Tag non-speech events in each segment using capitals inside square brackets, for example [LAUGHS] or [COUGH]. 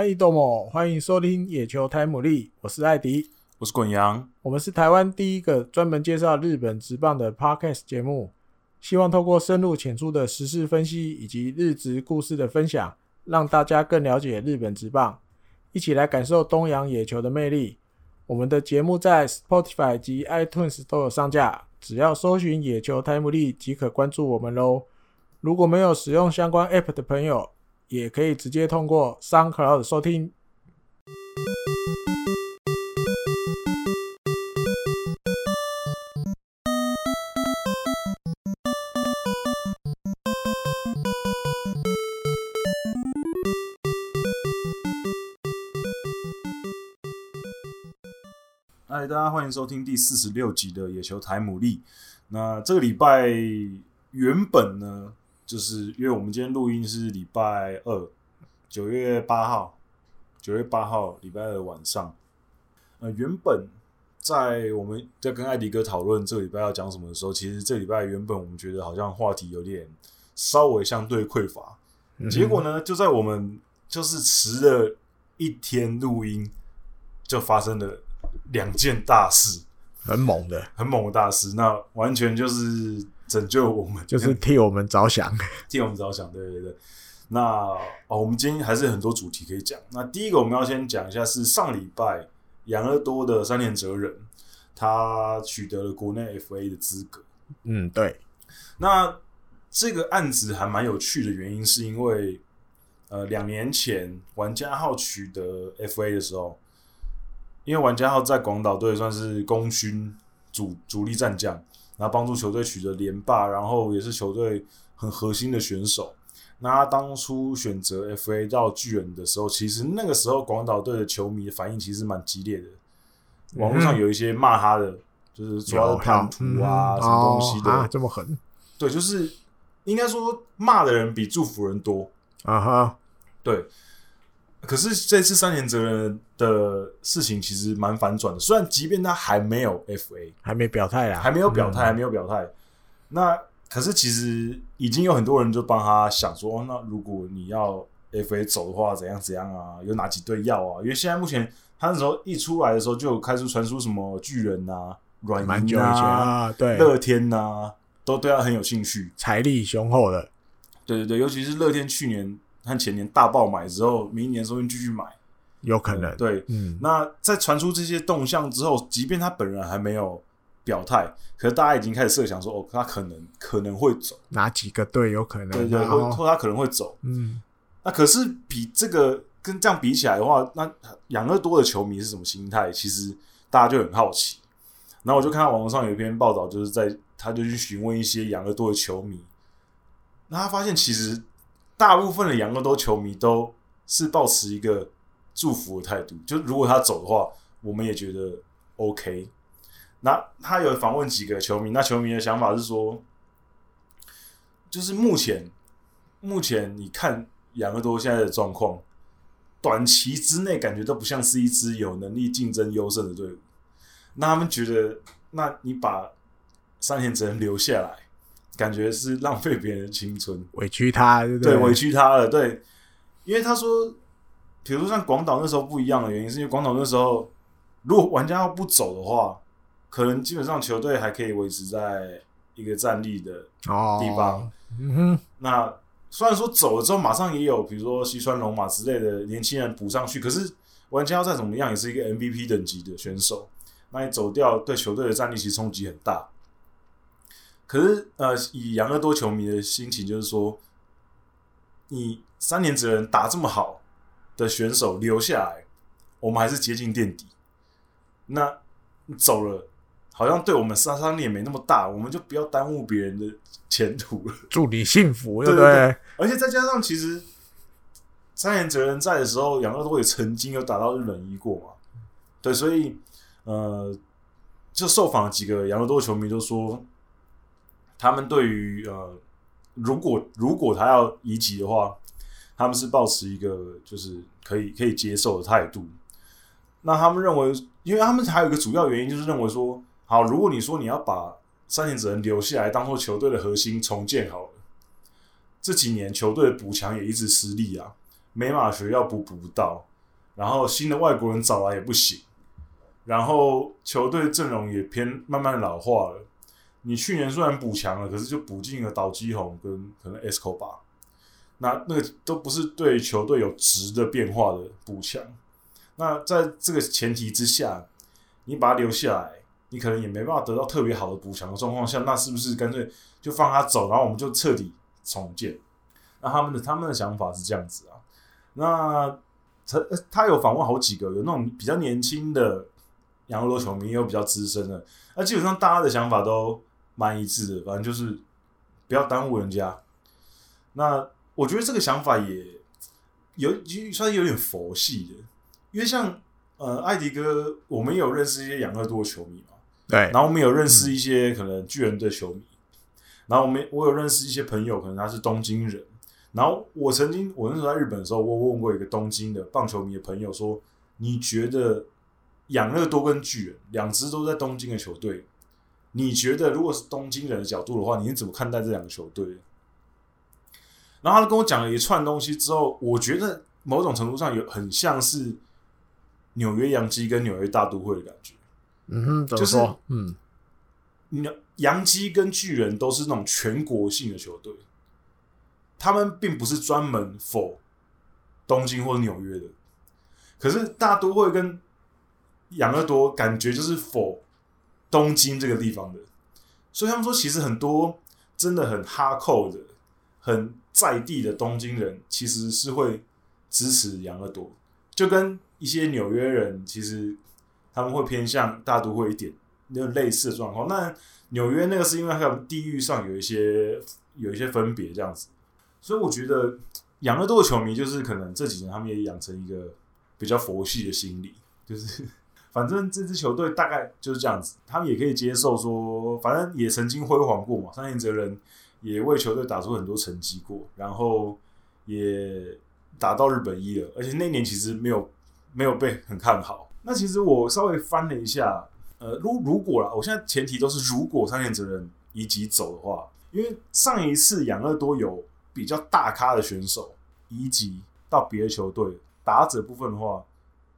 嗨，豆某，欢迎收听野球台姆利，我是艾迪，我是滚羊，我们是台湾第一个专门介绍日本职棒的 Podcast 节目，希望透过深入浅出的时事分析以及日职故事的分享，让大家更了解日本职棒，一起来感受东洋野球的魅力。我们的节目在 Spotify 及 iTunes 都有上架，只要搜寻野球台姆利即可关注我们喽。如果没有使用相关 App 的朋友，也可以直接通过 SoundCloud 收听。嗨，大家欢迎收听第四十六集的野球台姆利。那这个礼拜原本呢，就是因为我们今天录音是礼拜二，九月八号，九月八号礼拜二晚上。呃，原本在我们在跟艾迪哥讨论这个礼拜要讲什么的时候，其实这礼拜原本我们觉得好像话题有点稍微相对匮乏。嗯、结果呢，就在我们就是迟了一天录音，就发生了两件大事，很猛的，很猛的大事。那完全就是。拯救我们，就是替我们着想，[LAUGHS] 替我们着想。对对对。那哦，我们今天还是很多主题可以讲。那第一个我们要先讲一下，是上礼拜养乐多的三连哲人，他取得了国内 FA 的资格。嗯，对。那这个案子还蛮有趣的原因，是因为呃，两年前玩家号取得 FA 的时候，因为玩家号在广岛队算是功勋主主力战将。然后帮助球队取得连霸，然后也是球队很核心的选手。那他当初选择 FA 到巨人的时候，其实那个时候广岛队的球迷的反应其实蛮激烈的。网络上有一些骂他的，嗯、就是主要的叛徒啊，什么东西的，哦啊、这么狠？对，就是应该说骂的人比祝福人多啊哈。对。可是这次山田哲人的事情其实蛮反转的，虽然即便他还没有 FA，还没表态啊，还没有表态，还没有表态。那可是其实已经有很多人就帮他想说，那如果你要 FA 走的话，怎样怎样啊？有哪几队要啊？因为现在目前他那时候一出来的时候，就有开始传出什么巨人啊、软银啊、啊对乐天啊，都对他很有兴趣，财力雄厚的。对对对，尤其是乐天去年。和前年大爆买之后，明年说不定继续买，有可能。对，嗯。那在传出这些动向之后，即便他本人还没有表态，可是大家已经开始设想说，哦，他可能可能会走，哪几个队有可能？对对，或或他可能会走。嗯。那可是比这个跟这样比起来的话，那养乐多的球迷是什么心态？其实大家就很好奇。然后我就看到网络上有一篇报道，就是在他就去询问一些养乐多的球迷，那他发现其实。大部分的养乐多球迷都是抱持一个祝福的态度，就如果他走的话，我们也觉得 OK。那他有访问几个球迷，那球迷的想法是说，就是目前目前你看养乐多现在的状况，短期之内感觉都不像是一支有能力竞争优胜的队伍。那他们觉得，那你把山田哲人留下来。感觉是浪费别人的青春，委屈他？对，委屈他了。对，因为他说，比如说像广岛那时候不一样的原因，是因为广岛那时候，如果玩家要不走的话，可能基本上球队还可以维持在一个战力的地方。哦、嗯哼。那虽然说走了之后，马上也有比如说西川龙马之类的年轻人补上去，可是玩家要再怎么样，也是一个 MVP 等级的选手。那你走掉，对球队的战力其实冲击很大。可是，呃，以养乐多球迷的心情，就是说，你三年只能打这么好的选手留下来，我们还是接近垫底。那走了，好像对我们杀伤力也没那么大，我们就不要耽误别人的前途了。[LAUGHS] 祝你幸福，对不对？而且再加上，其实三田哲人在的时候，养乐多也曾经有打到日本一过嘛。对，所以，呃，就受访几个养乐多球迷都说。他们对于呃，如果如果他要移籍的话，他们是抱持一个就是可以可以接受的态度。那他们认为，因为他们还有一个主要原因，就是认为说，好，如果你说你要把山田哲人留下来当做球队的核心重建好了，这几年球队的补强也一直失利啊，美马学要补补不到，然后新的外国人找来也不行，然后球队阵容也偏慢慢老化了。你去年虽然补强了，可是就补进了岛基宏跟可能 ESCO 巴那那个都不是对球队有值的变化的补强。那在这个前提之下，你把他留下来，你可能也没办法得到特别好的补强的状况下，那是不是干脆就放他走，然后我们就彻底重建？那他们的他们的想法是这样子啊。那他他有访问好几个，有那种比较年轻的养乐多球迷，也有比较资深的。那基本上大家的想法都。蛮一致的，反正就是不要耽误人家。那我觉得这个想法也有，算是有点佛系的，因为像呃艾迪哥，我们有认识一些养乐多的球迷嘛，对，然后我们有认识一些可能巨人队球迷，嗯、然后我们我有认识一些朋友，可能他是东京人，然后我曾经我那时候在日本的时候，我问过一个东京的棒球迷的朋友说，你觉得养乐多跟巨人两支都在东京的球队？你觉得，如果是东京人的角度的话，你是怎么看待这两个球队？然后他跟我讲了一串东西之后，我觉得某种程度上有很像是纽约洋基跟纽约大都会的感觉。嗯哼，怎么说？就是嗯，洋洋基跟巨人都是那种全国性的球队，他们并不是专门 for 东京或者纽约的。可是大都会跟养乐多感觉就是 for 东京这个地方的，所以他们说，其实很多真的很哈扣的、很在地的东京人，其实是会支持养乐多，就跟一些纽约人，其实他们会偏向大都会一点，那类似的状况。那纽约那个是因为他们地域上有一些有一些分别这样子，所以我觉得养乐多的球迷就是可能这几年他们也养成一个比较佛系的心理，就是。[LAUGHS] 反正这支球队大概就是这样子，他们也可以接受说，反正也曾经辉煌过嘛。山田哲人也为球队打出很多成绩过，然后也打到日本一了，而且那年其实没有没有被很看好。那其实我稍微翻了一下，呃，如如果啦，我现在前提都是如果山田哲人移籍走的话，因为上一次养乐多有比较大咖的选手移籍到别的球队，打者部分的话。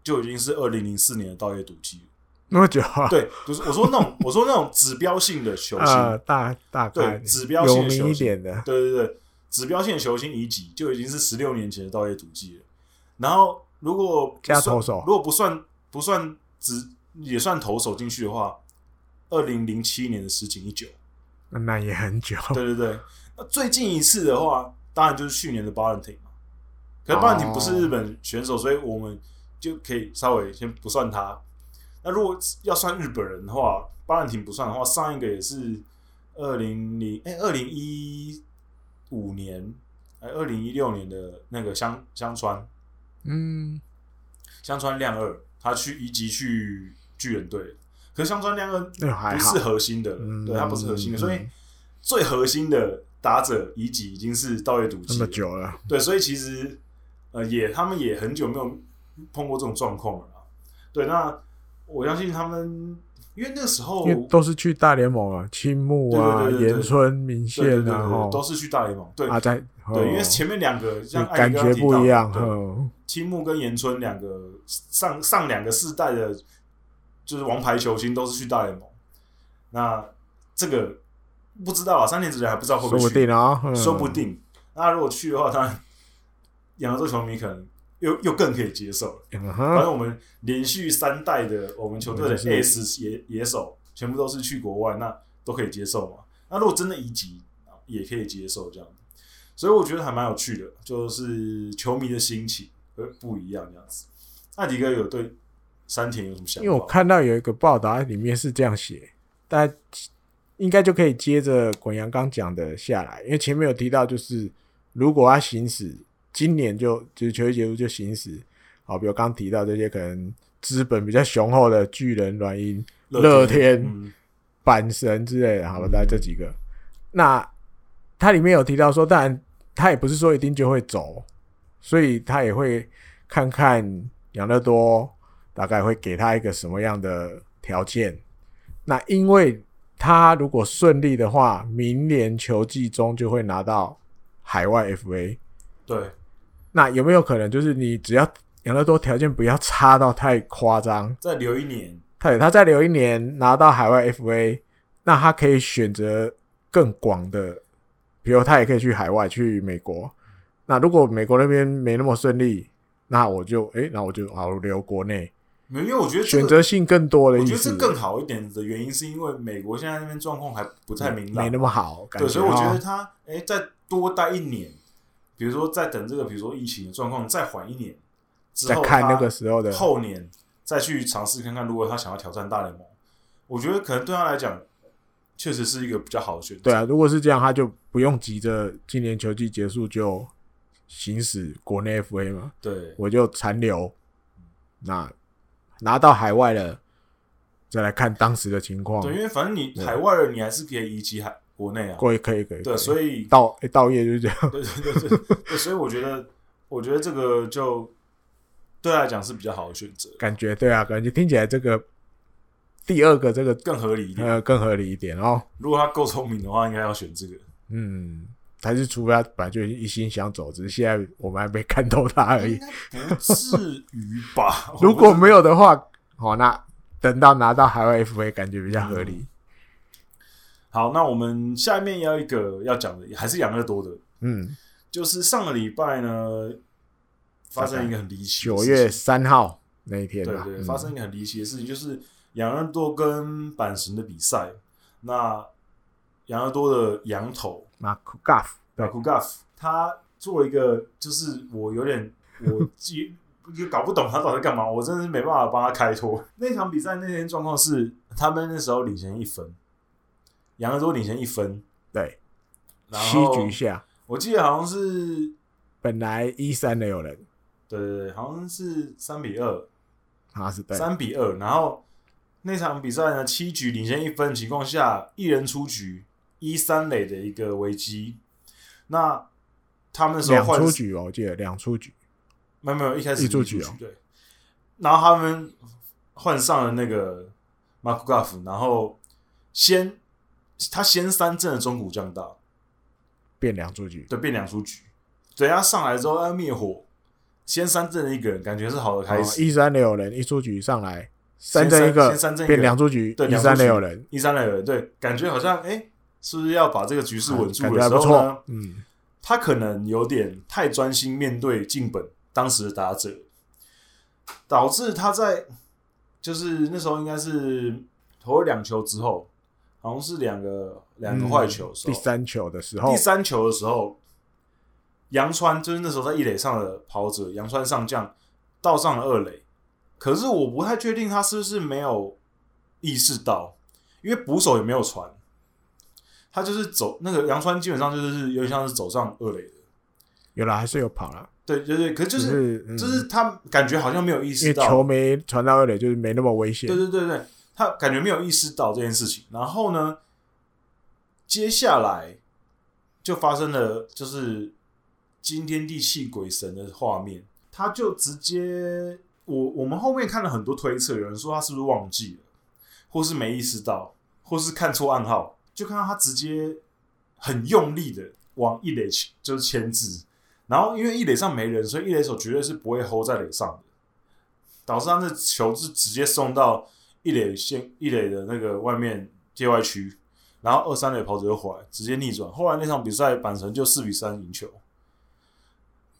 就已经是二零零四年的稻叶笃纪了，那么久啊？对，就是我说那种，我说那种指标性的球星，呃、[LAUGHS] 大大对指标性的球星的，对对对，指标性的球星移籍就已经是十六年前的稻叶笃纪了。然后如果加投手，如果不算不算只也算投手进去的话，二零零七年的石井一九，那也很久。对对对，那最近一次的话，当然就是去年的巴伦廷嘛。可是巴伦廷不是日本选手，哦、所以我们。就可以稍微先不算他。那如果要算日本人的话，巴兰廷不算的话，上一个也是二零零哎二零一五年哎二零一六年的那个香香川，嗯，香川亮二，他去移籍去巨人队，可是香川亮二不是核心的，嗯、对他不是核心的，嗯、所以最核心的打者移籍已经是稻叶笃纪，那么久了，对，所以其实呃也他们也很久没有。碰过这种状况了，对，那我相信他们，因为那时候都是去大联盟啊，青木啊，岩村明宪啊，都是去大联盟。对啊，在对，因为前面两个像感觉不一样，青木跟岩村两个上上两个世代的，就是王牌球星都是去大联盟。那这个不知道啊，三年之前还不知道会不会去，说不定啊，说不定。那如果去的话，他养乐多球迷可能。又又更可以接受了。Uh. 反正我们连续三代的我们球队的 S 野野手全部都是去国外，那都可以接受嘛。那如果真的移籍，也可以接受这样。所以我觉得还蛮有趣的，就是球迷的心情会不一样这样子。艾迪哥有对山田有什么想法？因为我看到有一个报道里面是这样写，大家应该就可以接着滚阳刚讲的下来，因为前面有提到，就是如果他行使。今年就就是球季结束就行使，好，比如刚提到这些可能资本比较雄厚的巨人、软银、乐天、阪神之类的，好吧，大概这几个。那它里面有提到说，当然他也不是说一定就会走，所以他也会看看养乐多大概会给他一个什么样的条件。那因为他如果顺利的话，明年球季中就会拿到海外 FA。对。那有没有可能就是你只要养乐多条件不要差到太夸张，再留一年，对，他再留一年拿到海外 FA，那他可以选择更广的，比如他也可以去海外去美国。那如果美国那边没那么顺利，那我就诶、欸，那我就好留国内。没有，因为我觉得、这个、选择性更多的意思。我觉得这更好一点的原因，是因为美国现在那边状况还不太明朗，没那么好。对，所以我觉得他哎、欸，再多待一年，比如说在等这个，比如说疫情的状况再缓一年，之后再看那个时候的后年再去尝试看看，如果他想要挑战大联盟，我觉得可能对他来讲，确实是一个比较好的选择。对啊，如果是这样，他就不用急着今年球季结束就。行使国内 FA 嘛，对，我就残留。那拿到海外了，再来看当时的情况。对，因为反正你海外了，你还是可以移籍海国内啊。可以，可以，可以。对，所以到诶到业就是这样。对对对对，对，所以我觉得，我觉得这个就对他来讲是比较好的选择。感觉对啊，感觉听起来这个第二个这个更合理一点，呃，更合理一点哦。如果他够聪明的话，应该要选这个。嗯。还是除非他本来就一心想走，只是现在我们还没看透他而已。不至于吧？[LAUGHS] 如果没有的话，好，那等到拿到海外 FA，感觉比较合理。嗯。好，那我们下面要一个要讲的，还是养乐多的。嗯，就是上个礼拜呢，发生一个很离奇。九月三号那一天，对对，对，发生一个很离奇的事情，就是养乐多跟阪神的比赛。那养乐多的羊头。马库加夫，马库加夫，他做了一个，就是我有点，我记又搞不懂他到底干嘛，我真的是没办法帮他开脱。那场比赛那天状况是，他们那时候领先一分，养乐多领先一分，对，然后七局下，我记得好像是本来一三的有人，对对对，好像是三比二，他是对。三比二，然后那场比赛呢，七局领先一分的情况下，一人出局。一三垒的一个危机，那他们那时候换出局哦，我记得两出局，没有没有，一开始一出局哦，对，然后他们换上了那个马库加夫，然后先他先三振的中古将大，变两出局，对，变两出局，等他上来之后要灭火，先三振的一个人，感觉是好的开始，一三垒有人，一出局上来三振一个，先三振变两出局，对，一三垒有人，一三垒有人，对，感觉好像哎。欸是不是要把这个局势稳住的时候呢？嗯，他可能有点太专心面对进本当时的打者，导致他在就是那时候应该是投了两球之后，好像是两个两个坏球，第三球的时候，第三球的时候，杨川就是那时候在一垒上的跑者，杨川上将到上了二垒，可是我不太确定他是不是没有意识到，因为捕手也没有传。他就是走那个杨川，基本上就是有点像是走上二垒的，有了还是有跑了，对对对，可是就是、是、嗯、就是他感觉好像没有意识到。球没传到二垒，就是没那么危险。对对对对，他感觉没有意识到这件事情。然后呢，接下来就发生了就是惊天地泣鬼神的画面，他就直接我我们后面看了很多推测，有人说他是不是忘记了，或是没意识到，或是看错暗号。就看到他直接很用力的往一垒就是牵制，然后因为一垒上没人，所以一垒手绝对是不会 hold 在垒上的，导致他的球是直接送到一垒线一垒的那个外面界外区，然后二三垒跑者又回来直接逆转。后来那场比赛板神就四比三赢球。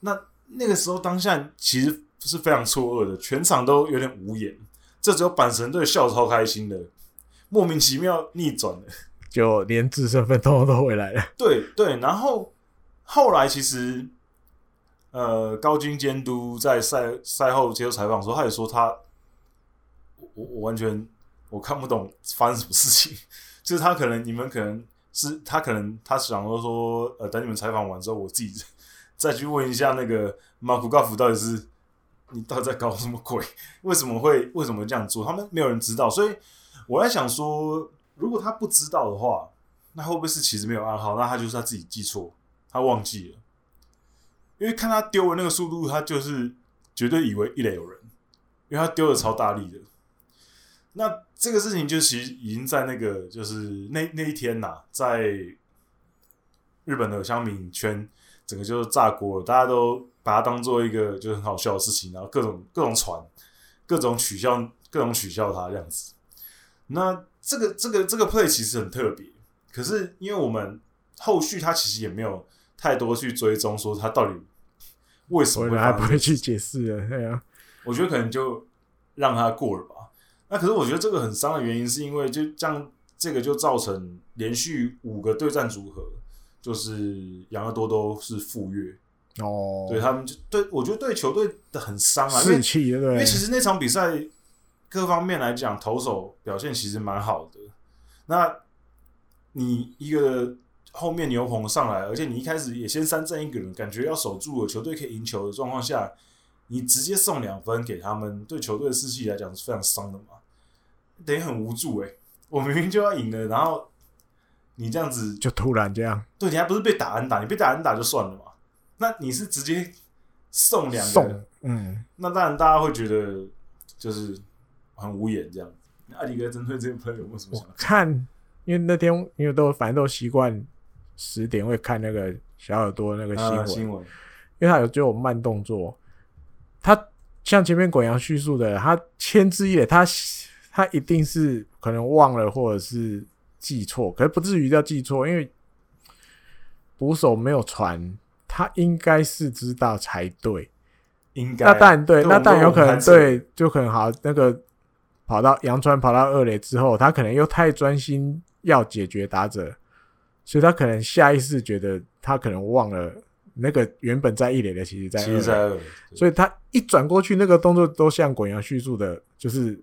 那那个时候当下其实是非常错愕的，全场都有点无言，这只有板神队笑超开心的，莫名其妙逆转了。[LAUGHS] 就连自身份通通都回来了。对对，然后后来其实，呃，高军监督在赛赛后接受采访的时候，他也说他，我我完全我看不懂发生什么事情，就是他可能你们可能是他可能他想说说，呃，等你们采访完之后，我自己再去问一下那个马库加夫到底是你到底在搞什么鬼？为什么会为什么这样做？他们没有人知道，所以我在想说。如果他不知道的话，那会不会是其实没有暗号？那他就是他自己记错，他忘记了。因为看他丢的那个速度，他就是绝对以为一垒有人，因为他丢的超大力的。那这个事情就其实已经在那个就是那那一天呐、啊，在日本的香民圈整个就是炸锅了，大家都把它当做一个就是很好笑的事情，然后各种各种传，各种取笑，各种取笑他这样子。那这个这个这个 play 其实很特别，可是因为我们后续他其实也没有太多去追踪，说他到底为什么会还不会去解释了，对啊，我觉得可能就让他过了吧。那可是我觉得这个很伤的原因，是因为就这样，这个就造成连续五个对战组合，就是养乐多都是负月哦，对他们就对我觉得对球队的很伤啊，士气对，因为其实那场比赛各方面来讲，投手表现其实蛮好的。那你一个后面牛棚上来，而且你一开始也先三振一个人，感觉要守住了球队可以赢球的状况下，你直接送两分给他们，对球队的士气来讲是非常伤的嘛。等于很无助哎、欸，我明明就要赢了，然后你这样子就突然这样，对，你还不是被打安打，你被打安打就算了嘛，那你是直接送两个，嗯，那当然大家会觉得就是很无言这样。阿迪哥针对这个朋友有没有什么想法？看，因为那天因为都反正都习惯十点会看那个小耳朵那个新闻、啊，新闻，因为他有就有慢动作，他像前面滚阳叙述的，他牵制一点，他。他一定是可能忘了，或者是记错，可是不至于叫记错，因为捕手没有传，他应该是知道才对。应该那当然对，那当然有可能对，就可能好那个跑到洋川跑到二垒之后，他可能又太专心要解决打者，所以他可能下意识觉得他可能忘了那个原本在一垒的，其实在二垒，所以他一转过去，那个动作都像滚阳叙述的，就是。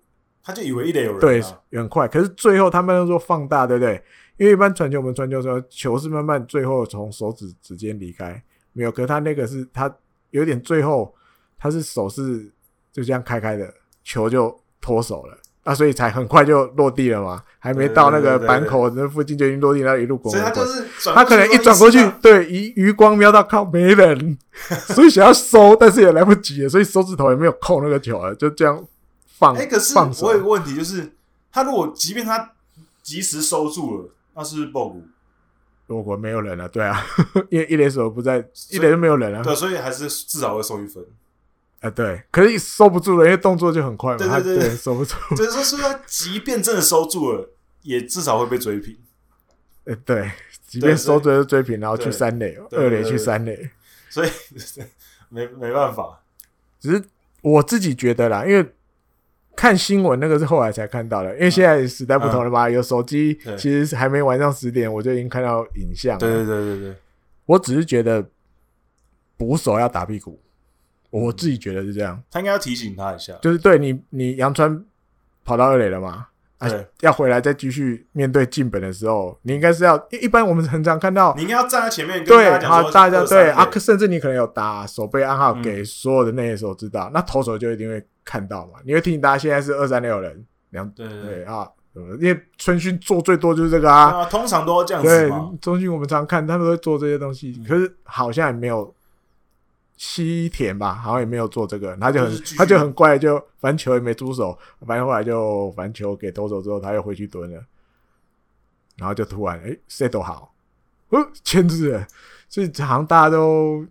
他就以为一垒有人，对，很快。可是最后他们都说放大，对不对？因为一般传球，我们传球时候球是慢慢最后从手指指尖离开，没有。可是他那个是他有点最后，他是手是就这样开开的，球就脱手了啊，所以才很快就落地了嘛，还没到那个板口那附近就已经落地，那一路滚。所以他就是他可能一转过去，对，余余光瞄到靠没人，所以想要收，但是也来不及了，所以手指头也没有扣那个球了，就这样。哎、欸，可是我有个问题，就是他如果即便他及时收住了，那是爆股。如果没有人了，对啊，[LAUGHS] 因为一垒手不在，一垒就没有人了，对，所以还是至少会收一分。啊、呃，对，可是收不住了，因为动作就很快嘛，对对对，对，收不住。[LAUGHS] 就是说，即便真的收住了，也至少会被追平。哎、呃，对，即便收住了追平，然后去三垒，二垒去三垒，所以 [LAUGHS] 没没办法。只是我自己觉得啦，因为。看新闻那个是后来才看到的，因为现在时代不同了嘛，嗯、有手机，其实还没晚上十点，我就已经看到影像了。对对对对对，我只是觉得捕手要打屁股，我自己觉得是这样。他应该要提醒他一下，就是对你，你杨川跑到二垒了嘛？啊，要回来再继续面对进本的时候，你应该是要一般我们很常看到，你应该要站在前面，对，好，大家对啊，甚至你可能有打手背暗号给所有的那些手知道，那投手就一定会。看到嘛？你会提醒大家现在是二三六人，两对啊，因为春训做最多就是这个啊，啊通常都要这样子嘛。对，春训我们常看，他们都会做这些东西，嗯、可是好像也没有西田吧，好像也没有做这个，他就很他就很怪，就反正球也没出手，反正后来就反正球给投手之后，他又回去蹲了，然后就突然哎，set 好，哦，牵制了，所以好像大家都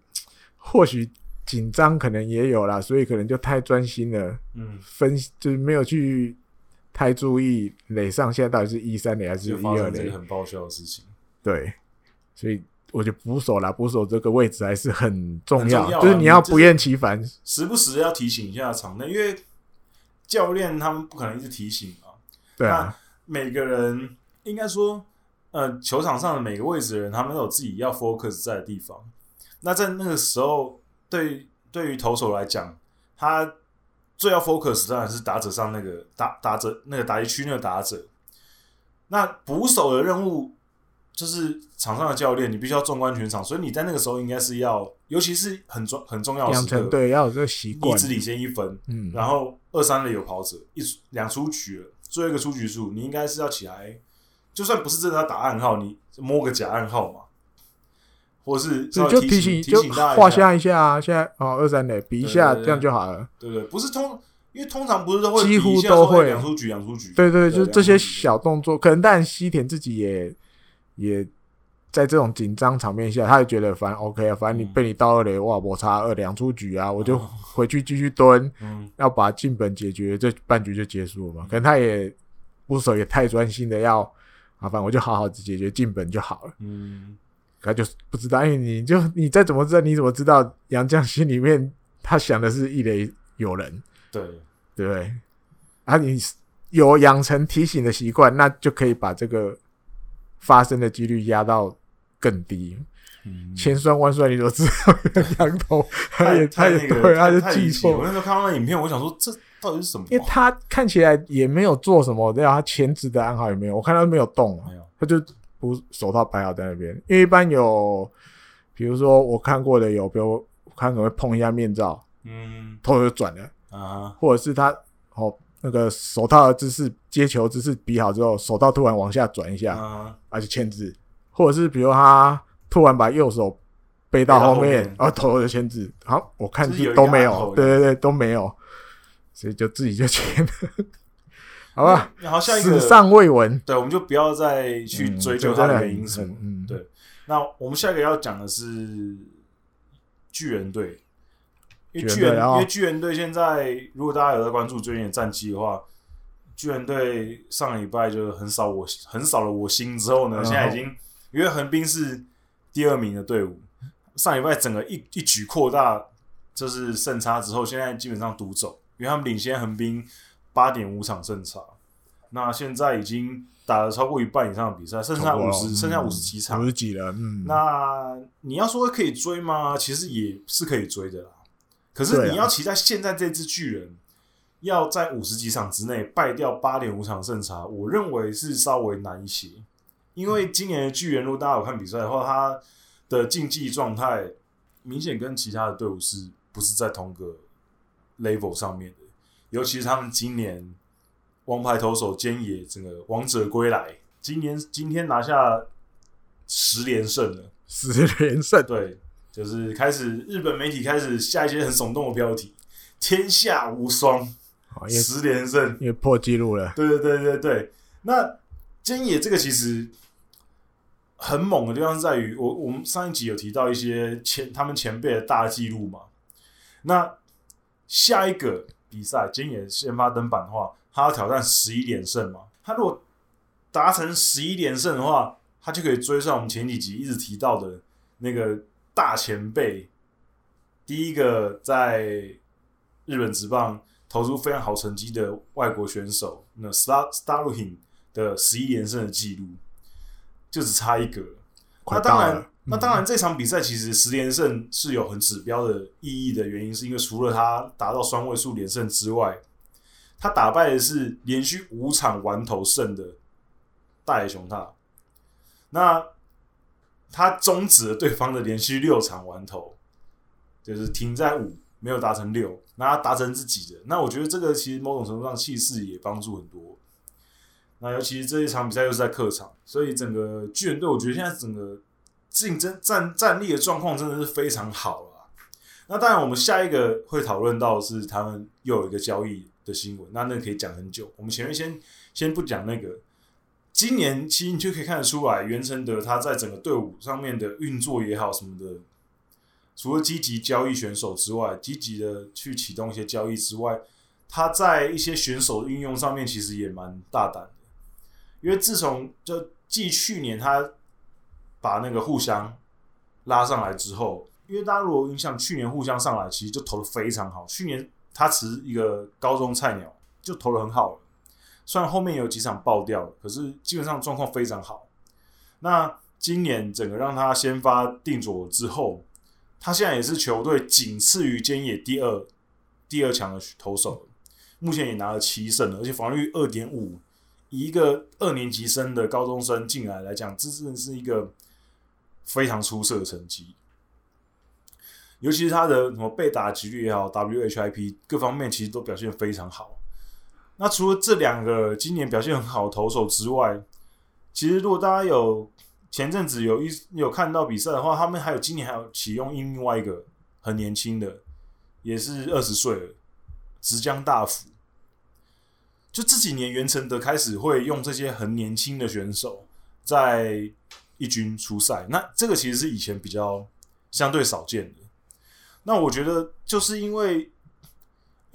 或许。紧张可能也有啦，所以可能就太专心了。嗯，分就是没有去太注意垒上现在到底是一三垒还是一二垒，很爆笑的事情。对，所以我觉得捕手啦，捕手这个位置还是很重要，重要啊，就是你要不厌其烦，时不时要提醒一下场内，因为教练他们不可能一直提醒啊。对啊，每个人应该说，呃，球场上的每个位置的人，他们都有自己要 focus 在的地方。那在那个时候。对，对于投手来讲，他最要 focus 当然是打者上那个打打者那个打击区那个打者。那捕手的任务就是场上的教练，你必须要纵观全场，所以你在那个时候应该是要，尤其是很重很重要的时刻，对，要有这个习惯，一直领先一分，嗯，然后二三垒有跑者，一两出局了，最后一个出局数，你应该是要起来，就算不是真的要打暗号，你摸个假暗号嘛。或是就提醒就画下一下啊，现在哦二三垒比一下，这样就好了。对对，不是通，因为通常不是都会几乎都会两出局两出局。对对，就是这些小动作，可能但西田自己也也在这种紧张场面下，他也觉得反正 OK 啊，反正你被你盗二垒，哇，我差二两出局啊，我就回去继续蹲，[LAUGHS] 嗯，要把进本解决，这半局就结束了嘛。可能他也捕手也太专心的要，啊，反正我就好好的解决进本就好了，嗯，他就不知道，因为你就你再怎么知道，你怎么知道杨绛心里面他想的是一垒有人，对。对不对？啊，你有养成提醒的习惯，那就可以把这个发生的几率压到更低。嗯，千算万算，你都知道羊头，[LAUGHS] 他也他也对，他就记错。我那时候看到那影片，我想说，这到底是什么？因为他看起来也没有做什么，对啊，他前置的暗号也没有，我看他没有动，没有，他就不手套摆好在那边。因为一般有，比如说我看过的有，比如看可能会碰一下面罩，嗯，头就转了啊，或者是他哦。那个手套的姿势，接球姿势比好之后，手套突然往下转一下，而且签字，或者是比如他突然把右手背到后面，然后头就签字。好，我看都没有，对对对，都没有，所以就自己就签了，[LAUGHS] 好吧？好，下一个史上未闻，对，我们就不要再去追究他的原因什么。嗯，对。那我们下一个要讲的是巨人队。因为巨人，因为巨人队现在，如果大家有在关注最近的战绩的话，巨人队上礼拜就横扫我，横扫了我心之后呢，现在已经因为横滨是第二名的队伍，上礼拜整个一一举扩大就是胜差之后，现在基本上独走，因为他们领先横滨八点五场胜差，那现在已经打了超过一半以上的比赛，剩下五十，剩下五十几场，五十几了。嗯，那你要说可以追吗？其实也是可以追的啦。可是你要期待现在这支巨人要在五十几场之内败掉八点五场胜差，我认为是稍微难一些。因为今年的巨人，如果大家有看比赛的话，他的竞技状态明显跟其他的队伍是不是在同个 level 上面的？尤其是他们今年王牌投手兼野整个王者归来，今年今天拿下十连胜了，十连胜，对。就是开始，日本媒体开始下一些很耸动的标题，“天下无双”，十连胜，也破纪录了。对对对对对。那菅野这个其实很猛的地方是在于，我我们上一集有提到一些前他们前辈的大纪录嘛。那下一个比赛，菅野先发登板的话，他要挑战十一连胜嘛。他如果达成十一连胜的话，他就可以追上我们前几集一直提到的那个。大前辈，第一个在日本职棒投出非常好成绩的外国选手，那 Star Starlin 的十一连胜的记录，就只差一个。那当然，嗯、那当然，这场比赛其实十连胜是有很指标的意义的原因，是因为除了他达到双位数连胜之外，他打败的是连续五场完投胜的大野雄太。那他终止了对方的连续六场完投，就是停在五，没有达成六，那他达成自己的。那我觉得这个其实某种程度上气势也帮助很多。那尤其是这一场比赛又是在客场，所以整个巨人队，我觉得现在整个竞争战战力的状况真的是非常好了。那当然，我们下一个会讨论到是他们又有一个交易的新闻，那那可以讲很久。我们前面先先不讲那个。今年其实你就可以看得出来，袁成德他在整个队伍上面的运作也好什么的，除了积极交易选手之外，积极的去启动一些交易之外，他在一些选手的运用上面其实也蛮大胆的。因为自从就继去年他把那个互相拉上来之后，因为大家如果印象，去年互相上来其实就投的非常好。去年他只是一个高中菜鸟，就投的很好了。虽然后面有几场爆掉，可是基本上状况非常好。那今年整个让他先发定左之后，他现在也是球队仅次于菅野第二第二强的投手，目前也拿了七胜了，而且防御二点五，以一个二年级生的高中生进来来讲，这真的是一个非常出色的成绩。尤其是他的什么被打几率也好，WHIP 各方面其实都表现非常好。那除了这两个今年表现很好的投手之外，其实如果大家有前阵子有一有看到比赛的话，他们还有今年还有启用另外一个很年轻的，也是二十岁了，直江大辅。就这几年，袁成德开始会用这些很年轻的选手在一军出赛，那这个其实是以前比较相对少见的。那我觉得就是因为，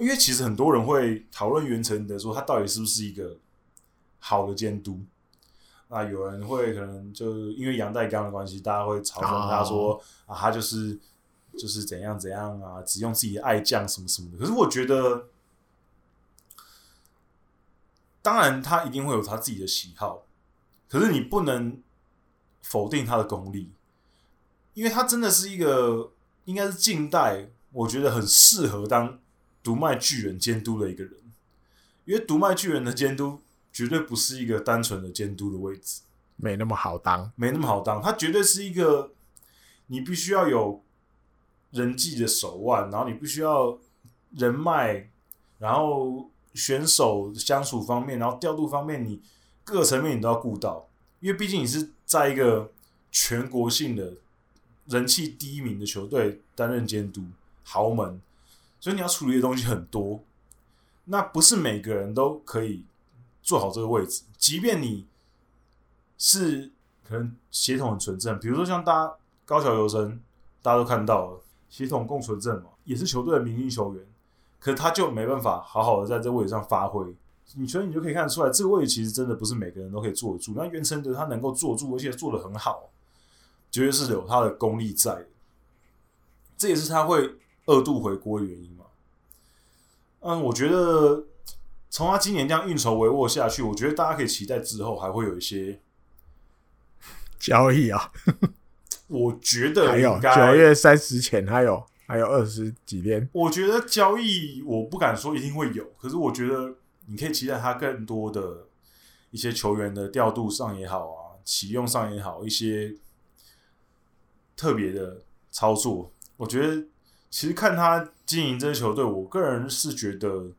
因为其实很多人会讨论袁成德说他到底是不是一个好的监督。那有人会可能就因为杨代刚的关系，大家会嘲讽他说、oh. 啊，他就是就是怎样怎样啊，只用自己的爱将什么什么的。可是我觉得，当然他一定会有他自己的喜好，可是你不能否定他的功力，因为他真的是一个应该是近代我觉得很适合当读卖巨人监督的一个人，因为读卖巨人的监督。绝对不是一个单纯的监督的位置，没那么好当，没那么好当。他绝对是一个，你必须要有人际的手腕，然后你必须要人脉，然后选手相处方面，然后调度方面，你各个层面你都要顾到。因为毕竟你是在一个全国性的人气第一名的球队担任监督，豪门，所以你要处理的东西很多。那不是每个人都可以。做好这个位置，即便你是可能协同很纯正，比如说像大家高桥由伸，大家都看到了协同共存正嘛，也是球队的明星球员，可是他就没办法好好的在这位置上发挥。你所以你就可以看得出来，这个位置其实真的不是每个人都可以坐得住。那袁成德他能够坐住，而且做得很好，绝对是有他的功力在。这也是他会二度回锅的原因嘛。嗯，我觉得。从他今年这样运筹帷幄下去，我觉得大家可以期待之后还会有一些 [LAUGHS] 交易啊。我觉得还有九月三十前还有还有二十几天。我觉得交易我不敢说一定会有，可是我觉得你可以期待他更多的一些球员的调度上也好啊，启用上也好，一些特别的操作。我觉得其实看他经营这支球队，我个人是觉得。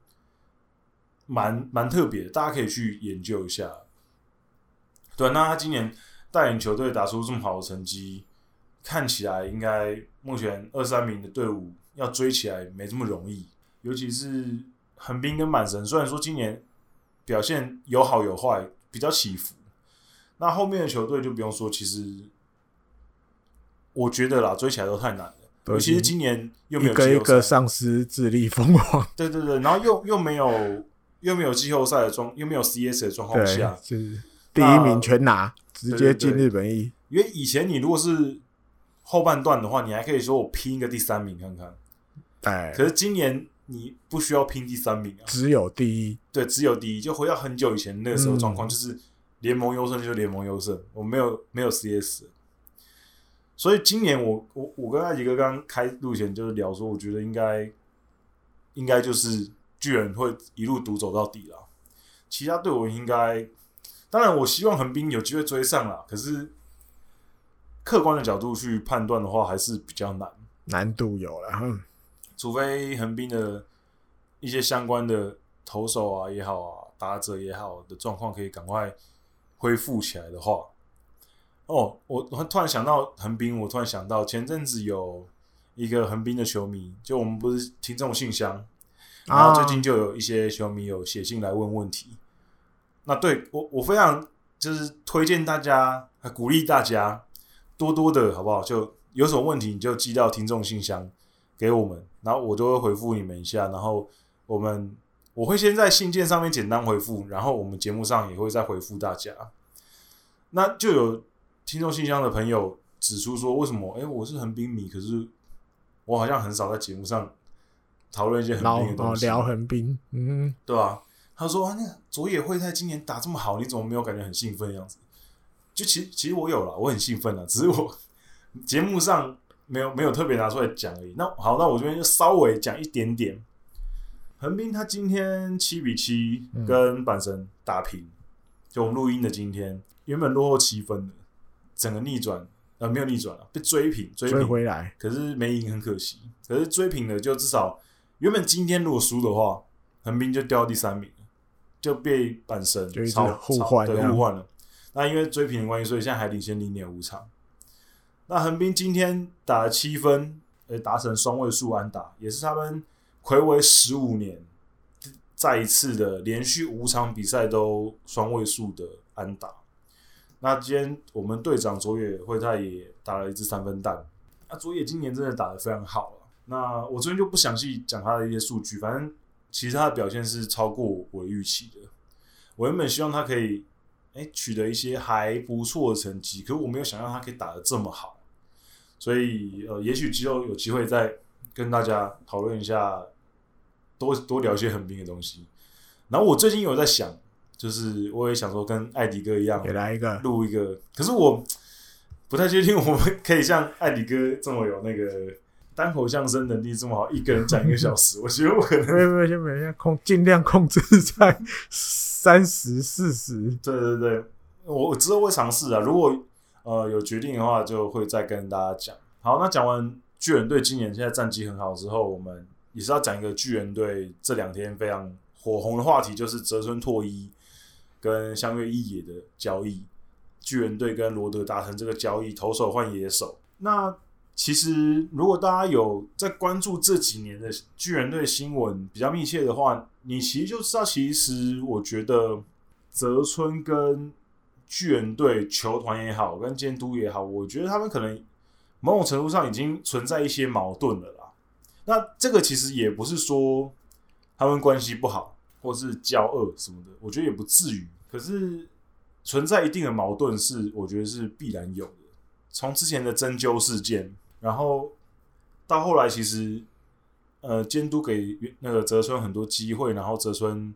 蛮蛮特别的，大家可以去研究一下。对，那他今年带领球队打出这么好的成绩，看起来应该目前二三名的队伍要追起来没这么容易。尤其是横滨跟阪神，虽然说今年表现有好有坏，比较起伏。那后面的球队就不用说，其实我觉得啦，追起来都太难了。尤其是今年又没有一个一个丧失智力疯狂，对对对，然后又又没有。又没有季后赛的状，又没有 CS 的状况下，就是第一名全拿，直接进日本一。因为以前你如果是后半段的话，你还可以说我拼一个第三名看看。哎，可是今年你不需要拼第三名啊，只有第一。对，只有第一。就回到很久以前那个时候状况，就是联盟优胜就是联盟优胜，我没有没有 CS。所以今年我我我跟艾迪哥刚开录前就是聊说，我觉得应该应该就是。巨人会一路独走到底了，其他队伍应该，当然我希望横滨有机会追上了，可是客观的角度去判断的话，还是比较难，难度有了，嗯，除非横滨的一些相关的投手啊也好啊，打者也好的状况可以赶快恢复起来的话，哦，我我突然想到横滨，我突然想到前阵子有一个横滨的球迷，就我们不是听众信箱。然后最近就有一些球迷有写信来问问题，那对我我非常就是推荐大家，鼓励大家多多的好不好？就有什么问题你就寄到听众信箱给我们，然后我就会回复你们一下，然后我们我会先在信件上面简单回复，然后我们节目上也会再回复大家。那就有听众信箱的朋友指出说，为什么？哎，我是横滨迷，可是我好像很少在节目上。讨论一些横滨的东西，聊横滨，嗯，对吧、啊？他说：“啊，那个佐野惠太今年打这么好，你怎么没有感觉很兴奋的样子？”就其实其实我有了，我很兴奋了，只是我节目上没有 [LAUGHS] 没有特别拿出来讲而已。那好，那我这边就稍微讲一点点。横滨他今天七比七跟阪神打平，嗯、就我们录音的今天，原本落后七分的，整个逆转，呃，没有逆转了，被追平，追平追回来，可是没赢，很可惜。可是追平了，就至少。原本今天如果输的话，横滨就掉到第三名，就被板神超互换，对，互换了。那因为追平的关系，所以现在还领先零点五场。那横滨今天打了七分，呃，达成双位数安打，也是他们睽违十五年再一次的连续五场比赛都双位数的安打。那今天我们队长佐野惠太也打了一支三分弹。那佐野今年真的打得非常好了。那我这边就不详细讲他的一些数据，反正其实他的表现是超过我预期的。我原本希望他可以哎取得一些还不错的成绩，可是我没有想到他可以打得这么好。所以呃，也许之后有机会再跟大家讨论一下，多多聊一些横滨的东西。然后我最近有在想。就是我也想说跟艾迪哥一样，也来一个录一个，可是我不太确定我们可以像艾迪哥这么有那个单口相声能力这么好，一个人讲一个小时。[LAUGHS] 我觉得我可能没有没有先没有控尽量控制在三十四十。对对对，我我之后会尝试啊。如果呃有决定的话，就会再跟大家讲。好，那讲完巨人队今年现在战绩很好之后，我们也是要讲一个巨人队这两天非常火红的话题，就是泽村拓一。跟相约一野的交易，巨人队跟罗德达成这个交易，投手换野手。那其实如果大家有在关注这几年的巨人队新闻比较密切的话，你其实就知道，其实我觉得泽村跟巨人队球团也好，跟监督也好，我觉得他们可能某种程度上已经存在一些矛盾了啦。那这个其实也不是说他们关系不好。或是交恶什么的，我觉得也不至于。可是存在一定的矛盾是，我觉得是必然有的。从之前的针灸事件，然后到后来，其实呃，监督给那个泽村很多机会，然后泽村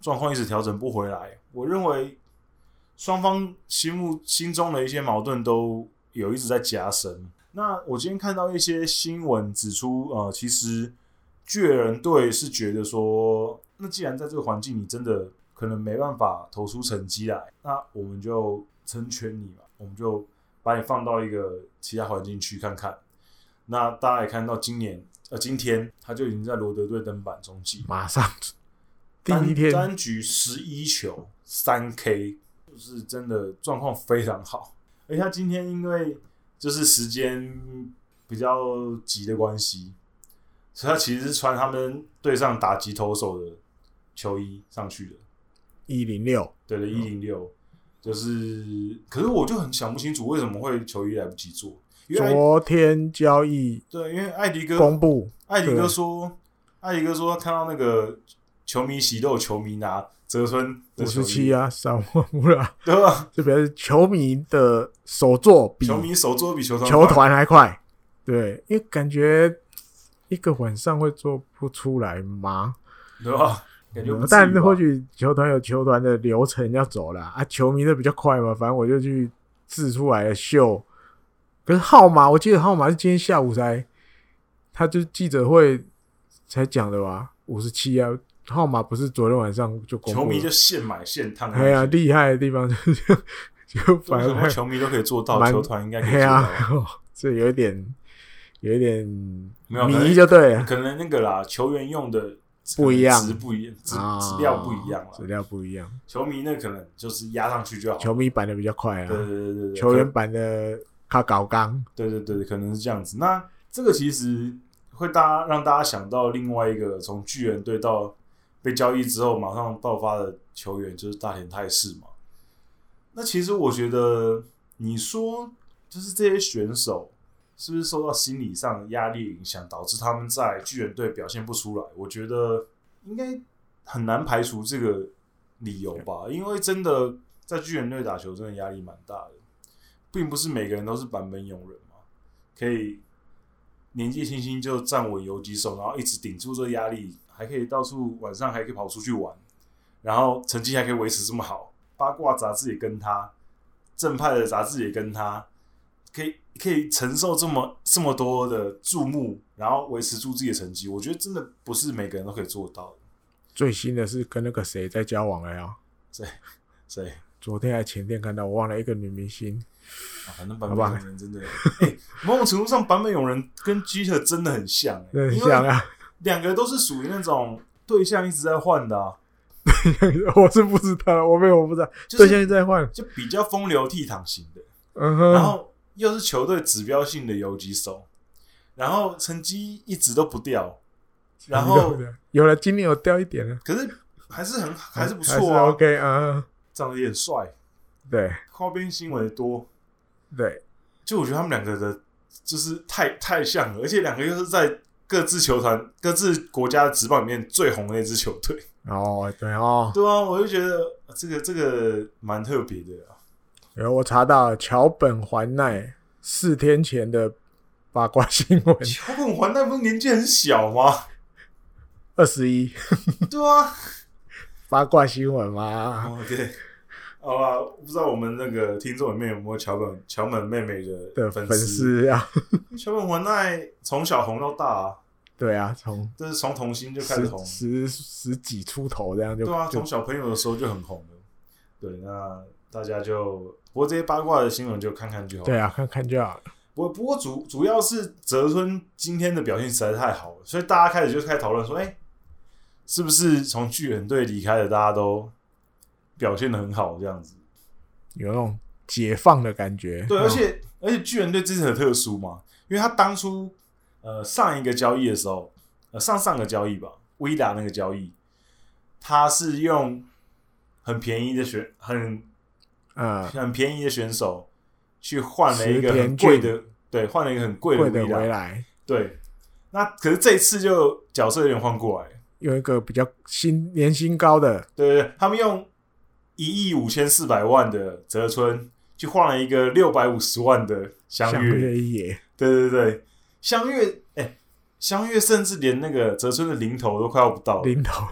状况一直调整不回来。我认为双方心目心中的一些矛盾都有一直在加深。那我今天看到一些新闻指出，呃，其实巨人队是觉得说。那既然在这个环境，你真的可能没办法投出成绩来，那我们就成全你嘛，我们就把你放到一个其他环境去看看。那大家也看到，今年呃，今天他就已经在罗德队登板中继，马上 [LAUGHS] 第一天单局十一球三 K，就是真的状况非常好。而且他今天因为就是时间比较急的关系，所以他其实是穿他们队上打击投手的。球衣上去的，一零六，对的，一零六，就是，可是我就很想不清楚为什么会球衣来不及做。昨天交易，对，因为艾迪哥公布，艾迪哥说，艾迪哥说他看到那个球迷席都有球迷拿泽村五十七啊，三万五了，对吧？就表示球迷的手作比球迷手作比球团球团还快，对，因为感觉一个晚上会做不出来吗？对吧？但或许球团有球团的流程要走了啊，球迷的比较快嘛，反正我就去制出来的秀。可是号码，我记得号码是今天下午才，他就记者会才讲的吧？五十七啊，号码不是昨天晚上就公布。球迷就现买现烫。哎呀，厉害的地方就是 [LAUGHS] 就反正球迷都可以做到，球团应该可以做到。这有一点，有一点迷就对了，可能那个啦，球员用的。不一样，质不一样，质质料不一样了。质料不一样，球迷那可能就是压上去就好。球迷板的比较快啊，对对对对，球员板的他搞刚。对对对，可能是这样子。那这个其实会大家让大家想到另外一个从巨人队到被交易之后马上爆发的球员，就是大田泰示嘛。那其实我觉得，你说就是这些选手。是不是受到心理上的压力影响，导致他们在巨人队表现不出来？我觉得应该很难排除这个理由吧。因为真的在巨人队打球，真的压力蛮大的，并不是每个人都是版本勇人嘛，可以年纪轻轻就站稳游击手，然后一直顶住这压力，还可以到处晚上还可以跑出去玩，然后成绩还可以维持这么好。八卦杂志也跟他，正派的杂志也跟他。可以可以承受这么这么多的注目，然后维持住自己的成绩，我觉得真的不是每个人都可以做到的。最新的是跟那个谁在交往了呀？谁谁？昨天还前天看到，我忘了一个女明星。啊、反正版本永人真的，[LAUGHS] 哎、欸，某种程度上，版本永人跟基特真的很像、欸，很像啊。两个都是属于那种对象一直在换的、啊。[LAUGHS] 我是不知道，我没有，我不知道，就是、对象一直在换，就比较风流倜傥型的。嗯哼，然后。又是球队指标性的游击手，然后成绩一直都不掉，[LAUGHS] 然后有了今年有掉一点了，可是还是很还是不错啊。OK 啊，长得也很帅，对，花边新闻多，对，就我觉得他们两个的，就是太太像了，而且两个又是在各自球团、各自国家的职棒里面最红的一支球队。哦，对哦，对啊，我就觉得这个这个蛮特别的啊。然后我查到桥本环奈四天前的八卦新闻，[LAUGHS] 桥本环奈不是年纪很小吗？二十一，[LAUGHS] 对啊，八卦新闻吗？哦，对，好吧，不知道我们那个听众里面有没有桥本桥本妹妹的的粉粉丝啊？[LAUGHS] 桥本环奈从小红到大啊，对啊，从就是从童星就开始红，十十,十几出头这样就对啊，从小朋友的时候就很红了。对，那大家就不过这些八卦的新闻就看看就好，对啊，看看就好了。不不过主主要是泽村今天的表现实在太好了，所以大家开始就开始讨论说，哎、欸。是不是从巨人队离开的大家都表现的很好，这样子有那种解放的感觉？对，而且而且巨人队这次很特殊嘛，因为他当初呃上一个交易的时候，呃上上个交易吧，威达那个交易，他是用很便宜的选很呃很便宜的选手去换了一个很贵的，对，换了一个很贵的回来。对，那可是这一次就角色有点换过来。有一个比较新年薪高的，对对对，他们用一亿五千四百万的泽村去换了一个六百五十万的相月对对对，相月哎，香月甚至连那个泽村的零头都快要不到，零头，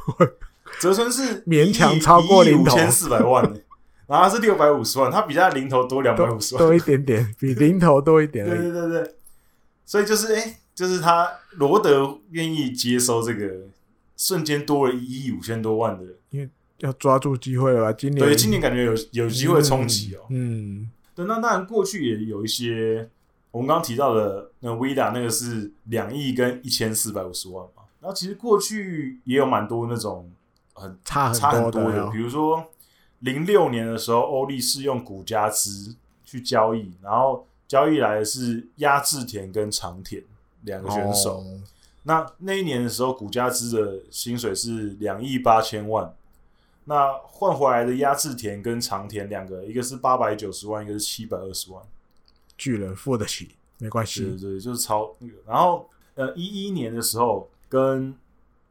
泽村是勉强超过零头五千四百万，然后是六百五十万，他比他零头多两百五十万多，多一点点，[LAUGHS] 比零头多一点，对对对对，所以就是哎，就是他罗德愿意接收这个。瞬间多了一亿五千多万的，因为要抓住机会了吧？今年对，今年感觉有有机会冲击哦。嗯，对，那当然过去也有一些，我们刚刚提到的那 Vida 那个是两亿跟一千四百五十万嘛。然后其实过去也有蛮多那种很差差很多的，比如说零六年的时候，欧力士用古加兹去交易，然后交易来的是压制田跟长田两个选手。哦那那一年的时候，古加兹的薪水是两亿八千万，那换回来的压制田跟长田两个，一个是八百九十万，一个是七百二十万，巨人付得起，没关系。对对，就是超那个。然后呃，一一年的时候跟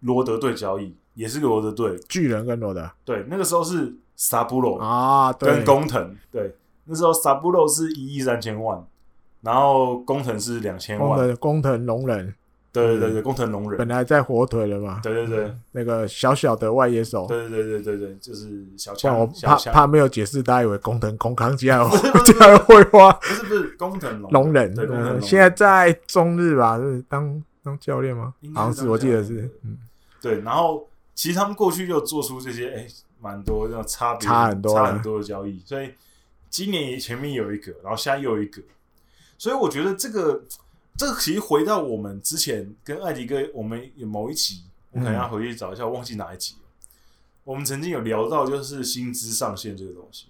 罗德队交易，也是个罗德队，巨人跟罗德。对，那个时候是萨布罗啊，跟工藤。对，那时候萨布罗是一亿三千万，然后工藤是两千万，工藤龙人。对对对，工藤龙人本来在火腿了嘛？对对对，那个小小的外野手。对对对对对，就是小强。我怕怕没有解释，大家以为工藤空康加油加油会花。不是不是工藤龙人，对，现在在中日吧，是当当教练吗？好像是，我记得是。嗯，对。然后其实他们过去就做出这些，哎，蛮多这种差别，差很多差很多的交易。所以今年前面有一个，然后现在又有一个，所以我觉得这个。这个其实回到我们之前跟艾迪哥，我们有某一集，我可能要回去找一下，忘记哪一集了。我们曾经有聊到，就是薪资上限这个东西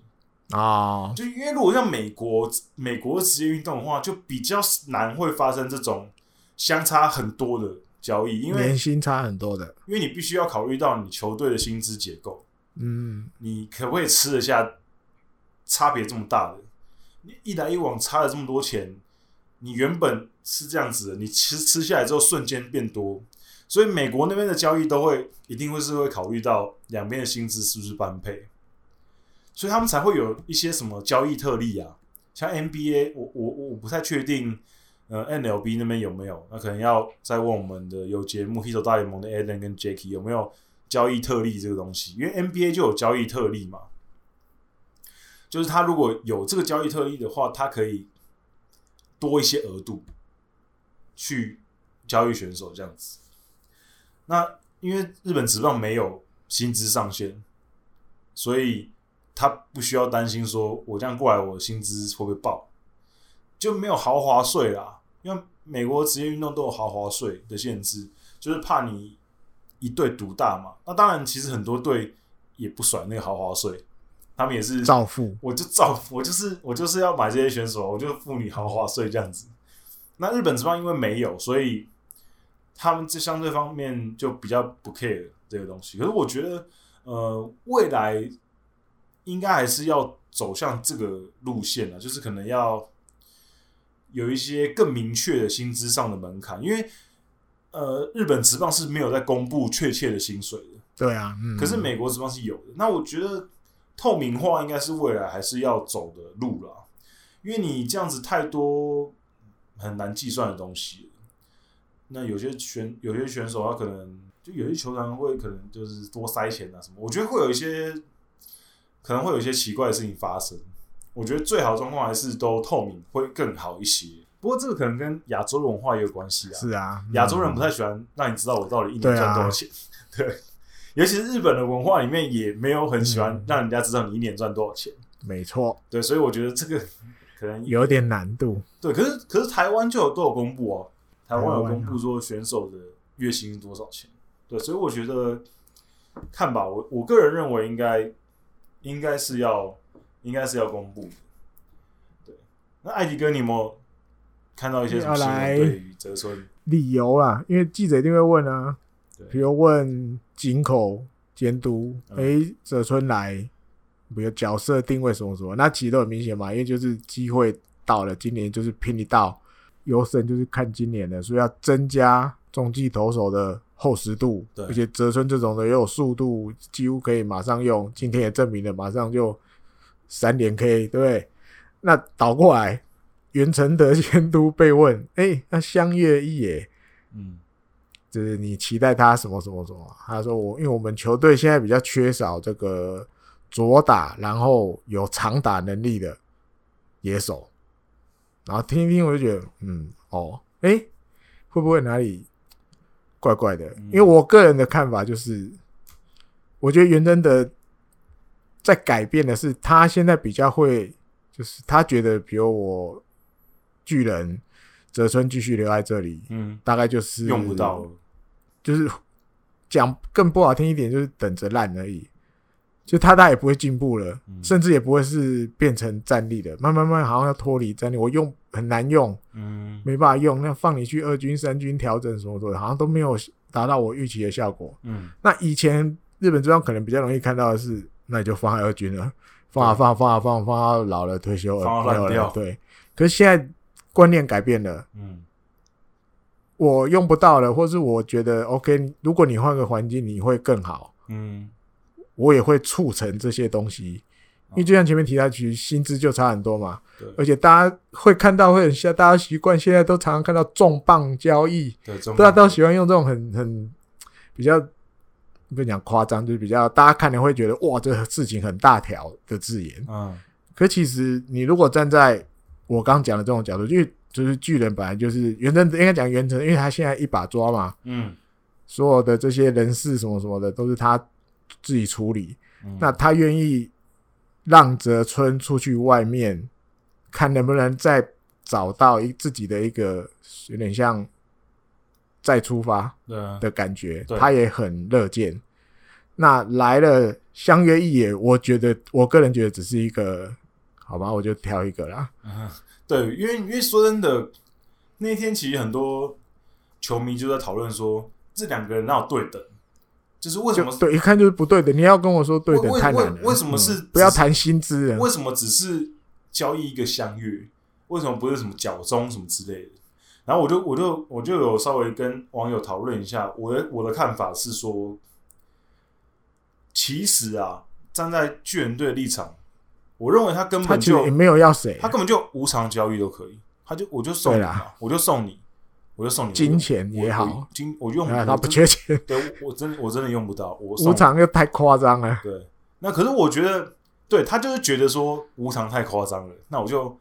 啊，就因为如果像美国美国职业运动的话，就比较难会发生这种相差很多的交易，因为年薪差很多的，因为你必须要考虑到你球队的薪资结构，嗯，你可不可以吃得下差别这么大的？你一来一往差了这么多钱。你原本是这样子的，你吃吃下来之后瞬间变多，所以美国那边的交易都会一定会是会考虑到两边的薪资是不是般配，所以他们才会有一些什么交易特例啊，像 NBA，我我我不太确定，呃，NLB 那边有没有？那可能要再问我们的有节目《黑手大联盟》的 Adam 跟 Jacky 有没有交易特例这个东西，因为 NBA 就有交易特例嘛，就是他如果有这个交易特例的话，他可以。多一些额度去交易选手这样子，那因为日本职棒没有薪资上限，所以他不需要担心说我这样过来我的薪资会不会爆，就没有豪华税啦。因为美国职业运动都有豪华税的限制，就是怕你一队独大嘛。那当然，其实很多队也不甩那个豪华税。他们也是照付，我就照付，我就是我就是要买这些选手，我就付你豪华税这样子。那日本职棒因为没有，所以他们这相对方面就比较不 care 这个东西。可是我觉得，呃，未来应该还是要走向这个路线啊，就是可能要有一些更明确的薪资上的门槛，因为呃，日本职棒是没有在公布确切的薪水的。对啊，嗯、可是美国职棒是有的。那我觉得透明化应该是未来还是要走的路了，因为你这样子太多很难计算的东西。那有些选有些选手他可能就有些球团会可能就是多塞钱啊什么，我觉得会有一些可能会有一些奇怪的事情发生。我觉得最好的状况还是都透明会更好一些。不过这个可能跟亚洲文化也有关系啊。是啊，亚洲人不太喜欢让你知道我到底一年赚多少钱。对，[LAUGHS] 尤其是日本的文化里面也没有很喜欢让人家知道你一年赚多少钱。没错，对，所以我觉得这个可能有点难度。对，可是可是台湾就有都有公布哦。台湾有公布说选手的月薪多少钱？对，所以我觉得看吧，我我个人认为应该应该是要应该是要公布的。对，那艾迪哥，你有没有看到一些什么新闻对于泽村理由啊？因为记者一定会问啊，比如问井口监督，哎、嗯，泽村来，比如角色定位什么什么，那其实都很明显嘛，因为就是机会到了，今年就是拼一道。优胜就是看今年的，所以要增加中继投手的厚实度，而且泽村这种的也有速度，几乎可以马上用。今天也证明了，马上就三连 K，对不对？那倒过来，袁承德监督被问：“ [LAUGHS] 哎、欸，那相越一也，嗯，就是你期待他什么什么什么？”他说：“我因为我们球队现在比较缺少这个左打，然后有长打能力的野手。”然后听一听，我就觉得，嗯，哦，哎，会不会哪里怪怪的？因为我个人的看法就是，我觉得袁真的在改变的是，他现在比较会，就是他觉得，比如我巨人泽村继续留在这里，嗯，大概就是用不到，就是讲更不好听一点，就是等着烂而已。就他他也不会进步了，嗯、甚至也不会是变成战力的，慢慢慢好像要脱离战力，我用很难用，嗯，没办法用，那放你去二军三军调整什么的，好像都没有达到我预期的效果，嗯，那以前日本这边可能比较容易看到的是，那你就放在二军了，放啊放啊放啊放啊放到老了退休了，对，可是现在观念改变了，嗯，我用不到了，或是我觉得 OK，如果你换个环境，你会更好，嗯。我也会促成这些东西，因为就像前面提到，其实薪资就差很多嘛。对，而且大家会看到会很像，大家习惯现在都常常看到重磅交易，对，大家都喜欢用这种很很比较不讲夸张，就是比较大家看了会觉得哇，这个事情很大条的字眼。嗯，可其实你如果站在我刚讲的这种角度，因为就是巨人本来就是原则应该讲原则，因为他现在一把抓嘛，嗯，所有的这些人事什么什么的都是他。自己处理，嗯、那他愿意让泽村出去外面，看能不能再找到一自己的一个有点像再出发的感觉，他也很乐见。那来了相约一野，我觉得我个人觉得只是一个好吧，我就挑一个啦。嗯、[LAUGHS] 对，因为因为说真的，那天其实很多球迷就在讨论说，这两个人哪有对等？就是为什么对，一看就是不对的。你要跟我说对的太难了。为什么是不要谈薪资？为什么只是交易一个相约？为什么不是什么角中什么之类的？然后我就我就我就有稍微跟网友讨论一下，我的我的看法是说，其实啊，站在巨人队的立场，我认为他根本就也没有要谁，他根本就无偿交易都可以，他就我就送你嘛，我就送你。我就送你金钱也好，金我用不到他不缺钱，对我真我真的用不到，我无偿又太夸张了。对，那可是我觉得，对他就是觉得说无偿太夸张了，那我就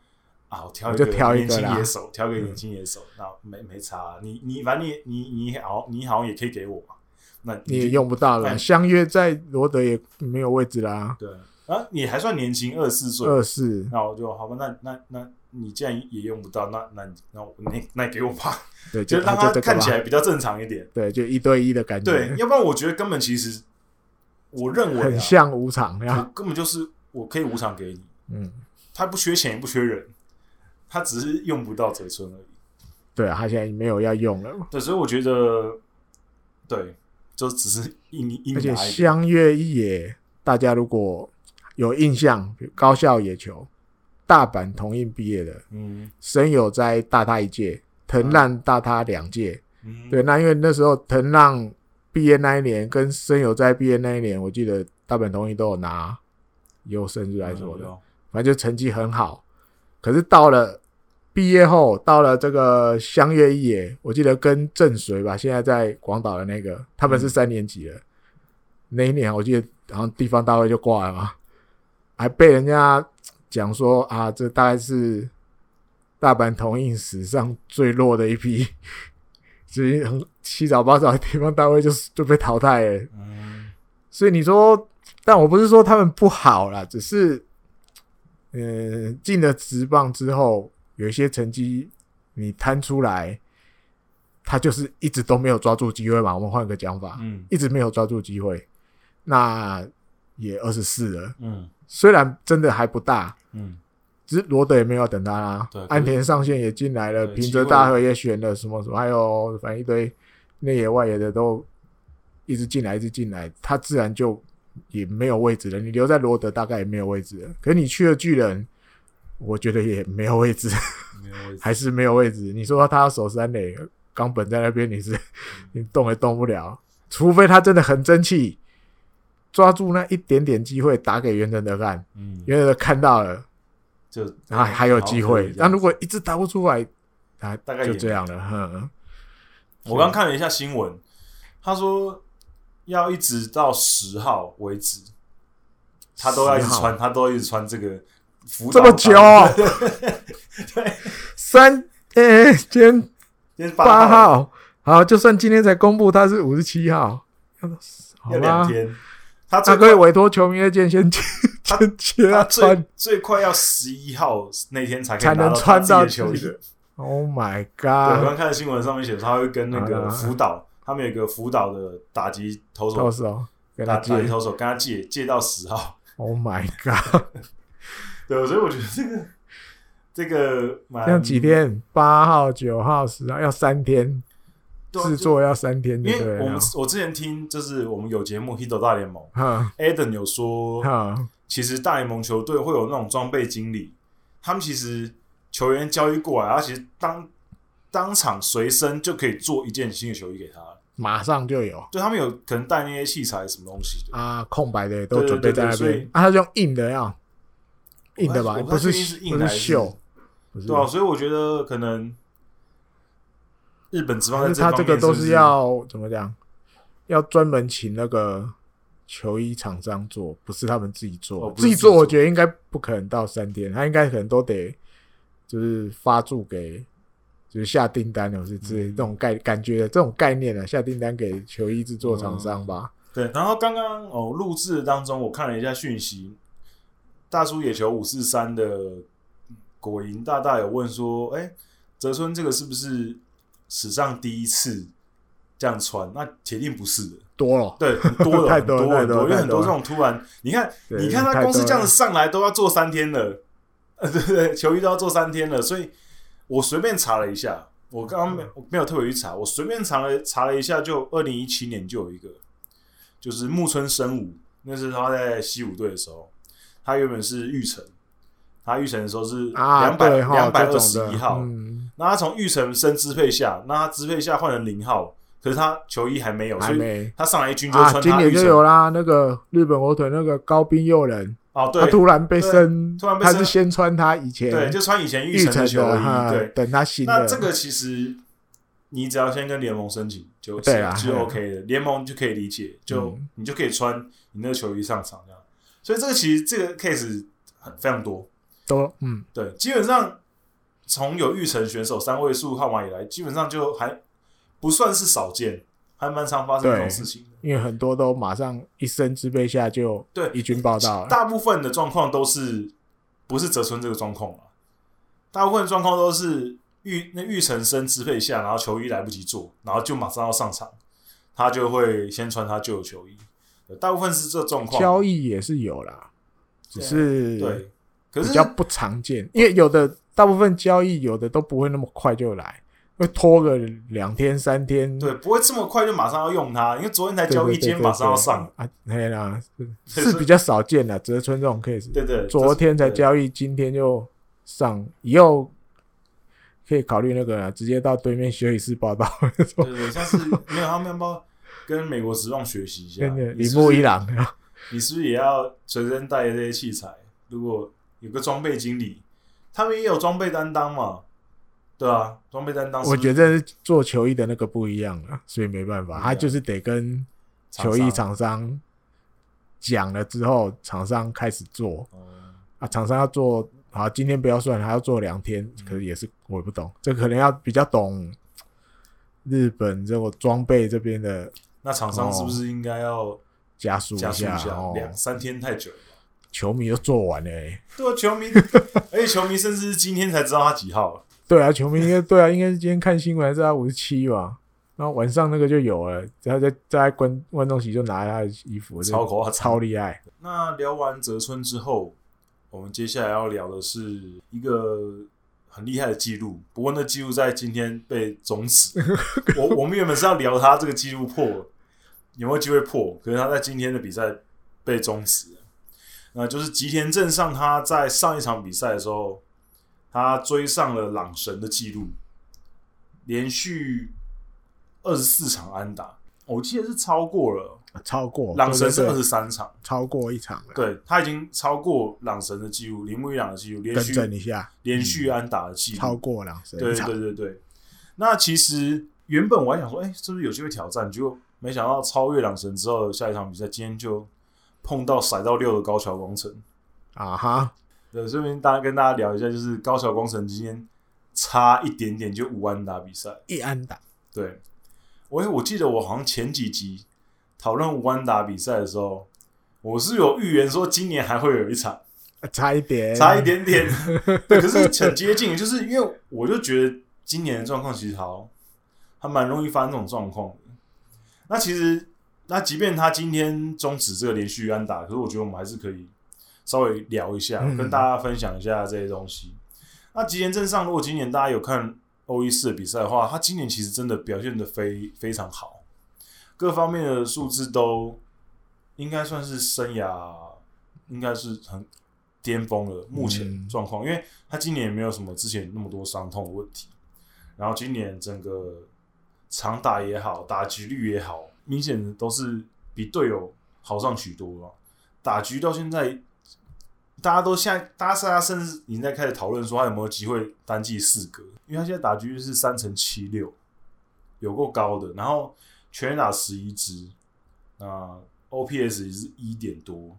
啊，我挑一个年轻野手，挑一个年轻野手，那没没差，你你反正你你你好，你好像也可以给我嘛，那你也用不到了，相约在罗德也没有位置啦。对啊，你还算年轻，二十四岁，二十四，那我就好吧，那那那。你既然也用不到，那那那我那那给我吧，对，就让他看起来比较正常一点。对，就一对一的感觉。对，要不然我觉得根本其实，我认为、啊、很像无偿，根本就是我可以无偿给你。嗯，他不缺钱也不缺人，他只是用不到嘴唇而已。对啊，他现在没有要用了。对，所以我觉得，对，就只是一一，而且相约一也，大家如果有印象，高校野球，大阪桐荫毕业的，嗯，森友哉大他一届，藤浪大他两届，嗯，对，那因为那时候藤浪毕业那一年跟森友哉毕业那一年，我记得大阪桐荫都有拿优胜日来说的，反正就成绩很好，可是到了。毕业后到了这个相约一野，我记得跟郑水吧，现在在广岛的那个，他们是三年级了。嗯、那一年我记得好像地方大会就挂了嘛，还被人家讲说啊，这大概是大阪同印史上最弱的一批，所以很七早八早的地方单位就就被淘汰了。嗯，所以你说，但我不是说他们不好啦，只是嗯、呃、进了职棒之后。有一些成绩你摊出来，他就是一直都没有抓住机会嘛。我们换个讲法，嗯，一直没有抓住机会，那也二十四了，嗯，虽然真的还不大，嗯，只是罗德也没有等他啦。对，安田上线也进来了，平泽大河也选了，什么什么，还有反正一堆内野外野的都一直进来，一直进来，他自然就也没有位置了。你留在罗德大概也没有位置了。可是你去了巨人。我觉得也没有位置，没有位置，[LAUGHS] 还是没有位置。你说他要守三垒，冈本在那边，你是你动也动不了，除非他真的很争气，抓住那一点点机会打给袁成德看，嗯，袁成德看到了，就然后还有机会。但如果一直打不出来，啊大概就这样了。哼，我刚看了一下新闻，他说要一直到十号为止，他都要一直穿，他都一直穿这个服。这么久，[LAUGHS] 对，三呃，今天八号，好，就算今天才公布他是五十七号，要两天，他他可以委托球迷的件先先先他最最快要十一号那天才才能穿到球衣。Oh my god！我刚看的新闻上面写，他会跟那个福岛，他们有一个福岛的打击投手，打打击投手跟他借借到十号。Oh my god！[LAUGHS] 对，所以我觉得这个这个像几天，八号、九号、十号要三天制作，要三天。因为我们我之前听，就是我们有节目《Hito 大联盟》，Adam 有说，其实大联盟球队会有那种装备经理，他们其实球员交易过来，他其实当当场随身就可以做一件新的球衣给他，马上就有。就他们有可能带那些器材什么东西的啊，空白的都准备在那边啊，他是用硬的呀。硬的吧，不是硬的秀，对啊，所以我觉得可能日本职棒在这他这个都是要怎么讲？要专门请那个球衣厂商做，不是他们自己做。自己做，我觉得应该不可能到三天，他应该可能都得就是发注给，就是下订单的，是之类这种概感觉的这种概念啊下订单给球衣制作厂商吧。对，然后刚刚哦录制当中，我看了一下讯息。大叔野球五四三的果蝇大大有问说：“哎、欸，泽村这个是不是史上第一次这样穿？那铁定不是的，多了，对，很多 [LAUGHS] 了，太多很多很多，因为很多这种突然，你看，你看他公司这样子上来都要做三天了，呃，对对？球衣都要做三天了，所以我随便查了一下，我刚刚没没有特别去查，我随便查了查了一下，就二零一七年就有一个，就是木村生武，那是他在西武队的时候。”他原本是玉成，他玉成的时候是两百两百二十一号，嗯、那他从玉成升支配下，那他支配下换成零号，可是他球衣还没有，还没。所以他上来一军就穿他、啊、今年就有啦。那个日本火腿那个高滨佑人哦，对，他突然被升，突然被升，他是先穿他以前对，就穿以前玉成的球衣，的对，等他新的。那这个其实你只要先跟联盟申请就对啊，就 OK 的，联盟就可以理解，就、嗯、你就可以穿你那个球衣上场这样。所以这个其实这个 case 很非常多，多嗯，对，基本上从有玉成选手三位数号码以来，基本上就还不算是少见，还蛮常发生这种事情。因为很多都马上一声支配下就对一军报道了，大部分的状况都是不是泽村这个状况嘛？大部分状况都是玉那玉成升支配下，然后球衣来不及做，然后就马上要上场，他就会先穿他旧的球衣。大部分是这状况，交易也是有啦，只是对，可是比较不常见，因为有的大部分交易有的都不会那么快就来，会拖个两天三天，对，不会这么快就马上要用它，因为昨天才交易，今天马上要上。啊，对啦，是比较少见的泽村这种 case，对对，昨天才交易，今天就上，以后可以考虑那个直接到对面休息室报道，对对，像是没有他们要不要跟美国时装学习一下，铃木一朗，你是不是也要随身带这些器材？如果有个装备经理，他们也有装备担当嘛？对啊，装备担当是是。我觉得做球衣的那个不一样了，所以没办法，他就是得跟球衣厂商讲了之后，厂商开始做。啊，厂商要做好，今天不要算，还要做两天，可是也是我也不懂，这可能要比较懂日本这个装备这边的。那厂商是不是应该要加速一下？两三天太久了。球迷都做完了，欸，对啊，球迷，[LAUGHS] 而且球迷甚至是今天才知道他几号。对啊，球迷应该对啊，应该是今天看新闻还是他五十七吧？然后晚上那个就有了，然后在在观观众席就拿他的衣服，超酷，超厉害。那聊完泽村之后，我们接下来要聊的是一个很厉害的记录，不过那记录在今天被终止。[LAUGHS] 我我们原本是要聊他这个记录破有没有机会破，可是他在今天的比赛被终止了。那就是吉田镇上，他在上一场比赛的时候，他追上了朗神的记录，连续二十四场安打，我记得是超过了，超过朗神是二十三场，超过一场了，对，他已经超过朗神的记录，铃木一朗的记录，连续一下，连续安打的记录，超过朗神，对对对对。那其实原本我还想说，哎、欸，是不是有机会挑战？结果没想到超越朗神之后，下一场比赛今天就。碰到甩到六的高桥光成啊哈，对，顺便大家跟大家聊一下，就是高桥光成今天差一点点就五安打比赛，一安打。对，我我记得我好像前几集讨论五安打比赛的时候，我是有预言说今年还会有一场，差一点，差一点点，[LAUGHS] 对，可是很接近，就是因为我就觉得今年的状况其实好，还蛮容易发生这种状况的。那其实。那即便他今天终止这个连续安打，可是我觉得我们还是可以稍微聊一下，嗯、跟大家分享一下这些东西。那吉田正上，如果今年大家有看欧一四的比赛的话，他今年其实真的表现的非非常好，各方面的数字都应该算是生涯应该是很巅峰了。目前状况，嗯、因为他今年也没有什么之前那么多伤痛的问题，然后今年整个长打也好，打击率也好。明显的都是比队友好上许多了。打局到现在，大家都现在，大家甚至已经在开始讨论说他有没有机会单季四格，因为他现在打局是三乘七六，有够高的。然后全员打十一支，那 OPS 也是一点多，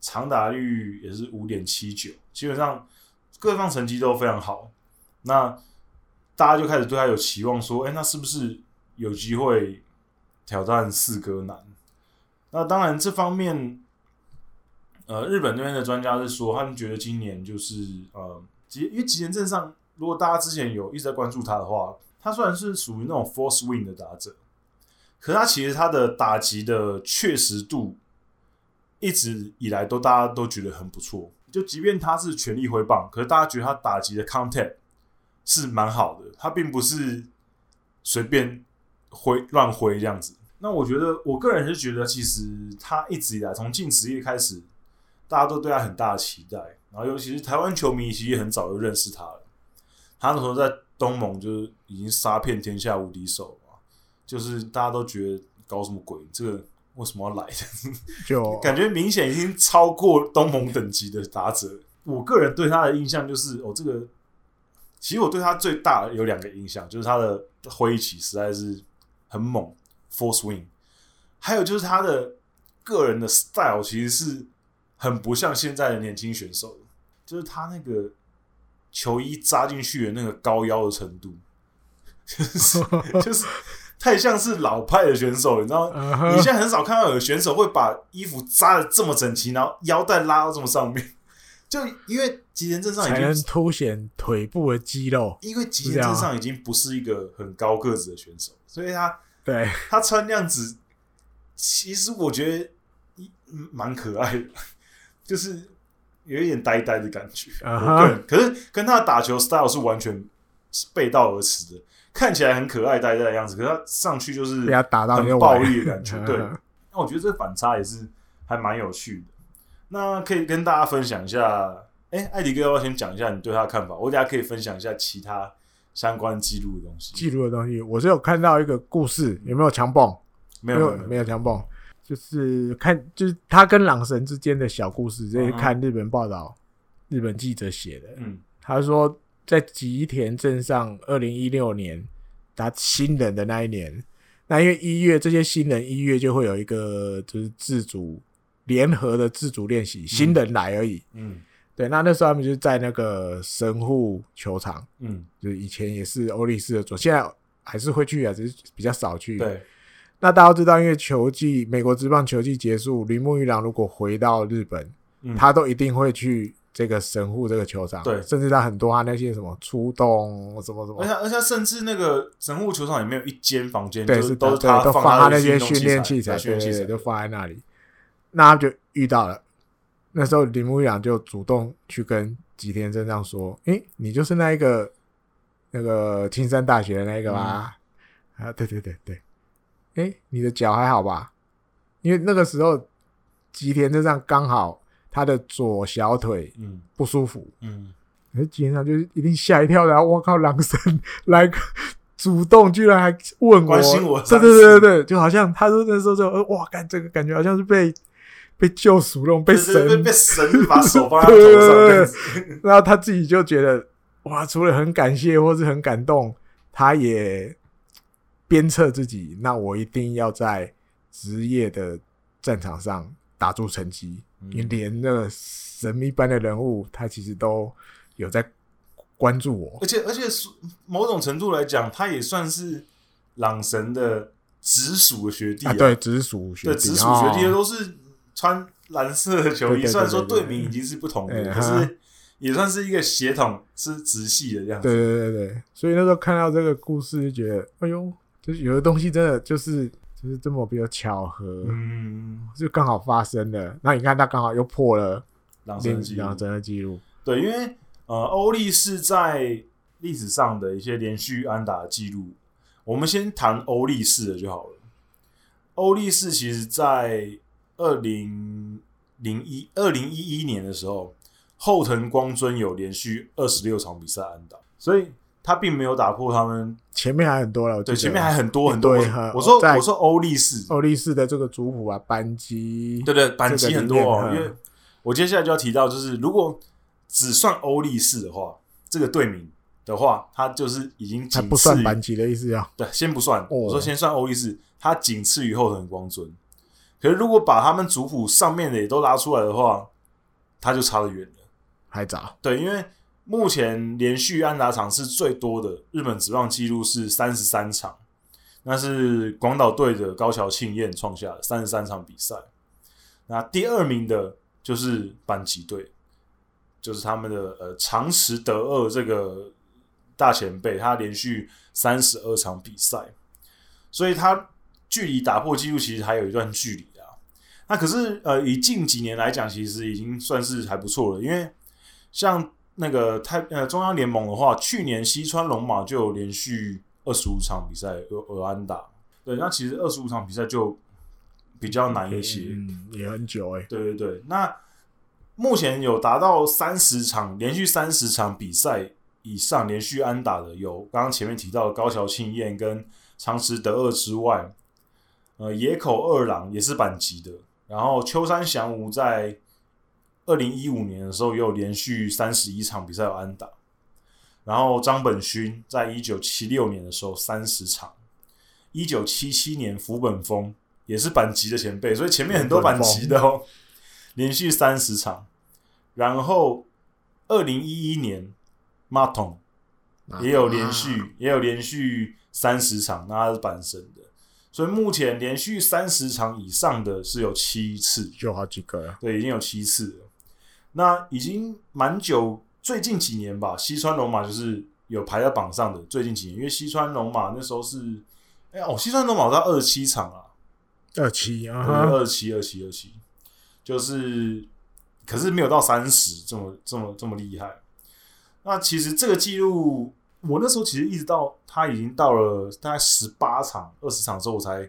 长打率也是五点七九，基本上各方成绩都非常好。那大家就开始对他有期望，说，哎、那是不是有机会？挑战四哥难，那当然这方面，呃，日本那边的专家是说，他们觉得今年就是呃，吉因为吉田镇上，如果大家之前有一直在关注他的话，他虽然是属于那种 four swing 的打者，可是他其实他的打击的确实度一直以来都大家都觉得很不错，就即便他是全力挥棒，可是大家觉得他打击的 contact 是蛮好的，他并不是随便。挥乱挥这样子，那我觉得我个人是觉得，其实他一直以来从进职业开始，大家都对他很大的期待，然后尤其是台湾球迷其实也很早就认识他了。他那时候在东盟就是已经杀遍天下无敌手嘛，就是大家都觉得搞什么鬼，这个为什么要来的？[LAUGHS] 就感觉明显已经超过东盟等级的打者。我个人对他的印象就是，哦，这个其实我对他最大有两个印象，就是他的挥起实在是。很猛，full swing，还有就是他的个人的 style 其实是很不像现在的年轻选手的，就是他那个球衣扎进去的那个高腰的程度，就是就是太像是老派的选手，你知道吗？Uh. 你现在很少看到有选手会把衣服扎的这么整齐，然后腰带拉到这么上面，就因为吉田正尚已经才能凸显腿部的肌肉，因为吉田正尚已经不是一个很高个子的选手。所以他 [LAUGHS] 对他穿那样子，其实我觉得蛮可爱的，就是有一点呆呆的感觉。Uh huh. 可是跟他的打球 style 是完全是背道而驰的，看起来很可爱呆呆的样子，可是他上去就是被他打到很暴力的 [LAUGHS] 感觉。对，那我觉得这反差也是还蛮有趣的。那可以跟大家分享一下，哎、欸，艾迪哥要不要先讲一下你对他的看法？我等下可以分享一下其他相关记录的东西。记录的东西，我是有看到一个故事，有没有强蹦？没有，没有强蹦。就是看，就是他跟朗神之间的小故事，这、嗯、是看日本报道，日本记者写的。嗯，他说在吉田镇上，二零一六年他新人的那一年，那因为一月这些新人一月就会有一个就是自主联合的自主练习，新人来而已。嗯，对，那那时候他们就在那个神户球场，嗯，就是以前也是欧力士的主，现在还是会去啊，只是比较少去。对。那大家都知道，因为球季，美国职棒球季结束，铃木一郎如果回到日本，嗯，他都一定会去这个神户这个球场，对，甚至他很多他那些什么出动什么什么，而且而且甚至那个神户球场也没有一间房间，对，是都是他都放他那些训练器材，对对对，就放在那里。那他就遇到了，那时候铃木一朗就主动去跟吉田正尚说：“诶、欸，你就是那一个那个青山大学的那个吧？”嗯、啊，对对对对。诶、欸，你的脚还好吧？因为那个时候吉田正尚刚好他的左小腿嗯不舒服嗯，吉田上就是一定吓一跳，然后我靠，狼神来主动居然还问我关心我，对对对对对，就好像他说那时候就哇，感这个感觉好像是被被救赎那种，被神对对对被神把手放在头上对对对，然后他自己就觉得哇，除了很感谢或是很感动，他也。鞭策自己，那我一定要在职业的战场上打出成绩。你、嗯、连那个神秘般的人物，他其实都有在关注我。而且，而且某种程度来讲，他也算是朗神的直属的学弟啊。对，直属学弟，直属学弟都是穿蓝色的球衣。虽然说队名已经是不同的，可是也算是一个血统是直系的这样子。对对对对，所以那时候看到这个故事，就觉得哎呦。就是有的东西真的就是就是这么比较巧合，嗯，就刚好发生了。那你看，他刚好又破了朗神记录。对，因为呃，欧力士在历史上的一些连续安打的记录，我们先谈欧力士的就好了。欧力士其实在二零零一二零一一年的时候，后藤光尊有连续二十六场比赛安打，所以。他并没有打破他们前面还很多了，对，前面还很多很多。我说我说欧力士，欧力士的这个族谱啊，班机，对对，班机很多哦。因为我接下来就要提到，就是如果只算欧力士的话，这个队名的话，他就是已经仅不算班机的意思啊。对，先不算，我说先算欧力士，他仅次于后藤光尊。可是如果把他们族谱上面的也都拉出来的话，他就差得远了，还早。对，因为。目前连续安打场是最多的，日本职棒记录是三十三场，那是广岛队的高桥庆彦创下的三十三场比赛。那第二名的就是阪急队，就是他们的呃长池德二这个大前辈，他连续三十二场比赛，所以他距离打破纪录其实还有一段距离啊。那可是呃以近几年来讲，其实已经算是还不错了，因为像。那个太呃中央联盟的话，去年西川龙马就有连续二十五场比赛有有安打，对，那其实二十五场比赛就比较难一些，嗯，也很久诶、欸。对对对，那目前有达到三十场连续三十场比赛以上连续安打的有刚刚前面提到的高桥庆彦跟长池德二之外，呃野口二郎也是阪急的，然后秋山翔吾在。二零一五年的时候，也有连续三十一场比赛有安打。然后张本勋在一九七六年的时候三十场，一九七七年福本丰也是阪急的前辈，所以前面很多阪急的哦，连续三十场。然后二零一一年马桶也有连续也有连续三十场，那他是阪神的。所以目前连续三十场以上的是有七次，就好几个了。对，已经有七次了。那已经蛮久，最近几年吧，西川龙马就是有排在榜上的。最近几年，因为西川龙马那时候是，哎、欸、哦，西川龙马到二十七场啊，二七啊，二七二七二七，就是，可是没有到三十这么这么这么厉害。那其实这个记录我那时候其实一直到他已经到了大概十八场、二十场之后，我才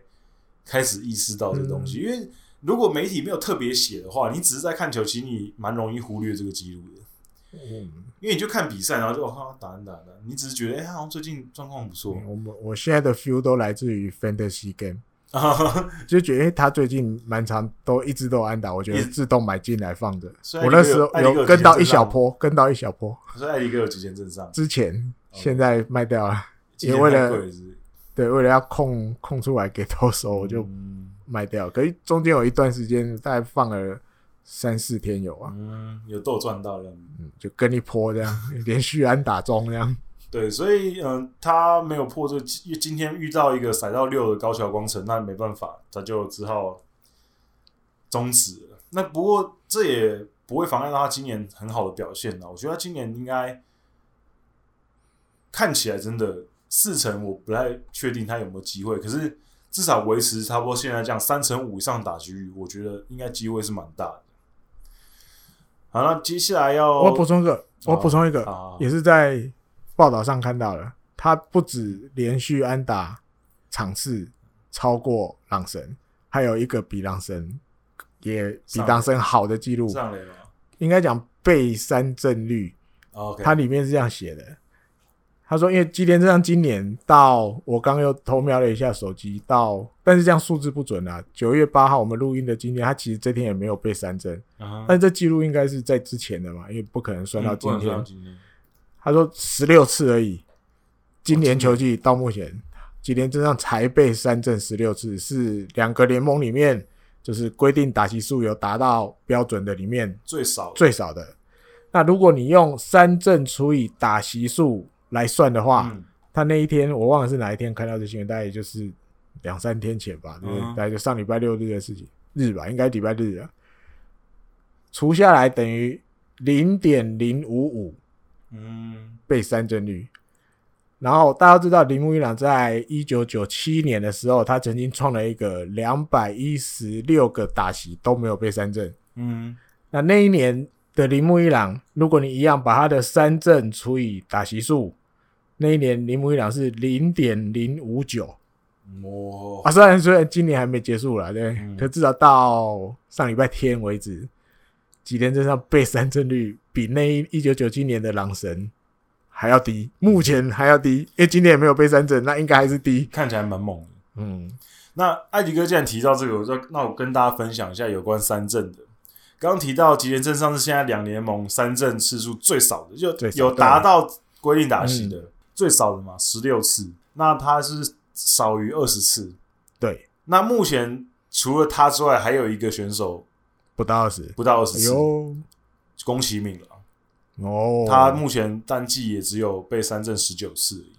开始意识到这个东西。嗯、因为如果媒体没有特别写的话，你只是在看球，其实你蛮容易忽略这个记录的。嗯，因为你就看比赛，然后就哦，打打打，你只是觉得哎，好像最近状况不错。我我现在的 feel 都来自于 Fantasy Game。[LAUGHS] 就觉得他最近蛮长，都一直都有安打，我觉得自动买进来放着。我那时候有跟到一小波，跟到一小波。所以艾迪哥有几件正上？之前现在卖掉了，[LAUGHS] 也为了对，为了要空空出来给投手，我就卖掉。可是中间有一段时间大概放了三四天有啊，嗯，有都赚到这样，嗯，就跟一波这样，连续安打中这样。[LAUGHS] 对，所以嗯、呃，他没有破这个，因为今天遇到一个甩到六的高桥光成，那没办法，他就只好终止了。那不过这也不会妨碍到他今年很好的表现呢。我觉得他今年应该看起来真的四成，我不太确定他有没有机会，可是至少维持差不多现在这样三成五以上打击率，我觉得应该机会是蛮大的。好，那接下来要我补充一个，我补充一个，哦、也是在。报道上看到的，他不止连续安打场次超过朗神，还有一个比朗神也比朗神好的记录。应该讲被三振率。OK，它里面是这样写的。他说，因为吉田正尚今年到我刚又偷瞄了一下手机，到但是这样数字不准啊。九月八号我们录音的今天，他其实这天也没有被三振，uh huh. 但这记录应该是在之前的嘛，因为不可能算到今天。嗯他说十六次而已，今年球季到目前，吉田正尚才被三振十六次，是两个联盟里面就是规定打席数有达到标准的里面最少最少的。那如果你用三振除以打席数来算的话，嗯、他那一天我忘了是哪一天看到这新闻，大概也就是两三天前吧，对不对？大概就上礼拜六日的事情，日吧，应该礼拜日啊，除下来等于零点零五五。嗯，被三振率。然后大家知道铃木一朗在一九九七年的时候，他曾经创了一个两百一十六个打席都没有被三振。嗯，那那一年的铃木一郎，如果你一样把他的三振除以打席数，那一年铃木一郎是零点零五九。哇！啊，虽然虽然今年还没结束了，对，嗯、可至少到上礼拜天为止。吉田正尚被三振率比那一九九七年的狼神还要低，目前还要低，因为今年也没有被三振，那应该还是低，看起来蛮猛的。嗯，那艾迪哥既然提到这个，我就那我跟大家分享一下有关三振的。刚刚提到吉田正上是现在两联盟三振次数最少的，就有达到规定打席的最少的嘛，十六次。那他是少于二十次。对，那目前除了他之外，还有一个选手。不到二十，不到二十次，宫崎敏了。哦，他目前单季也只有被三振十九次而已。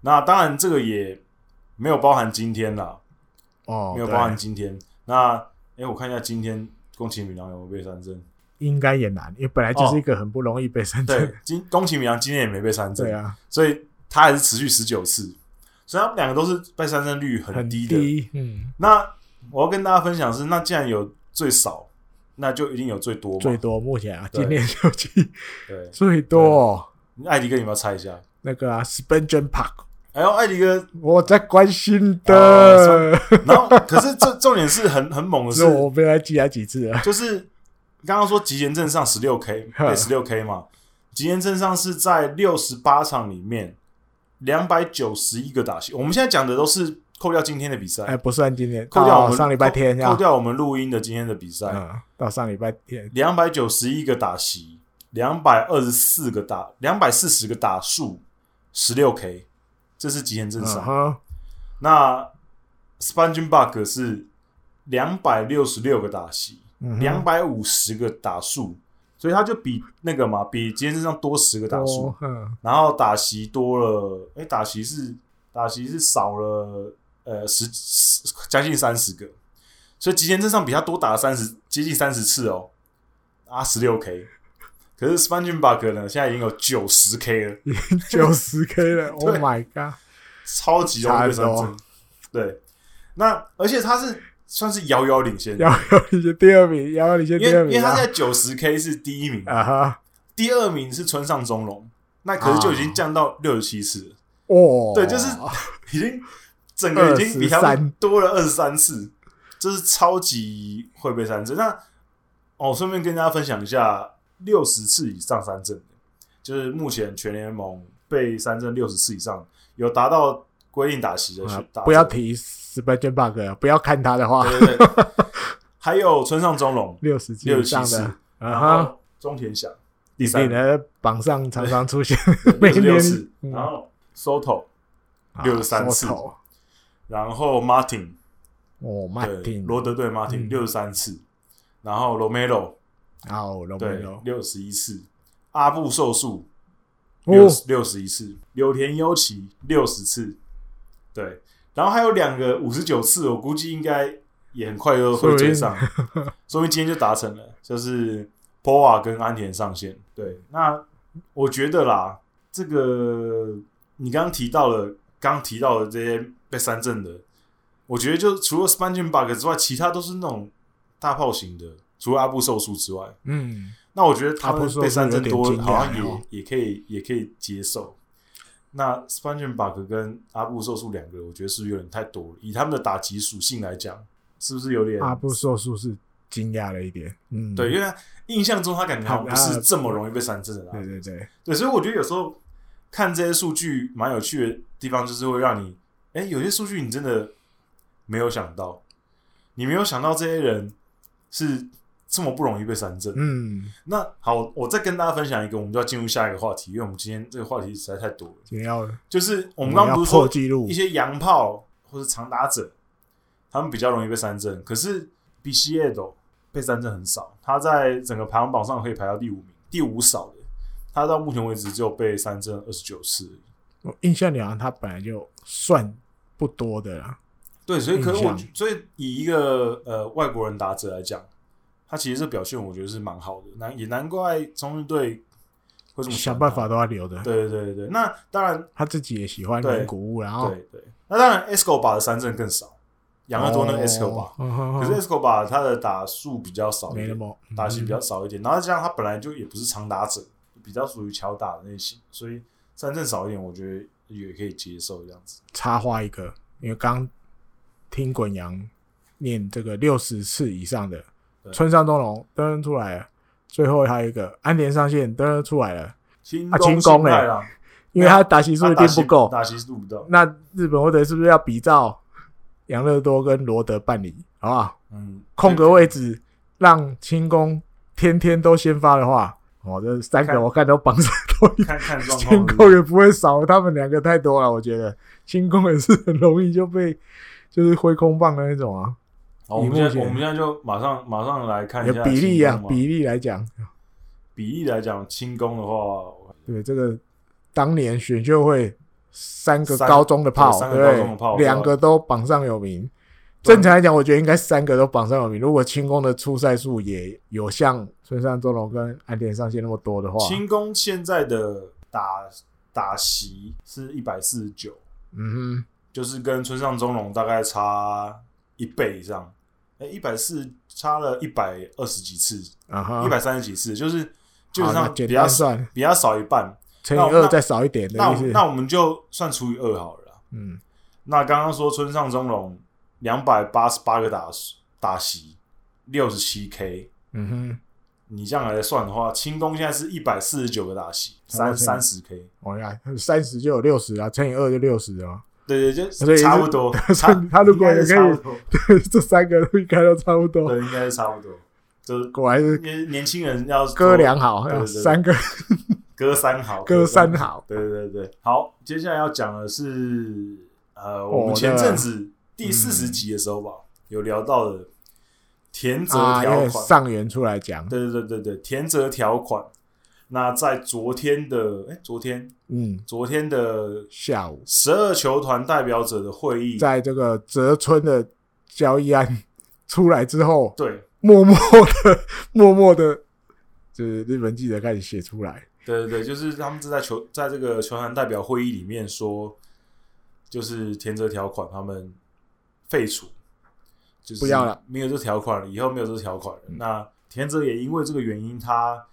那当然，这个也没有包含今天啦。哦，没有包含今天。那，哎，我看一下今天宫崎敏郎有没有被三振？应该也难，因为本来就是一个很不容易被三振。对，今宫崎敏郎今天也没被三振。对啊，所以他还是持续十九次。所以他们两个都是被三振率很低的。嗯，那我要跟大家分享是，那既然有最少。那就一定有最多嘛？最多目前啊，今年球季对最多。艾迪哥，你要猜一下？那个啊 s p e n g e n Park。哎呦，艾迪哥，我在关心的。然后，[LAUGHS] 可是这重点是很很猛的是，我被他记他几次了。就是刚刚说吉田镇上十六 K [LAUGHS] 对十六 K 嘛，吉田镇上是在六十八场里面两百九十一个打席。我们现在讲的都是。扣掉今天的比赛，哎，不算今天，扣掉我们上礼拜天，扣掉我们录音的今天的比赛，嗯，到上礼拜天，两百九十一个打席，两百二十四个打，两百四十个打数，十六 K，这是极限正尚。嗯、那 Spangenberg 是两百六十六个打席，两百五十个打数，所以他就比那个嘛，比极限正尚多十个打数，嗯、然后打席多了，哎，打席是打席是少了。呃，十十将近三十个，所以极限正上比他多打了三十，接近三十次哦，啊，十六 K，可是 Spangenberg 呢，现在已经有九十 K 了，[LAUGHS] 九十 K 了，[LAUGHS] Oh my god，超级容易被三振，对，那而且他是算是遥遥领先，遥遥领先第二名，遥遥领先第二名，因为他在九十 K 是第一名。啊哈，第二名是村上中龙，那可是就已经降到六十七次了。哦，对，就是 [LAUGHS] 已经整个已经比他们多了二十三次，这是超级会被三振。那哦，顺便跟大家分享一下，六十次以上三振，就是目前全联盟被三振六十次以上，有达到规定打席的。不要提 Spangen Bark，不要看他的话。对对对 [LAUGHS] 还有村上中龙六十六十七次，然后中田翔第三的榜上常常出现，[LAUGHS] 六十六次，然后 Soto 六十三次，然后 Martin 哦，Martin 罗德对 Martin 六十三次。然后罗梅罗，哦，对，六十一次，阿布寿树六六十一次，柳田优起六十次，对，然后还有两个五十九次，我估计应该也很快就会追上，说明今天就达成了，就是波瓦跟安田上线。对，那我觉得啦，这个你刚刚提到了，刚刚提到的这些被三振的，我觉得就除了 Spangenberg 之外，其他都是那种。大炮型的，除了阿部寿树之外，嗯，那我觉得他们被三振多，好像也也可以，也可以接受。那 Spangenberg 跟阿部寿树两个，我觉得是不是有点太多了？以他们的打击属性来讲，是不是有点？阿部寿树是惊讶了一点，嗯，对，因为印象中他感觉好像不是这么容易被三振的。对对对，对，所以我觉得有时候看这些数据蛮有趣的地方，就是会让你，哎，有些数据你真的没有想到，你没有想到这些人。是这么不容易被三振。嗯，那好，我再跟大家分享一个，我们就要进入下一个话题，因为我们今天这个话题实在太多了。今天要就是我们刚刚不是说记录一些洋炮或者长打者，他们比较容易被三振，可是比西耶斗被三振很少，他在整个排行榜上可以排到第五名，第五少的，他到目前为止只有被三振二十九次。我印象里好像他本来就算不多的啦。对，所以可是我，所以以一个呃外国人打者来讲，他其实这表现我觉得是蛮好的，难也难怪中日队会这么想办法都要留的。对对对对，那当然他自己也喜欢人鼓舞，然后对对，那当然 Escobar 的三振更少，养乐多那 Escobar，、哦、可是 Escobar 他的打数比较少一点，没那么打戏比较少一点，然后这样他本来就也不是长打者，比较属于巧打的类型，所以三振少一点，我觉得也可以接受这样子。插话一个，因为刚。听滚阳念这个六十次以上的村上东隆登出来了，最后还有一个安田上线登出来了，啊清宫哎，因为他打席数一定不够，打席数不够。那日本或者是不是要比照养乐多跟罗德办理，好不好？嗯，空格位置让清宫天天都先发的话，哦，这三个我看都绑上清宫也不会少，他们两个太多了，我觉得清宫也是很容易就被。就是挥空棒的那种啊！好，我们现在我们现在就马上马上来看一下比例啊，比例来讲，比例来讲，轻功的话，对这个当年选秀会三个高中的炮，三个高中的炮，两个都榜上有名。正常来讲，我觉得应该三个都榜上有名。如果清宫的出赛数也有像村上宗隆跟安田上线那么多的话，轻功现在的打打席是一百四十九。嗯哼。就是跟村上中龙大概差一倍以上，哎，一百四差了一百二十几次，一百三十几次，就是基本上比较算，比较少一半，乘以二再少一点。那那我们就算除以二好了。嗯，那刚刚说村上中龙两百八十八个打打席，六十七 K。嗯哼，你这样来算的话，清宫现在是一百四十九个打席，三三十 K。哦呀，三十就有六十啊，乘以二就六十啊。对对，就差不多。[LAUGHS] 他如果也可以，[LAUGHS] 对，这三个都应该都差不多。对，应该是差不多。就果然是年轻人要哥俩好，要三个 [LAUGHS] 哥三好，哥三好。对对对，好，接下来要讲的是，呃，我们前阵子第四十集的时候吧，有聊到的田泽条款，上元出来讲。对对对对对，田泽条款。那在昨天的哎，昨天？嗯，昨天的下午，十二球团代表者的会议，在这个泽村的交易案 [LAUGHS] 出来之后，对，默默的，[LAUGHS] 默默的，就是日本记者开始写出来，对对对，就是他们是在球在这个球团代表会议里面说，就是田泽条款他们废除，就是不要了，没有这条款了，以后没有这条款了。嗯、那田泽也因为这个原因，他。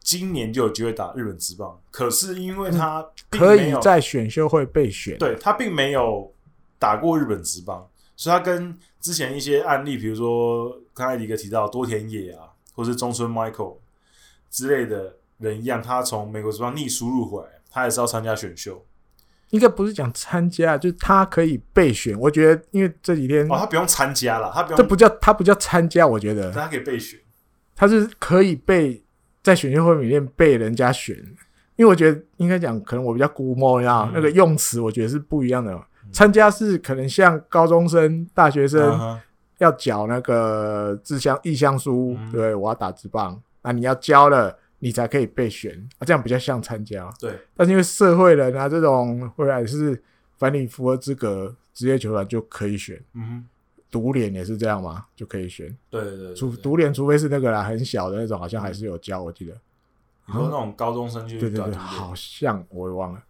今年就有机会打日本职棒，可是因为他可以在选秀会被选，对他并没有打过日本职棒，所以他跟之前一些案例，比如说刚才李哥提到多田野啊，或是中村 Michael 之类的人一样，他从美国职棒逆输入回来，他也是要参加选秀。应该不是讲参加，就是他可以备选。我觉得，因为这几天哦，他不用参加了，他不用，这不叫他不叫参加。我觉得他可以备选，他是可以被在选秀会里面被人家选。因为我觉得应该讲，可能我比较估摸呀，嗯、那个用词我觉得是不一样的。参、嗯、加是可能像高中生、大学生要缴那个志向意向书，嗯、对，我要打职棒，那你要交了。你才可以被选啊，这样比较像参加。对，但是因为社会人啊，这种回来是反正你符合资格，职业球员就可以选。嗯哼，独联也是这样吗，就可以选。对对对，除独联，除非是那个啦，很小的那种，好像还是有教，我记得。你说那种高中生就对对对，好像我也忘了。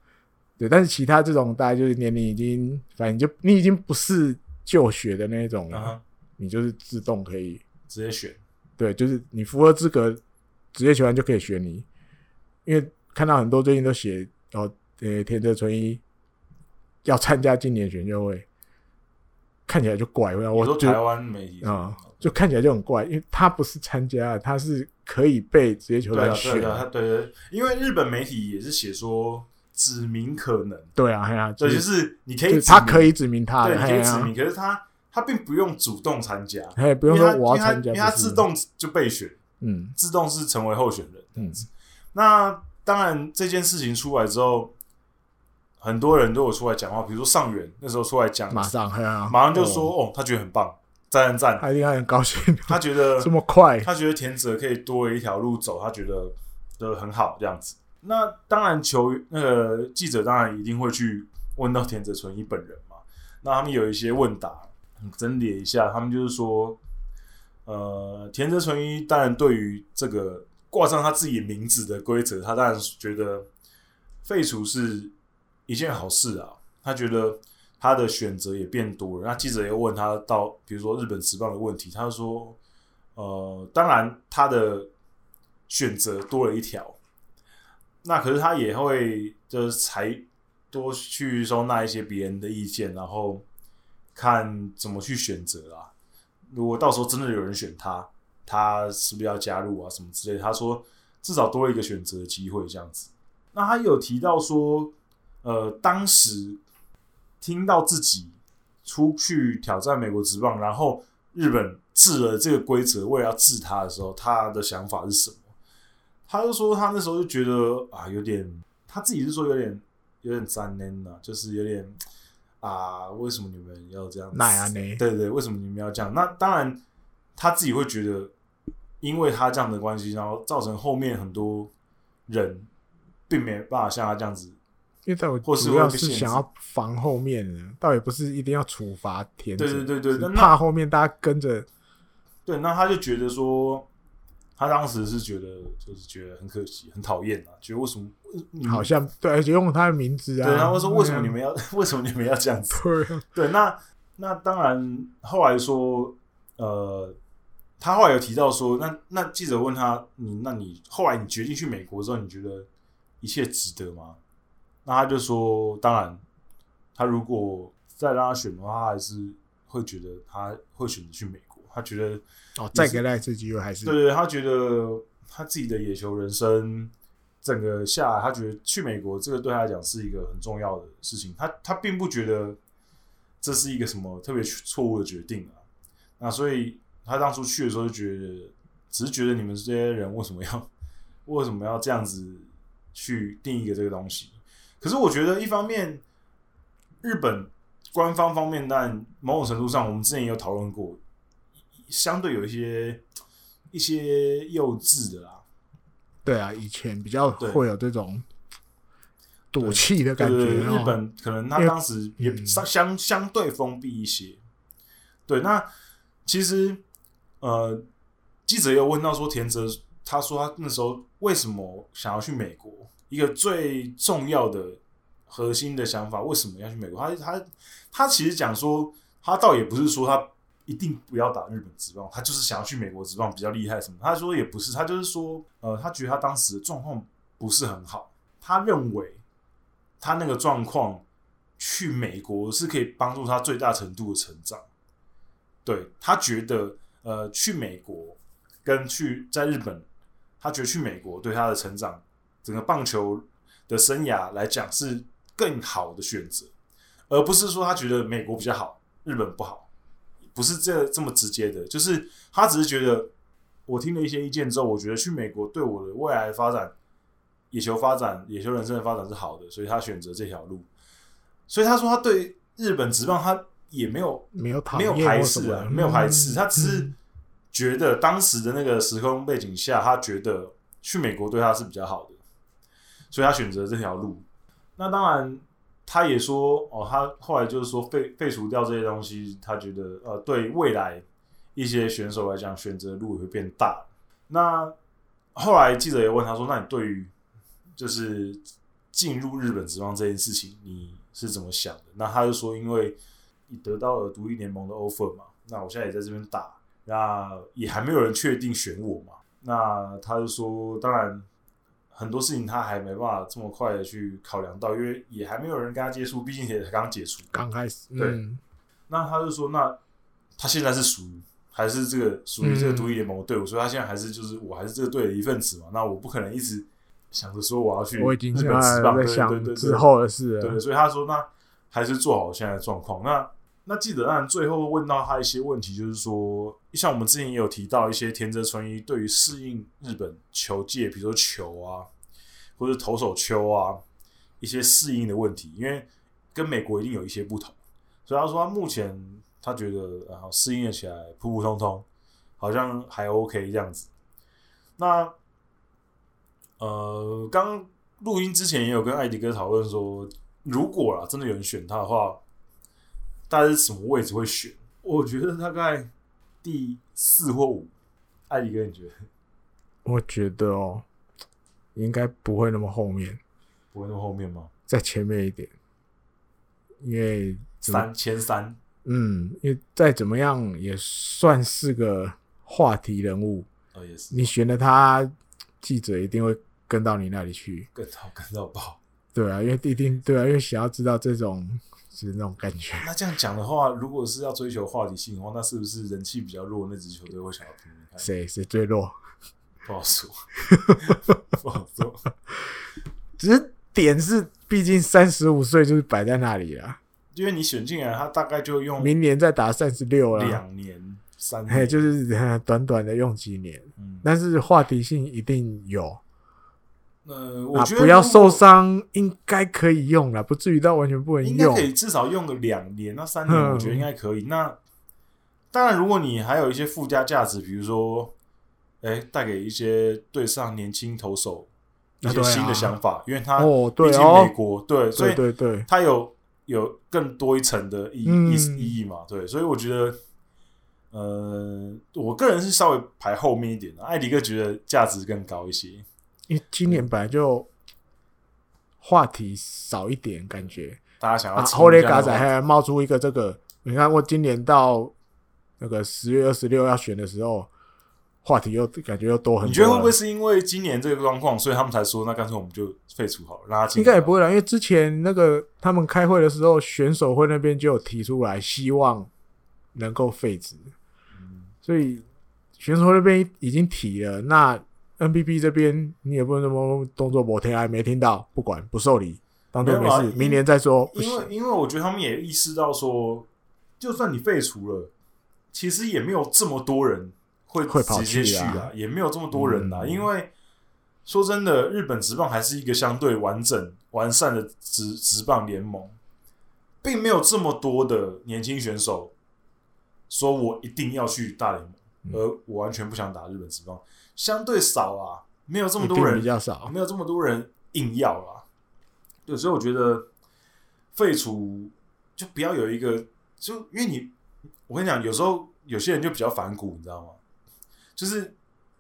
对，但是其他这种大概就是年龄已经，反正就你已经不是就学的那种了，你就是自动可以直接选。对，就是你符合资格。职业球员就可以选你，因为看到很多最近都写哦，呃，田泽纯一要参加今年选秀会，看起来就怪。我说台湾媒体啊、嗯，就看起来就很怪，因为他不是参加，他是可以被职业球队选。对啊，对对，因为日本媒体也是写说指名可能。对啊，对啊对，就是你可以，他可以指名他，对，你可以指名，可是他他并不用主动参加，哎，不用说我要参加，因为他自动就被选。嗯，自动是成为候选人这样子。嗯，那当然这件事情出来之后，很多人都有出来讲话，比如说上元那时候出来讲，马上，啊、马上就说哦，哦，他觉得很棒，赞赞赞，他应该很高兴，他觉得这么快，他觉得田泽可以多一条路走，他觉得的很好这样子。那当然球员那个记者当然一定会去问到田泽纯一本人嘛。那他们有一些问答，整理一下，他们就是说。呃，田泽纯一当然对于这个挂上他自己名字的规则，他当然觉得废除是一件好事啊。他觉得他的选择也变多了。那记者又问他到，比如说日本职棒的问题，他就说，呃，当然他的选择多了一条，那可是他也会就是才多去收纳一些别人的意见，然后看怎么去选择啊。如果到时候真的有人选他，他是不是要加入啊？什么之类的？他说至少多了一个选择的机会，这样子。那他有提到说，呃，当时听到自己出去挑战美国职棒，然后日本治了这个规则，为了要治他的时候，他的想法是什么？他就说他那时候就觉得啊，有点，他自己是说有点有点残念呐，就是有点。啊，为什么你们要这样子？那样呢？对对，为什么你们要这样？那当然，他自己会觉得，因为他这样的关系，然后造成后面很多人并没办法像他这样子。因为在我主要是想要防后面的，倒也不是一定要处罚田泽。对对对对，怕后面大家跟着。对，那他就觉得说。他当时是觉得，就是觉得很可惜，很讨厌啊，觉得为什么好像对，而且用他的名字啊，对，然后说为什么你们要，[LAUGHS] 为什么你们要这样子？对，对，那那当然，后来说，呃，他后来有提到说，那那记者问他，你那你后来你决定去美国之后，你觉得一切值得吗？那他就说，当然，他如果再让他选的话，他还是会觉得他会选择去美国。他觉得哦，再给他一次机会还是对对，他觉得他自己的野球人生整个下来，他觉得去美国这个对他来讲是一个很重要的事情。他他并不觉得这是一个什么特别错误的决定啊。那所以他当初去的时候就觉得，只是觉得你们这些人为什么要为什么要这样子去定一个这个东西？可是我觉得一方面日本官方方面，但某种程度上，我们之前也有讨论过。相对有一些一些幼稚的啦，对啊，以前比较会有这种赌气的感觉。日本可能他当时也相相相对封闭一些。对，那其实呃，记者有问到说田泽，他说他那时候为什么想要去美国？一个最重要的核心的想法，为什么要去美国？他他他其实讲说，他倒也不是说他。一定不要打日本职棒，他就是想要去美国职棒比较厉害什么？他说也不是，他就是说，呃，他觉得他当时的状况不是很好，他认为他那个状况去美国是可以帮助他最大程度的成长。对，他觉得，呃，去美国跟去在日本，他觉得去美国对他的成长，整个棒球的生涯来讲是更好的选择，而不是说他觉得美国比较好，日本不好。不是这这么直接的，就是他只是觉得，我听了一些意见之后，我觉得去美国对我的未来发展、野球发展、野球人生的发展是好的，所以他选择这条路。所以他说他对日本职棒他也没有没有没有排斥啊，没有排斥，他只是觉得当时的那个时空背景下，他觉得去美国对他是比较好的，所以他选择这条路。那当然。他也说哦，他后来就是说废废除掉这些东西，他觉得呃，对未来一些选手来讲，选择路也会变大。那后来记者也问他说：“那你对于就是进入日本职棒这件事情，你是怎么想的？”那他就说：“因为你得到了独立联盟的 offer 嘛，那我现在也在这边打，那也还没有人确定选我嘛。”那他就说：“当然。”很多事情他还没办法这么快的去考量到，因为也还没有人跟他接触，毕竟也才刚解除，刚开始。对，嗯、那他就说，那他现在是属于还是这个属于这个独立联盟的队伍，嗯、所以他现在还是就是我还是这个队的一份子嘛。那我不可能一直想着说我要去，我已经在想之后的事了。对，所以他说，那还是做好现在的状况。那那记者当然最后问到他一些问题，就是说，像我们之前也有提到一些田泽纯一对于适应日本球界，比如说球啊，或者投手丘啊，一些适应的问题，因为跟美国一定有一些不同，所以他说他目前他觉得啊适应了起来普普通通，好像还 OK 这样子。那呃，刚录音之前也有跟艾迪哥讨论说，如果啊真的有人选他的话。大概是什么位置会选？我觉得大概第四或五。艾迪哥，你觉得？我觉得哦，应该不会那么后面。不会那么后面吗？在前面一点，因为三前三。嗯，因为再怎么样也算是个话题人物。哦，也是。你选了他，记者一定会跟到你那里去。跟到跟到爆。对啊，因为一定对啊，因为想要知道这种。是那种感觉。那这样讲的话，如果是要追求话题性的话，那是不是人气比较弱那支球队会想要听？谁谁最弱？[LAUGHS] 不好说，[LAUGHS] 不好说。只是点是，毕竟三十五岁就是摆在那里了。因为你选进来，他大概就用明年再打三十六了，两年三年，嘿，就是 [LAUGHS] 短短的用几年。嗯，但是话题性一定有。呃，我觉得、啊、不要受伤，应该可以用了，不至于到完全不能用。应该可以至少用个两年到三年，我觉得应该可以。嗯、那当然，如果你还有一些附加价值，比如说，哎、欸，带给一些对上年轻投手一些新的想法，啊啊、因为他毕竟美国，对，所以对对，他有有更多一层的意意意义嘛，对，所以我觉得，呃，我个人是稍微排后面一点的，艾迪哥觉得价值更高一些。因为今年本来就话题少一点，感觉大家想要后来嘎仔还冒出一个这个，你看我今年到那个十月二十六要选的时候，话题又感觉又多很多。你觉得会不会是因为今年这个状况，所以他们才说那干脆我们就废除好了，让他进？应该也不会啦，因为之前那个他们开会的时候，选手会那边就有提出来，希望能够废止，嗯，所以选手会那边已经提了，那。NPB 这边你也不能什么动作摩天，还没听到，不管不受理，当做没事，没明年再说。因为因为我觉得他们也意识到说，就算你废除了，其实也没有这么多人会直接去啊，啊也没有这么多人啊。嗯、因为说真的，日本职棒还是一个相对完整完善的职职棒联盟，并没有这么多的年轻选手说我一定要去大联盟，嗯、而我完全不想打日本职棒。相对少啊，没有这么多人，比较少，没有这么多人硬要啊。对，所以我觉得废除就不要有一个，就因为你，我跟你讲，有时候有些人就比较反骨，你知道吗？就是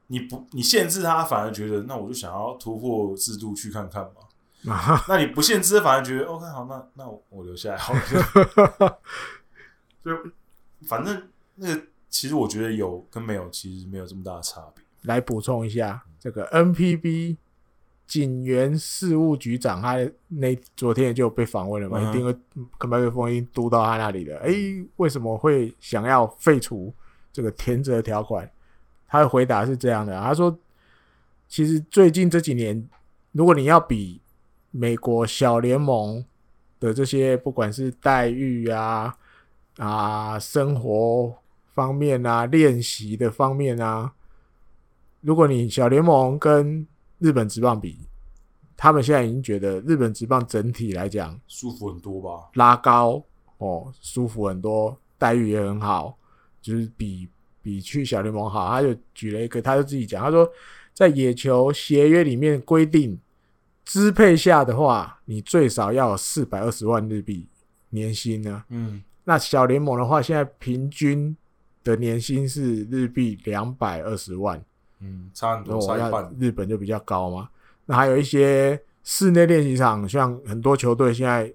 你不你限制他，反而觉得那我就想要突破制度去看看嘛。那你不限制，反而觉得 OK 好，那那我留下来好了。[LAUGHS] 就反正那个其实我觉得有跟没有其实没有这么大的差别。来补充一下，这个 NPB 警员事务局长，他那昨天就被访问了嘛，嗯、一定会跟麦克风音读到他那里的。哎、欸，为什么会想要废除这个填责条款？他的回答是这样的，他说：“其实最近这几年，如果你要比美国小联盟的这些，不管是待遇啊、啊生活方面啊、练习的方面啊，如果你小联盟跟日本职棒比，他们现在已经觉得日本职棒整体来讲舒服很多吧？拉高哦，舒服很多，待遇也很好，就是比。”比去小联盟好，他就举了一个，他就自己讲，他说在野球协约里面规定，支配下的话，你最少要四百二十万日币年薪呢。嗯，那小联盟的话，现在平均的年薪是日币两百二十万，嗯，差很多，差一半。日本就比较高嘛。那还有一些室内练习场，像很多球队现在。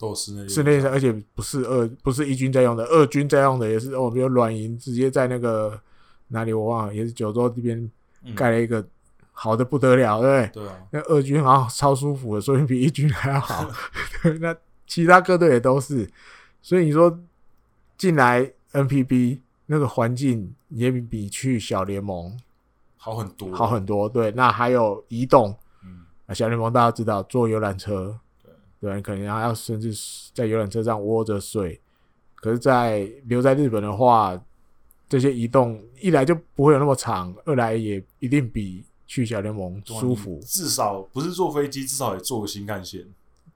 都室内室内，而且不是二，不是一军在用的，二军在用的也是哦，比如软银直接在那个哪里我忘了，也是九州这边盖了一个好的不得了，对不对？对啊，那二军好像超舒服的，所以比一军还要好。对，[LAUGHS] 那其他各队也都是，所以你说进来 NPB 那个环境也比比去小联盟好很多，好很多。对，那还有移动，嗯，小联盟大家知道坐游览车。对，可能还要甚至在游览车上窝着睡。可是，在留在日本的话，这些移动一来就不会有那么长，二来也一定比去小联盟舒服。至少不是坐飞机，至少也坐个新干线，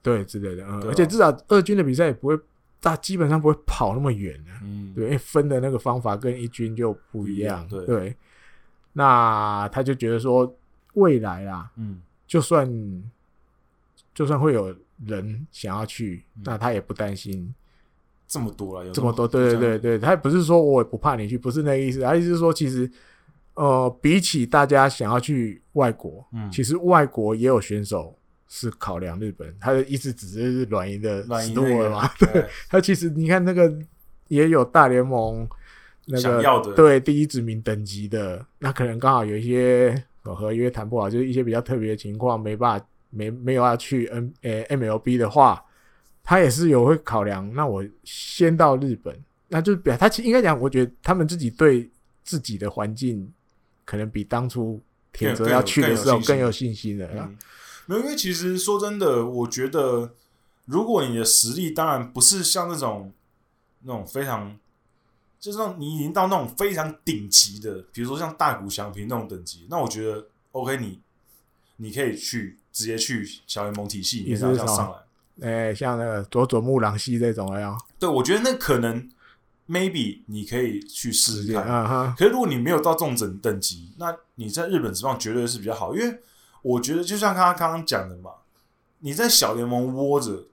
对之类的。嗯，而且至少二军的比赛也不会大，基本上不会跑那么远的。嗯，对，因为分的那个方法跟一军就不一样。对，对，那他就觉得说，未来啦，嗯，就算就算会有。人想要去，那他也不担心这么多了，有这么多，对对对对，他也不是说我也不怕你去，不是那个意思，他意思是说，其实呃，比起大家想要去外国，嗯，其实外国也有选手是考量日本，他的意思只是软银的软银了嘛，对，[LAUGHS] 他其实你看那个也有大联盟那个对第一殖民等级的，那可能刚好有一些合约谈不好，就是一些比较特别的情况没办法。没没有要去 N 呃 MLB 的话，他也是有会考量。那我先到日本，那就表他其实应该讲，我觉得他们自己对自己的环境可能比当初铁泽要去的时候更有信心了。嗯，没有，因为其实说真的，我觉得如果你的实力当然不是像那种那种非常，就是说你已经到那种非常顶级的，比如说像大谷翔平那种等级，那我觉得 OK，你你可以去。直接去小联盟体系，也是要上来。哎、欸，像那个佐佐木朗希这种呀，对，我觉得那可能 maybe 你可以去试试看。啊、可是如果你没有到这种等等级，那你在日本职棒绝对是比较好，因为我觉得就像他刚刚讲的嘛，你在小联盟窝着，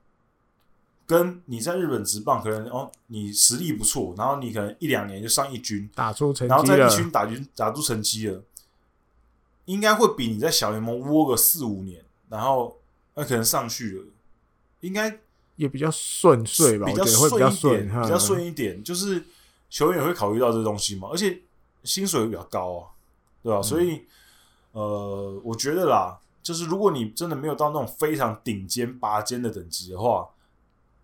跟你在日本职棒可能哦，你实力不错，然后你可能一两年就上一军打出成绩，然后在一军打军打出成绩了，应该会比你在小联盟窝个四五年。然后那可能上去了，应该也比较顺遂吧，比较顺一点，比较顺一点。就是球员也会考虑到这东西嘛，而且薪水也比较高啊，对吧？所以呃，我觉得啦，就是如果你真的没有到那种非常顶尖拔尖的等级的话，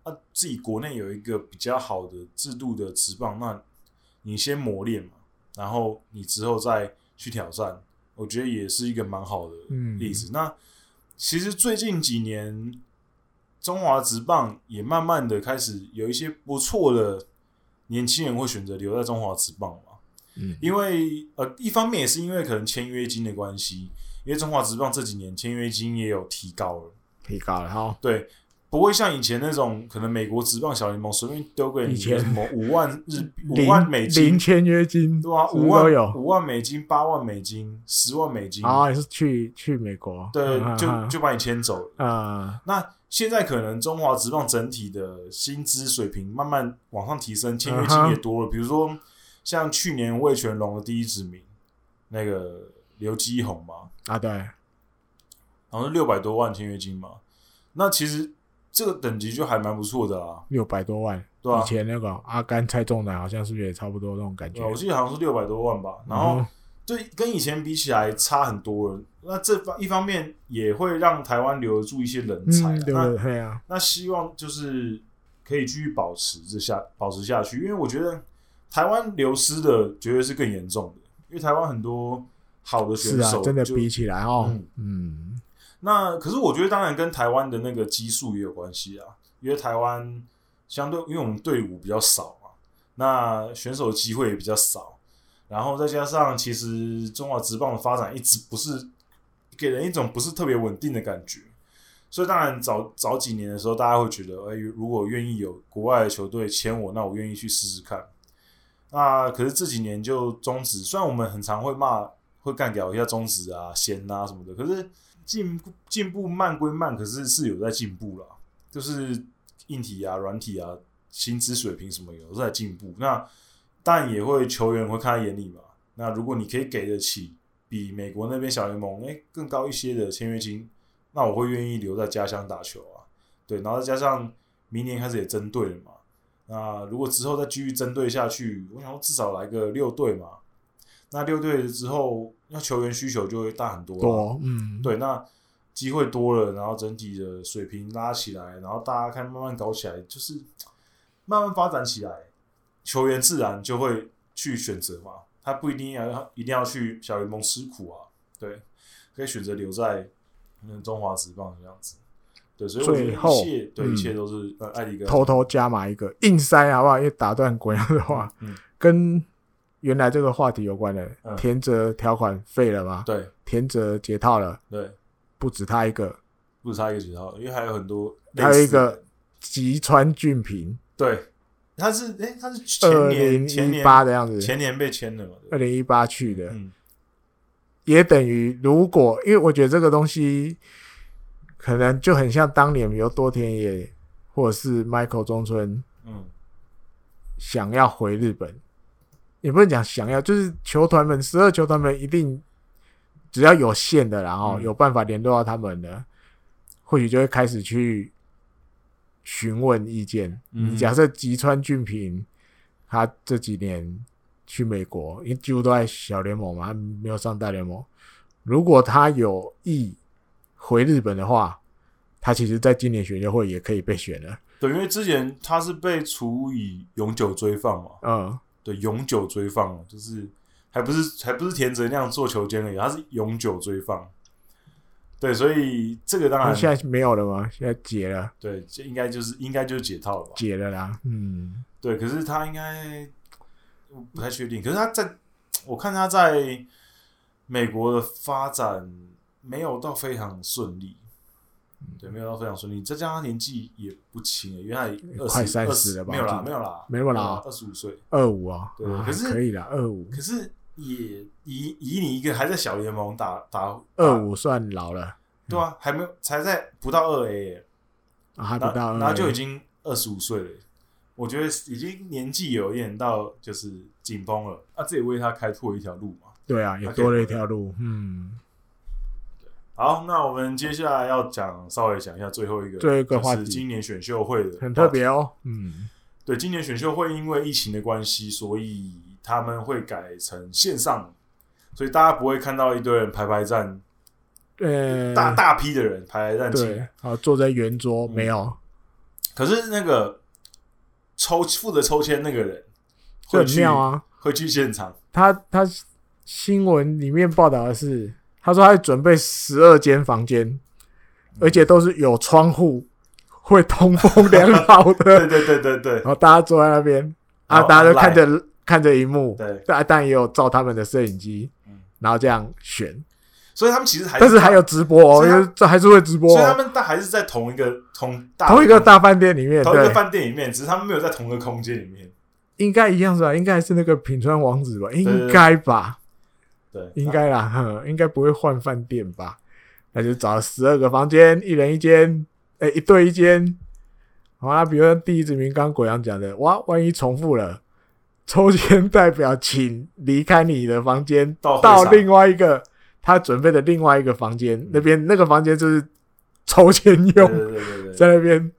那自己国内有一个比较好的制度的职棒，那你先磨练嘛，然后你之后再去挑战，我觉得也是一个蛮好的例子。那其实最近几年，中华职棒也慢慢的开始有一些不错的年轻人会选择留在中华职棒嘛。嗯，因为呃，一方面也是因为可能签约金的关系，因为中华职棒这几年签约金也有提高了，提高了哈。对。不会像以前那种，可能美国职棒小联盟随便丢给你什么五万日 [LAUGHS] 五万美金零签约金，对啊，五万五万美金、八万美金、十万美金啊，也是去去美国，对，就就把你签走啊。那现在可能中华职棒整体的薪资水平慢慢往上提升，签约金也多了。比如说像去年魏全龙的第一指名那个刘基宏嘛，啊对，然后是六百多万签约金嘛，那其实。这个等级就还蛮不错的啊，六百多万。对啊，以前那个阿甘蔡仲南好像是不是也差不多那种感觉？我记得好像是六百多万吧。然后，对，跟以前比起来差很多了。那这方一方面也会让台湾留得住一些人才。嗯、对对啊。那希望就是可以继续保持这下保持下去，因为我觉得台湾流失的绝对是更严重的，因为台湾很多好的选手、啊、真的比起来哦，嗯。嗯那可是我觉得，当然跟台湾的那个基数也有关系啊，因为台湾相对，因为我们队伍比较少嘛，那选手机会也比较少，然后再加上其实中华职棒的发展一直不是给人一种不是特别稳定的感觉，所以当然早早几年的时候，大家会觉得，哎，如果愿意有国外的球队签我，那我愿意去试试看。那可是这几年就中止，虽然我们很常会骂，会干掉一下中止啊、闲啊什么的，可是。进步进步慢归慢，可是是有在进步了，就是硬体啊、软体啊、薪资水平什么有都在进步。那但也会球员会看在眼里嘛。那如果你可以给得起比美国那边小联盟诶、更高一些的签约金，那我会愿意留在家乡打球啊。对，然后再加上明年开始也针对了嘛。那如果之后再继续针对下去，我想至少来个六队嘛。那六队之后，那球员需求就会大很多，多，嗯，对，那机会多了，然后整体的水平拉起来，然后大家看慢慢搞起来，就是慢慢发展起来，球员自然就会去选择嘛，他不一定要一定要去小联盟吃苦啊，对，可以选择留在中华职棒这样子，对，所以我觉得一切对一切都是呃，艾迪哥偷偷加码一个硬塞好不好？因为打断国阳的话，嗯，跟。原来这个话题有关的田泽条款废了吗？对，田泽解套了。对，不止他一个，不止他一个解套，因为还有很多，还有一个吉川俊平。对，他是诶、欸，他是前年前年八的样子，前年被签的嘛，二零一八去的，嗯，也等于如果，因为我觉得这个东西可能就很像当年比如多田野或者是 Michael 中村，嗯，想要回日本。也不能讲想要，就是球团们十二球团们一定只要有线的，然后有办法联络到他们的，嗯、或许就会开始去询问意见。你、嗯、假设吉川俊平他这几年去美国，因为几乎都在小联盟嘛，他没有上大联盟。如果他有意回日本的话，他其实在今年选秀会也可以被选了。对，因为之前他是被处以永久追放嘛。嗯。对，永久追放，就是还不是还不是田泽那样做球监而已，他是永久追放。对，所以这个当然现在没有了吗？现在解了。对，这应该就是应该就是解套了吧？解了啦。嗯，对，可是他应该我不太确定。可是他在我看他在美国的发展没有到非常顺利。对，没有到非常顺利。再加上他年纪也不轻，因为他也快三十了吧？没有啦，没有啦，没那么老，二十五岁，二五啊。对，可是可以啦，二五。可是也以以你一个还在小联盟打打二五算老了，对啊，还没有才在不到二 A 啊，还不到，然后就已经二十五岁了。我觉得已经年纪有一点到就是紧绷了。啊，这也为他开拓一条路嘛。对啊，也多了一条路。嗯。好，那我们接下来要讲，稍微讲一下最后一个，最后一个话题，就是今年选秀会的，很特别哦。嗯，对，今年选秀会因为疫情的关系，所以他们会改成线上，所以大家不会看到一堆人排排站，呃，大大批的人排排站，对，好，坐在圆桌，没有。可是那个抽负责抽签那个人会去啊，会去现场。他他新闻里面报道的是。他说：“他会准备十二间房间，而且都是有窗户、会通风良好的。[LAUGHS] 对对对对对。然后大家坐在那边啊，大家都看着看着荧幕。对，但但也有照他们的摄影机，然后这样选。所以他们其实还，但是还有直播哦，因为这还是会直播。所以他们但还是在同一个同同一个大饭店里面，同一个饭店里面，只是他们没有在同一个空间里面。应该一样是吧？应该是那个品川王子吧？应该吧。”对，应该啦，哼，应该不会换饭店吧？那就找十二个房间，一人一间，哎、欸，一对一间。好啦，比如说第一指名，刚刚国阳讲的，哇，万一重复了，抽签代表请离开你的房间，到到另外一个他准备的另外一个房间、嗯、那边，那个房间就是抽签用，在那边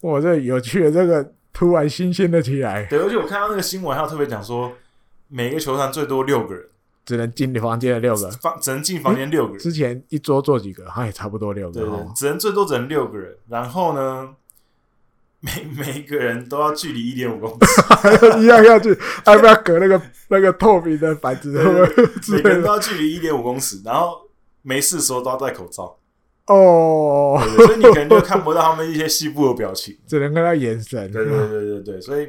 我这有趣的这个突然新鲜的起来。对，而且我看到那个新闻，还有特别讲说，每个球团最多六个人，只能进房间的六个，房只能进房间六个人。之前一桌坐几个，好像也差不多六个。对对，只能最多只能六个人。然后呢，每每一个人都要距离一点五公尺，[LAUGHS] 一样要去，还要不要隔那个那个透明的板子？[LAUGHS] 每个人都要距离一点五公尺，然后没事的时候都要戴口罩。哦、oh，所以你可能就看不到他们一些细部的表情，[LAUGHS] 只能看到眼神。对对对对对，所以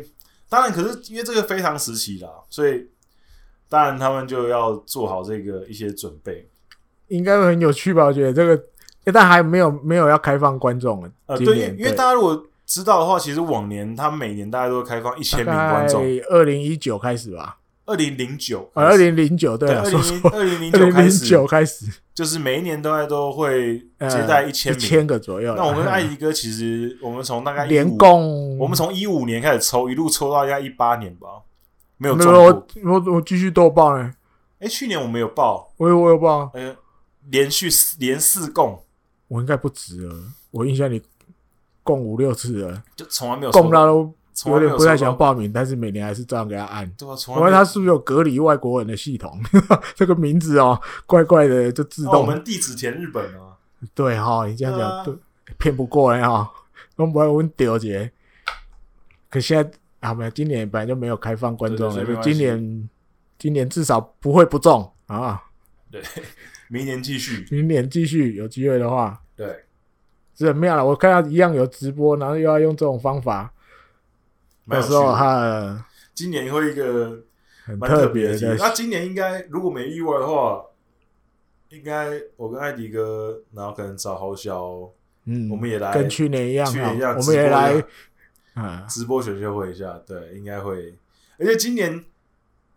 当然，可是因为这个非常时期啦，所以当然他们就要做好这个一些准备，应该会很有趣吧？我觉得这个，但还没有没有要开放观众呃，对，因为大家如果知道的话，其实往年他们每年大概都会开放一千名观众，二零一九开始吧。二零零九，二零零九，对，二零零二零零九开始，开始。就是每一年都在都会接待一千名，一千个左右。那我跟艾迪哥其实我们从大概 [LAUGHS] 连共，我们从一五年开始抽，一路抽到应该一八年吧，没有没有。我我我继续都报呢。哎，去年我没有报，我有我有报，哎，连续连四共，我应该不止了，我印象里共五六次了，就从来没有共到。有点不太想报名，但是每年还是照样给他按。对啊，因为他是不是有隔离外国人的系统？[LAUGHS] 这个名字哦，怪怪的，就自动。我们地址填日本啊。对哈，你这样讲对，骗不过来哈。我不会问丢姐。可现在啊，没有，今年本来就没有开放观众了。今年，今年至少不会不中啊。对，[LAUGHS] 明年继续。明年继续有机会的话，对，是很妙了。我看到一样有直播，然后又要用这种方法。那时候他今年会一个很特别的，那今年应该如果没意外的话，应该我跟艾迪哥，然后可能找豪小，嗯，我们也来跟去年一样，去年一样，我们也来啊，直播选秀会一下，对，应该会。而且今年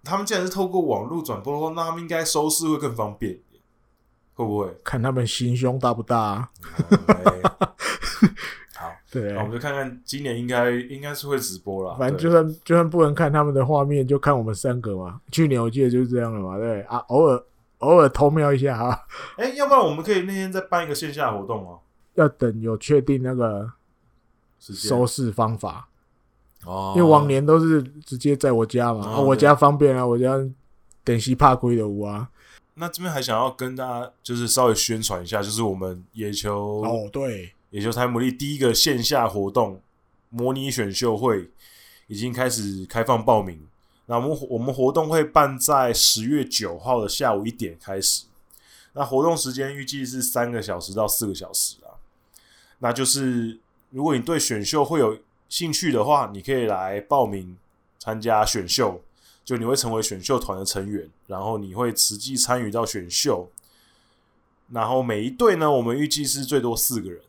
他们既然是透过网络转播的话，那他们应该收视会更方便，会不会？看他们心胸大不大 [LAUGHS] 啊？对，我们就看看今年应该应该是会直播了。反正就算就算不能看他们的画面，就看我们三个嘛。去年我记得就是这样了嘛，对啊，偶尔偶尔偷瞄一下哈。哎、欸，要不然我们可以那天再办一个线下活动哦。要等有确定那个收视方法哦，因为往年都是直接在我家嘛，哦啊、我家方便啊，我家电视拍开的屋啊。那这边还想要跟大家就是稍微宣传一下，就是我们野球哦，对。野球台牡蛎第一个线下活动模拟选秀会已经开始开放报名。那我们我们活动会办在十月九号的下午一点开始。那活动时间预计是三个小时到四个小时啊。那就是如果你对选秀会有兴趣的话，你可以来报名参加选秀，就你会成为选秀团的成员，然后你会实际参与到选秀。然后每一队呢，我们预计是最多四个人。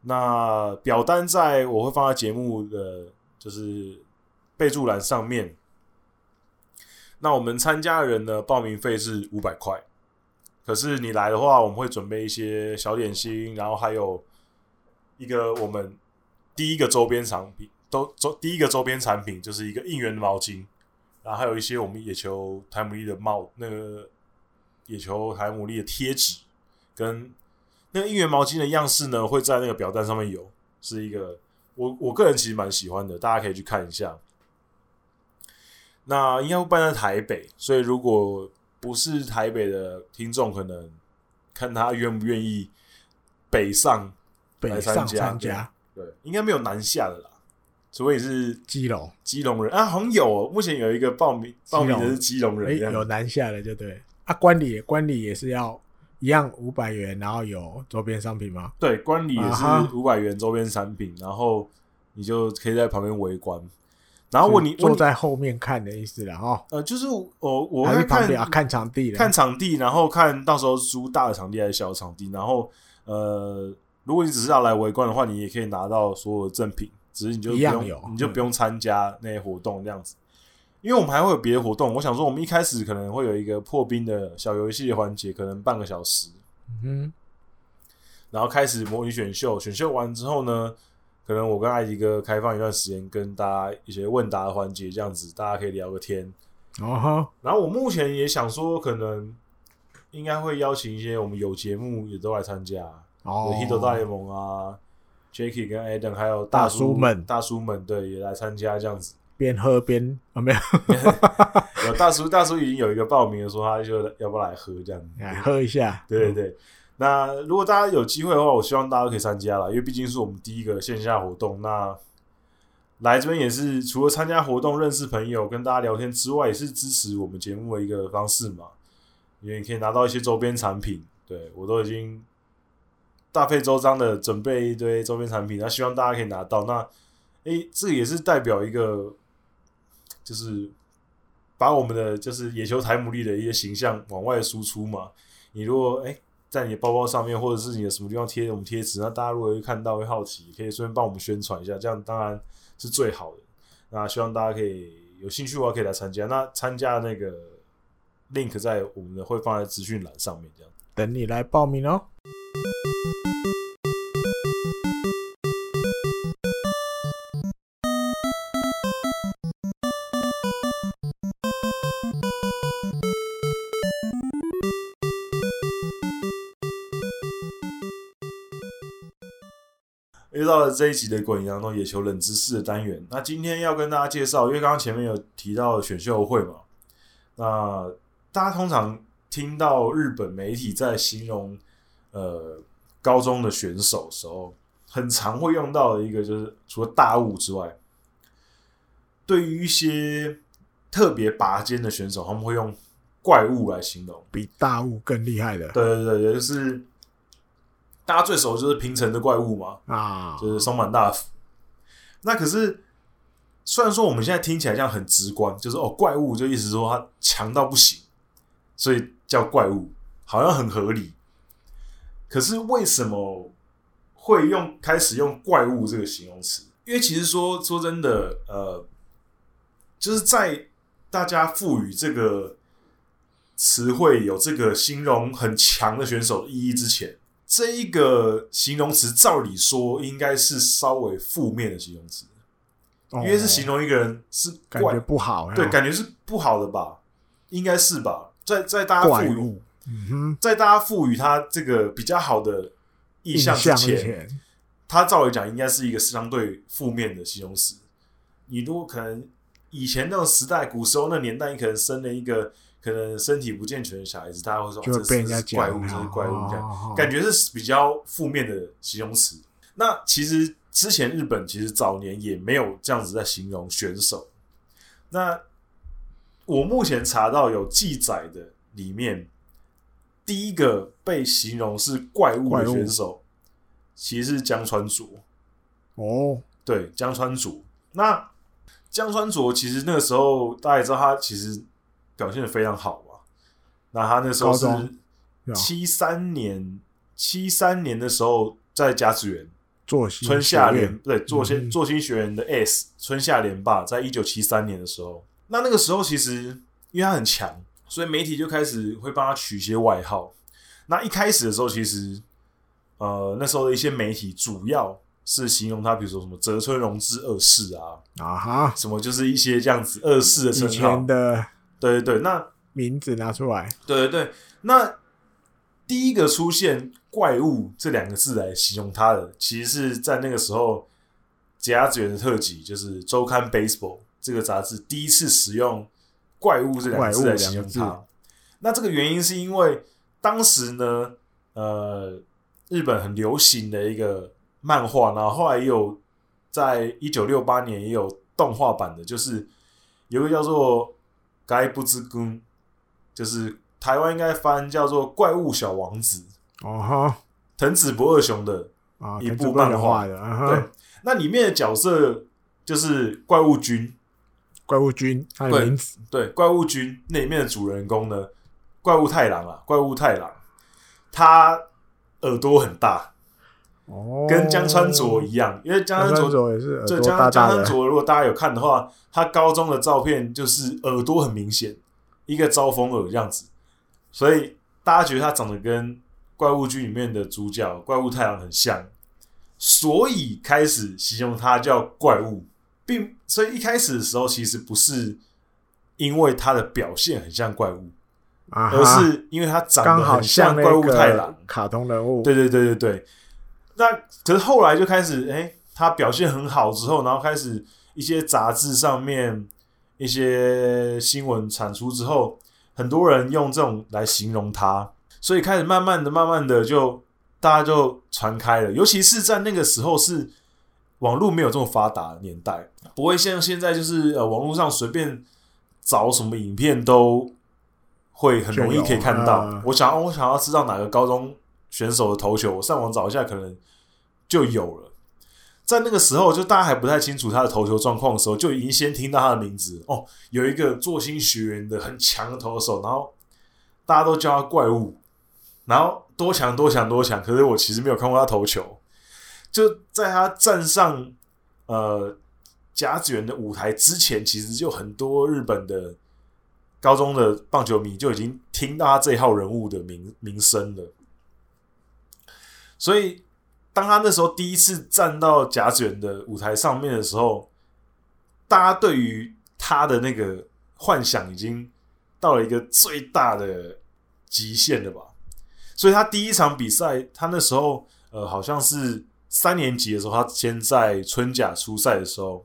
那表单在我会放在节目的就是备注栏上面。那我们参加的人呢，报名费是五百块。可是你来的话，我们会准备一些小点心，然后还有一个我们第一个周边产品，都周第一个周边产品就是一个应援的毛巾，然后还有一些我们野球台姆利的帽，那个野球台姆利的贴纸跟。那个应援毛巾的样式呢，会在那个表单上面有，是一个我我个人其实蛮喜欢的，大家可以去看一下。那应该会办在台北，所以如果不是台北的听众，可能看他愿不愿意北上来参加。参加对，应该没有南下的啦，除非是基隆基隆人啊，好像有，目前有一个报名报名的是基隆人，欸，有南下的就对啊，观礼观礼也是要。一样五百元，然后有周边商品吗？对，观礼也是五百元周边商品，然后你就可以在旁边围观。然后问你坐在后面看的意思了哈。呃，就是我我会看啊，看场地，看场地，然后看到时候租大的场地还是小的场地。然后呃，如果你只是要来围观的话，你也可以拿到所有的赠品，只是你就不用你就不用参加那些活动这样子。因为我们还会有别的活动，我想说，我们一开始可能会有一个破冰的小游戏环节，可能半个小时，嗯，然后开始模拟选秀，选秀完之后呢，可能我跟艾迪哥开放一段时间，跟大家一些问答的环节，这样子大家可以聊个天，哦，然后我目前也想说，可能应该会邀请一些我们有节目也都来参加，哦，有 Hito 大联盟啊，Jacky 跟 Adam 还有大叔，们，大叔们对也来参加这样子，边喝边啊没有，[LAUGHS] 有大叔大叔已经有一个报名的说他就要不要来喝这样子，来喝一下，对对对。嗯、那如果大家有机会的话，我希望大家都可以参加了，因为毕竟是我们第一个线下活动。那来这边也是除了参加活动、认识朋友、跟大家聊天之外，也是支持我们节目的一个方式嘛。因为你可以拿到一些周边产品，对我都已经大费周章的准备一堆周边产品，那希望大家可以拿到。那诶，这个也是代表一个，就是把我们的就是野球台牡蛎的一些形象往外输出嘛。你如果诶在你的包包上面，或者是你的什么地方贴我们贴纸，那大家如果会看到会好奇，可以顺便帮我们宣传一下，这样当然是最好的。那希望大家可以有兴趣的话，可以来参加。那参加那个 link 在我们的会放在资讯栏上面，这样等你来报名哦。又到了这一集的《滚羊头野球冷知识》的单元。那今天要跟大家介绍，因为刚刚前面有提到选秀会嘛，那大家通常听到日本媒体在形容呃高中的选手的时候，很常会用到的一个就是除了大雾之外，对于一些特别拔尖的选手，他们会用怪物来形容，比大雾更厉害的。对对对，也就是。大家最熟就是平成的怪物嘛，啊，就是松坂大辅。那可是，虽然说我们现在听起来这样很直观，就是哦，怪物就意思说他强到不行，所以叫怪物，好像很合理。可是为什么会用开始用怪物这个形容词？因为其实说说真的，呃，就是在大家赋予这个词汇有这个形容很强的选手的意义之前。这一个形容词，照理说应该是稍微负面的形容词，哦，因为是形容一个人是怪感觉不好，对，感觉是不好的吧？应该是吧？在在大家赋予，嗯，在大家赋予他这个比较好的意象之前，他照理讲应该是一个相对负面的形容词。你如果可能以前那种时代，古时候那年代，你可能生了一个。可能身体不健全的小孩子，大家会说就会被人家这是怪物，这是怪物，这样感觉是比较负面的形容词。那其实之前日本其实早年也没有这样子在形容选手。那我目前查到有记载的里面，第一个被形容是怪物的选手，其实是江川卓。哦，对，江川卓。那江川卓其实那个时候大家也知道，他其实。表现的非常好嘛？那他那时候是七三年，七三年的时候在甲子园做春夏联对做新做新学员的 S 春夏联霸，在一九七三年的时候，那那个时候其实因为他很强，所以媒体就开始会帮他取一些外号。那一开始的时候，其实呃那时候的一些媒体主要是形容他，比如说什么泽村荣治二世啊啊哈，什么就是一些这样子二世的称号的。对对对，那名字拿出来。对对对，那第一个出现“怪物”这两个字来形容他的，其实是在那个时候甲子园的特辑，就是周刊《Baseball》这个杂志第一次使用“怪物”这两个字来形容他。那这个原因是因为当时呢，呃，日本很流行的一个漫画，然后后来也有在一九六八年也有动画版的，就是有个叫做。该不知根，就是台湾应该翻叫做《怪物小王子》哦哈，藤子不二雄的一部漫画的。对，那里面的角色就是怪物君，怪物君，他的名字。对，对，怪物君那里面的主人公呢，怪物太郎啊，怪物太郎，他耳朵很大。哦，跟江川卓一样，因为江川卓也是对江江川卓，如果大家有看的话，他高中的照片就是耳朵很明显，一个招风耳这样子，所以大家觉得他长得跟怪物君里面的主角怪物太郎很像，所以开始形容他叫怪物，并所以一开始的时候其实不是因为他的表现很像怪物，啊而是因为他长得很像怪物太郎卡通人物，对对对对对。那可是后来就开始，哎、欸，他表现很好之后，然后开始一些杂志上面一些新闻产出之后，很多人用这种来形容他，所以开始慢慢的、慢慢的就大家就传开了。尤其是在那个时候，是网络没有这么发达的年代，不会像现在，就是呃，网络上随便找什么影片都会很容易可以看到。啊、我想要，我想要知道哪个高中选手的投球，我上网找一下，可能就有了。在那个时候，就大家还不太清楚他的投球状况的时候，就已经先听到他的名字哦，有一个作新学员的很强的投手，然后大家都叫他怪物，然后多强多强多强。可是我其实没有看过他投球，就在他站上呃甲子园的舞台之前，其实就很多日本的高中的棒球迷就已经听到他这一号人物的名名声了，所以。当他那时候第一次站到甲子园的舞台上面的时候，大家对于他的那个幻想已经到了一个最大的极限了吧？所以他第一场比赛，他那时候呃好像是三年级的时候，他先在春甲初赛的时候，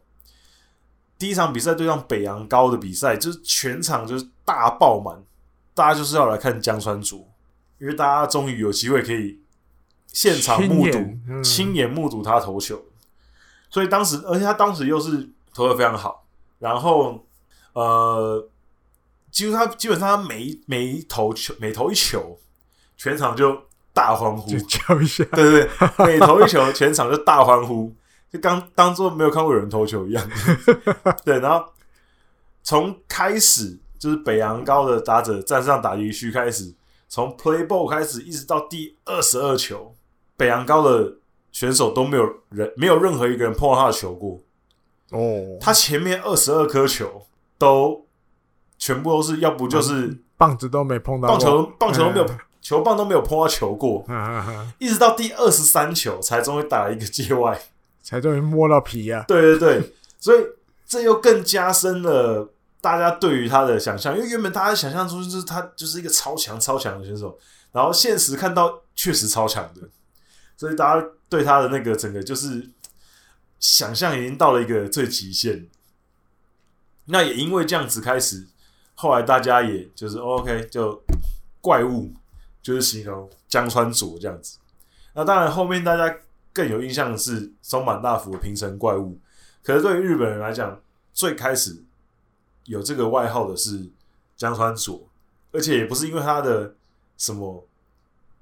第一场比赛对上北洋高的比赛，就是全场就是大爆满，大家就是要来看江川卓，因为大家终于有机会可以。现场目睹，亲眼，目睹他投球，所以当时，而且他当时又是投的非常好，然后呃，几乎他基本上他每每一投球，每投一球，全场就大欢呼，叫一下，对对对，[LAUGHS] 每投一球，全场就大欢呼，就刚当做没有看过有人投球一样，[LAUGHS] 对，然后从开始就是北洋高的打者站上打击区开始，从 play ball 开始，一直到第二十二球。北洋高的选手都没有人，没有任何一个人碰到他的球过。哦，他前面二十二颗球都全部都是，要不就是棒子都没碰到，棒球棒球都没有，球棒都没有碰到球过。[LAUGHS] 一直到第二十三球才终于打了一个界外，才终于摸到皮啊。对对对，所以这又更加深了大家对于他的想象，因为原本大家想象出就是他就是一个超强超强的选手，然后现实看到确实超强的。所以大家对他的那个整个就是想象已经到了一个最极限，那也因为这样子开始，后来大家也就是 OK 就怪物，就是形容江川佐这样子。那当然后面大家更有印象的是松坂大辅的平成怪物，可是对于日本人来讲，最开始有这个外号的是江川佐，而且也不是因为他的什么。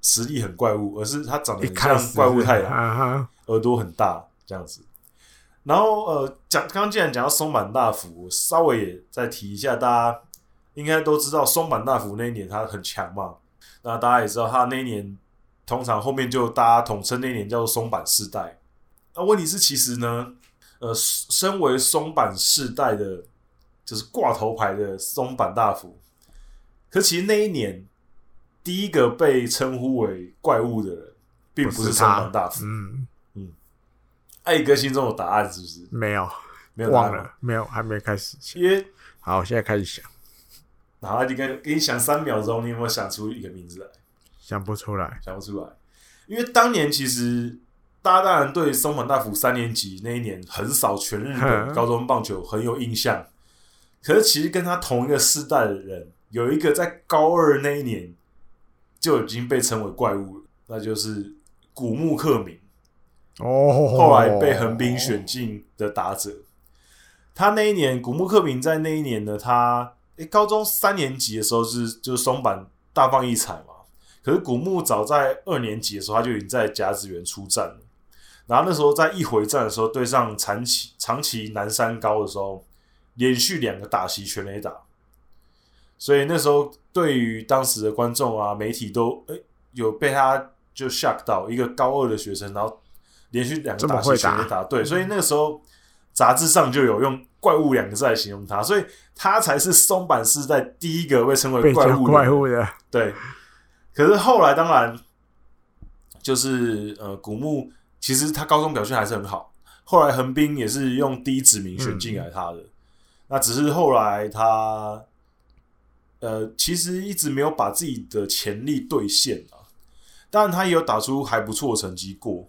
实力很怪物，而是他长得很像怪物太阳，耳朵很大这样子。然后呃，讲刚刚既然讲到松坂大辅，我稍微也再提一下，大家应该都知道松坂大辅那一年他很强嘛。那大家也知道他那一年通常后面就大家统称那一年叫做松板世代。那问题是其实呢，呃，身为松板世代的，就是挂头牌的松板大辅，可其实那一年。第一个被称呼为怪物的人，并不是松板大辅。嗯嗯，艾哥心中有答案是不是？没有，没有忘了，没有，还没开始。因为好，现在开始想。然后你跟给你想三秒钟，你有没有想出一个名字来？想不出来，想不出来。因为当年其实大家当然对松本大辅三年级那一年横扫全日本 [LAUGHS] 高中棒球很有印象。可是其实跟他同一个世代的人，有一个在高二那一年。就已经被称为怪物了，那就是古木克明哦。后来被横滨选进的打者，他那一年古木克明在那一年呢，他诶高中三年级的时候是就是松坂大放异彩嘛。可是古木早在二年级的时候，他就已经在甲子园出战了。然后那时候在一回战的时候，对上长崎长崎南山高的时候，连续两个打席全垒打。所以那时候，对于当时的观众啊、媒体都诶有被他就 shock 到一个高二的学生，然后连续两个打席全垒打，对，所以那个时候杂志上就有用“怪物”两个字来形容他，所以他才是松坂世代第一个被称为怪物的。怪物的，对。可是后来当然就是呃，古木其实他高中表现还是很好，后来横滨也是用第一指名选进来他的，嗯、那只是后来他。呃，其实一直没有把自己的潜力兑现啊。当然，他也有打出还不错的成绩过。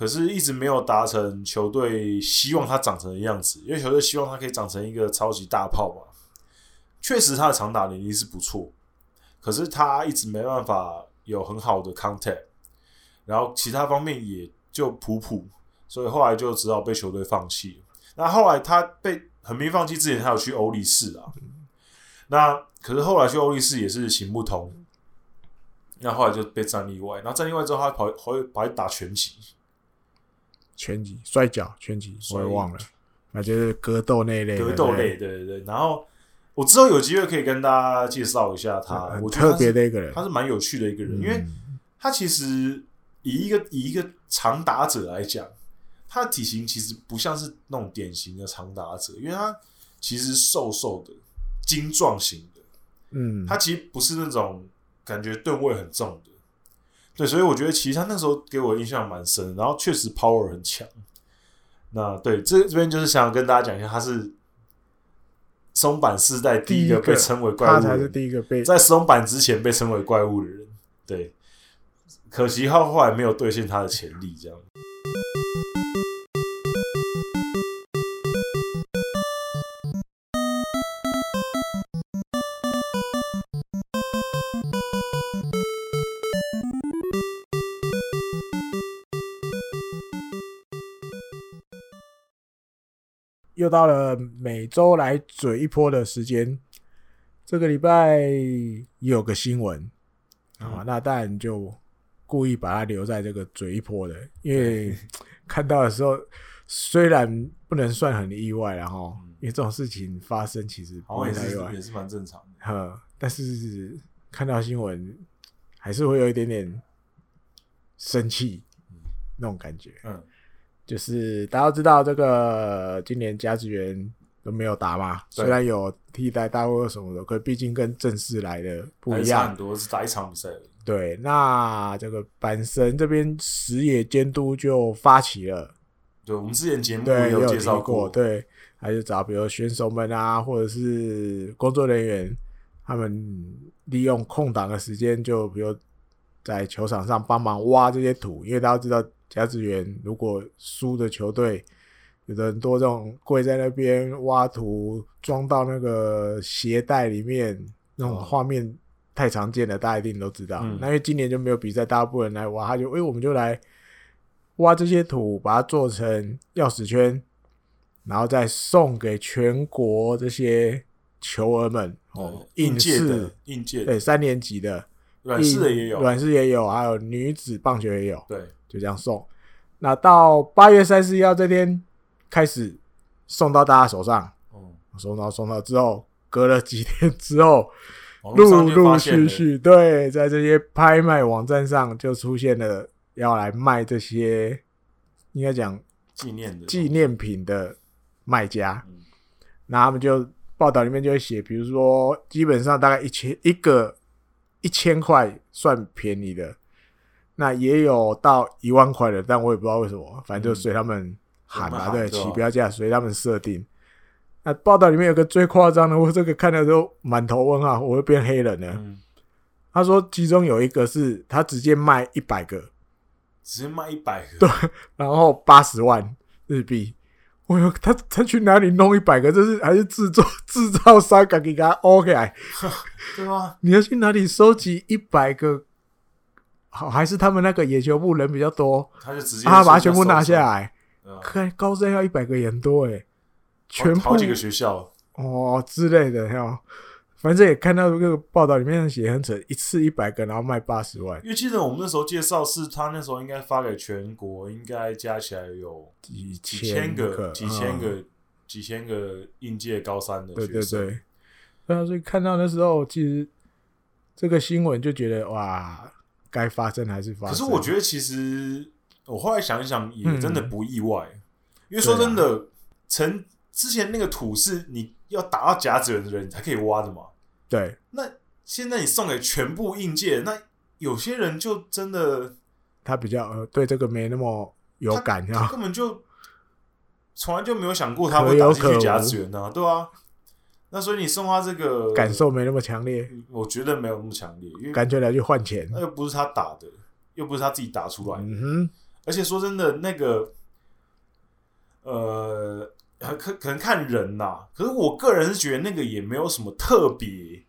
可是一直没有达成球队希望他长成的样子，因为球队希望他可以长成一个超级大炮嘛。确实他的长打能力是不错，可是他一直没办法有很好的 contact，然后其他方面也就普普，所以后来就只好被球队放弃。那后来他被横滨放弃之前，他有去欧力士啊。那可是后来去欧力士也是行不通，那后来就被战例外。然后战例外之后，他跑跑跑去打拳击，拳击摔跤拳击我也忘了，那就是格斗那类，格斗类，对对对。然后我之后有机会可以跟大家介绍一下他，我特别的一个人，他是蛮有趣的一个人，因为他其实以一个以一个长打者来讲，他的体型其实不像是那种典型的长打者，因为他其实瘦瘦的。精壮型的，嗯，他其实不是那种感觉吨位很重的，对，所以我觉得其实他那时候给我印象蛮深，然后确实 power 很强。那对，这这边就是想跟大家讲一下，他是松坂世代第一个被称为怪物，他才是第一个被在松坂之前被称为怪物的人。对，可惜他后来没有兑现他的潜力，这样。又到了每周来嘴一波的时间，这个礼拜有个新闻。啊，那当然就故意把它留在这个嘴一波的，因为 [LAUGHS] 看到的时候虽然不能算很意外，然后因为这种事情发生其实不会太意外，也是蛮正常的。呵，但是看到新闻还是会有一点点生气那种感觉，嗯。就是大家都知道，这个今年甲子园都没有打嘛，虽然有替代大会什么的，可毕竟跟正式来的不一样，很多是打一场比赛。对，那这个阪神这边石野监督就发起了，对，我们之前节目也有介绍过，对，还是找比如选手们啊，或者是工作人员，他们利用空档的时间，就比如在球场上帮忙挖这些土，因为大家知道。甲子园如果输的球队，有的很多这种跪在那边挖土装到那个鞋带里面，那种画面太常见了，大家一定都知道。嗯、那因为今年就没有比赛，大部分人来挖，他就哎，我们就来挖这些土，把它做成钥匙圈，然后再送给全国这些球儿们哦，应届的应届对三年级的软式的也有，软式也有，还有女子棒球也有，对。就这样送，那到八月三十一号这天开始送到大家手上。哦，送到送到之后，隔了几天之后，陆陆续续对，在这些拍卖网站上就出现了要来卖这些，应该讲纪念的纪念品的卖家。那他们就报道里面就会写，比如说基本上大概一千一个一千块算便宜的。那也有到一万块的，但我也不知道为什么，反正就随他们喊吧，嗯、对，起标价随他们设定。那报道里面有个最夸张的，我这个看的时候满头问号，我会变黑人了。嗯、他说其中有一个是他直接卖一百个，直接卖一百个，对，然后八十万日币。我说他他去哪里弄一百个？这是还是制作 [LAUGHS] 制造商敢给他 OK？[LAUGHS] 对吗？你要去哪里收集一百个？好，还是他们那个野球部人比较多，他就直接他把它全部拿下来。看高三要一百个人多诶，全部好几个学校哦之类的，哈。反正也看到这个报道里面写很扯，一次一百个，然后卖八十万。因为记得我们那时候介绍是他那时候应该发给全国，应该加起来有几几千个、几千个、几千个应届高三的学生。对对对，所以看到那时候，其实这个新闻就觉得哇。该发生还是发生。可是我觉得，其实我后来想一想，也真的不意外。嗯、因为说真的，曾、啊、之前那个土是你要打到甲子园的人才可以挖的嘛。对。那现在你送给全部应届，那有些人就真的他比较呃对这个没那么有感，他，他根本就从来就没有想过他会打进去甲子园啊，对啊。那所以你送他这个感受没那么强烈，我觉得没有那么强烈，因为感觉来去换钱，那又不是他打的，又不是他自己打出来的，嗯哼，而且说真的，那个呃，可可能看人呐、啊。可是我个人是觉得那个也没有什么特别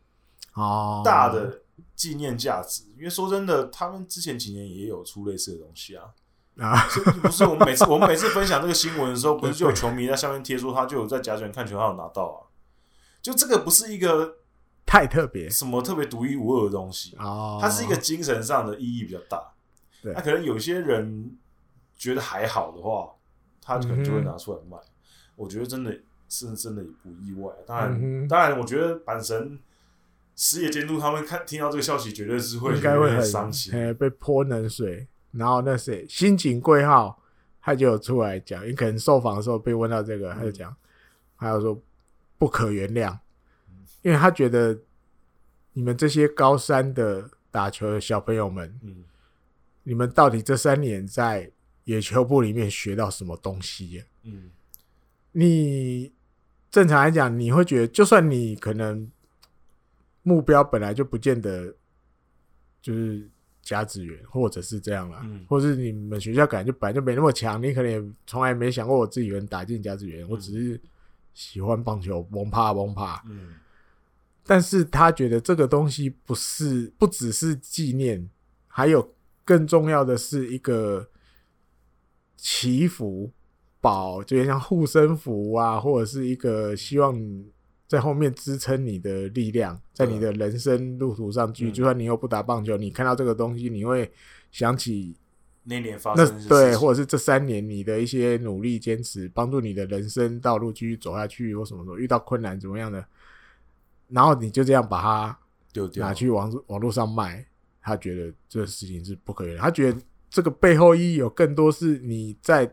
哦大的纪念价值，因为说真的，他们之前几年也有出类似的东西啊。啊，不是我们每次我们每次分享这个新闻的时候，不是就有球迷在下面贴说他就有在甲子园看球，他有拿到啊。就这个不是一个太特别，什么特别独一无二的东西啊，它是一个精神上的意义比较大。对，那可能有些人觉得还好的话，他可能就会拿出来卖。我觉得真的是真的也不意外。当然，当然，我觉得阪神实业监督他们看听到这个消息，绝对是会应该会很伤心，被泼冷水。然后那谁新井贵浩，他就有出来讲，你可能受访的时候被问到这个，他就讲，还有说不可原谅，因为他觉得你们这些高三的打球的小朋友们，你们到底这三年在野球部里面学到什么东西？嗯，你正常来讲，你会觉得，就算你可能目标本来就不见得就是。甲子园，或者是这样啦，嗯、或者是你们学校感觉本来就没那么强，你可能也从来没想过我自己能打进甲子园。嗯、我只是喜欢棒球，蒙怕蒙怕。嗯，但是他觉得这个东西不是不只是纪念，还有更重要的是一个祈福保，就像护身符啊，或者是一个希望。在后面支撑你的力量，在你的人生路途上去，就算你又不打棒球，你看到这个东西，你会想起那年发生的对，或者是这三年你的一些努力坚持，帮助你的人生道路继续走下去，或什么什么遇到困难怎么样的，然后你就这样把它丢掉，拿去网网络上卖，他觉得这个事情是不可以的。他觉得这个背后意义有更多是你在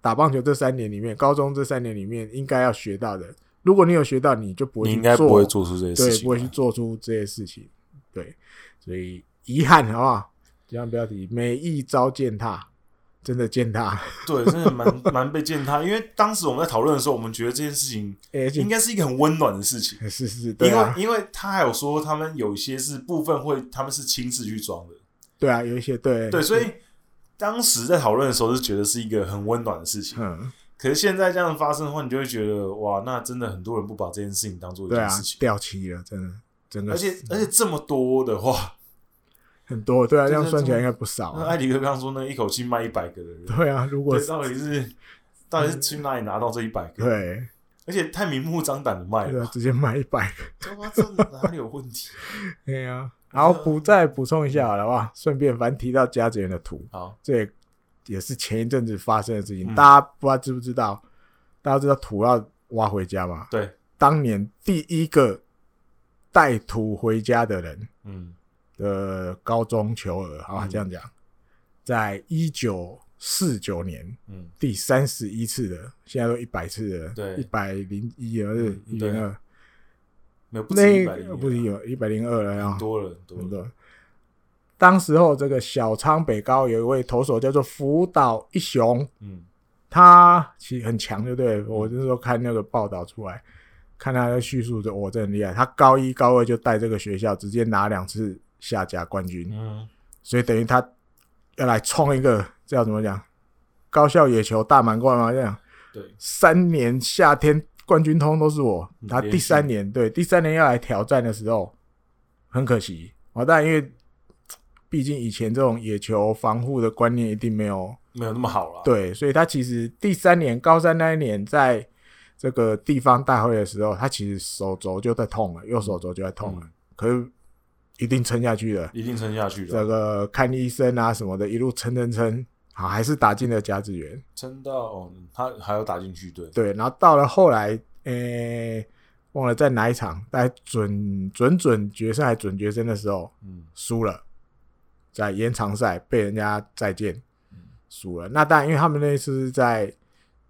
打棒球这三年里面，高中这三年里面应该要学到的。如果你有学到，你就不会，你应该不会做出这些事情，对，不会去做出这些事情，对，所以遗憾，好不好？这样标题，每一招践踏，真的践踏，[LAUGHS] 对，真的蛮蛮被践踏。因为当时我们在讨论的时候，我们觉得这件事情应该是一个很温暖的事情，是是，对啊，因为因为他还有说，他们有一些是部分会，他们是亲自去装的，对啊，有一些对对，所以当时在讨论的时候，是觉得是一个很温暖的事情，嗯。可是现在这样发生的话，你就会觉得哇，那真的很多人不把这件事情当做一件事情，掉漆了，真的，真的。而且而且这么多的话，很多，对啊，这样算起来应该不少。那艾迪克刚刚说，那一口气卖一百个的人，对啊，如果到底是到底是去哪里拿到这一百个？对，而且太明目张胆的卖了，直接卖一百个，这哪里有问题？[LAUGHS] 对啊，然后补再补充一下好了哇，顺便反正提到甲子园的图，好，这。也是前一阵子发生的事情，嗯、大家不知道知不知道？大家知道土要挖回家吗？对，当年第一个带土回家的人，嗯，的高中求儿，好吧，这样讲，在一九四九年，嗯，第三十一次的，现在都一百次了，对，一百零一还是一零二，没有不止一百零，不是有一百零二了，多了，多了。当时候，这个小仓北高有一位投手叫做福岛一雄，嗯，他其实很强，对不对？我那时候看那个报道出来，看他的叙述，就我真厉害。他高一高二就带这个学校直接拿两次下甲冠军，嗯，所以等于他要来创一个这叫怎么讲？高校野球大满贯嘛？这样，对，三年夏天冠军通都是我。他第三年，对，第三年要来挑战的时候，很可惜，啊但因为。毕竟以前这种野球防护的观念一定没有没有那么好了，对，所以他其实第三年高三那一年，在这个地方大会的时候，他其实手肘就在痛了，右手肘就在痛了，嗯、可是一定撑下去的，一定撑下去的。这个看医生啊什么的，一路撑撑撑，好，还是打进了甲子园，撑到、哦、他还要打进去，对对，然后到了后来，诶、欸，忘了在哪一场，在准准准决赛还准决赛的时候，嗯，输了。在延长赛被人家再见输了，那当然，因为他们那次是在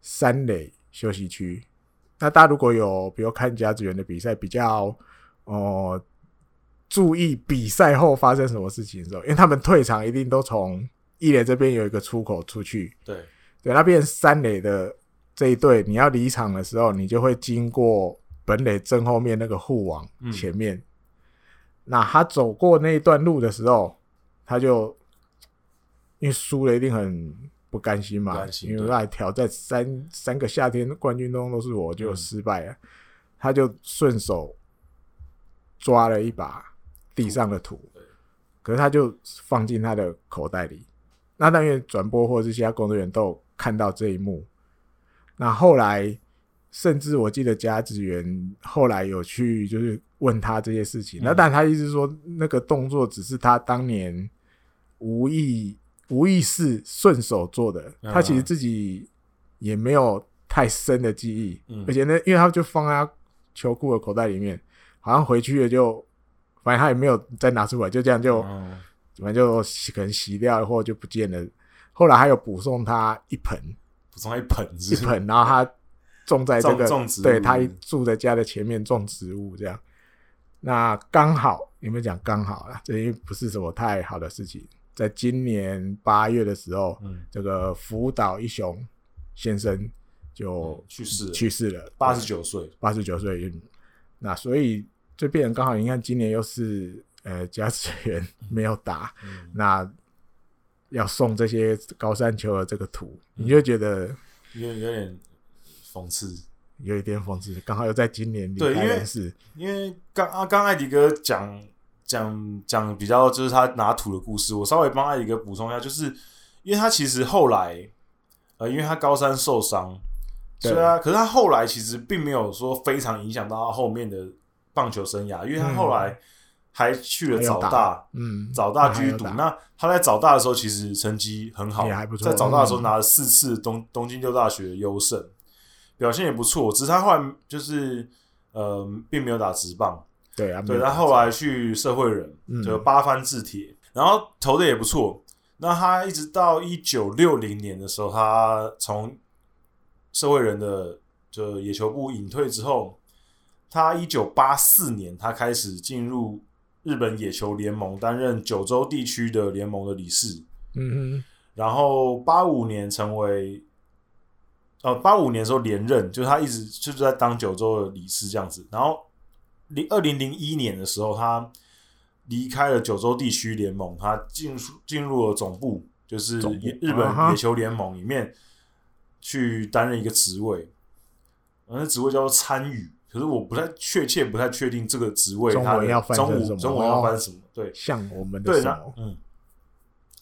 三垒休息区。那大家如果有比如看甲子园的比赛，比较哦、呃、注意比赛后发生什么事情的时候，因为他们退场一定都从一垒这边有一个出口出去。对对，那边三垒的这一队，你要离场的时候，你就会经过本垒正后面那个护网前面。嗯、那他走过那一段路的时候。他就因为输了，一定很不甘心嘛，心因为那挑战三三个夏天冠军中都是我，就失败了，嗯、他就顺手抓了一把地上的土，可是他就放进他的口袋里。那但愿，转播或者是其他工作人员都有看到这一幕。那后来，甚至我记得家职员后来有去就是问他这些事情。嗯、那但他意思说，那个动作只是他当年无意无意识顺手做的，嗯、他其实自己也没有太深的记忆。嗯、而且呢，因为他就放在他球裤的口袋里面，好像回去了就，反正他也没有再拿出来，就这样就。嗯反正就可能洗掉，或就不见了。后来还有补送他一盆，补送他一盆，一盆，然后他种在这个，对他住在家的前面种植物，这样。那刚好有没有讲刚好啊？这因为不是什么太好的事情。在今年八月的时候，嗯、这个福岛一雄先生就、嗯、去世去世了，八十九岁，八十九岁。那所以这变成刚好，你看今年又是。呃，驾驶员没有打，嗯、那要送这些高山球的这个图，嗯、你就觉得有有点讽刺，有一点讽刺。刚好又在今年离开人世，因为因为刚啊，刚艾迪哥讲讲讲比较就是他拿土的故事，我稍微帮艾迪哥补充一下，就是因为他其实后来呃，因为他高山受伤，对啊，可是他后来其实并没有说非常影响到他后面的棒球生涯，因为他后来。嗯还去了早大，嗯，早大居读。那他在早大的时候，其实成绩很好，在早大的时候拿了四次东东京六大学的优胜，表现也不错。只是他后来就是呃，并没有打直棒，对啊，对。他后来去社会人，就八番制铁，然后投的也不错。那他一直到一九六零年的时候，他从社会人的就野球部隐退之后，他一九八四年他开始进入。日本野球联盟担任九州地区的联盟的理事，嗯哼，然后八五年成为，呃，八五年的时候连任，就是他一直就是在当九州的理事这样子。然后零二零零一年的时候，他离开了九州地区联盟，他进入进入了总部，就是日本野球联盟里面去担任一个职位，那职位叫做参与。可是我不太确切，不太确定这个职位它的中文要翻什么？中文要翻什么？对，像我们的什么？嗯。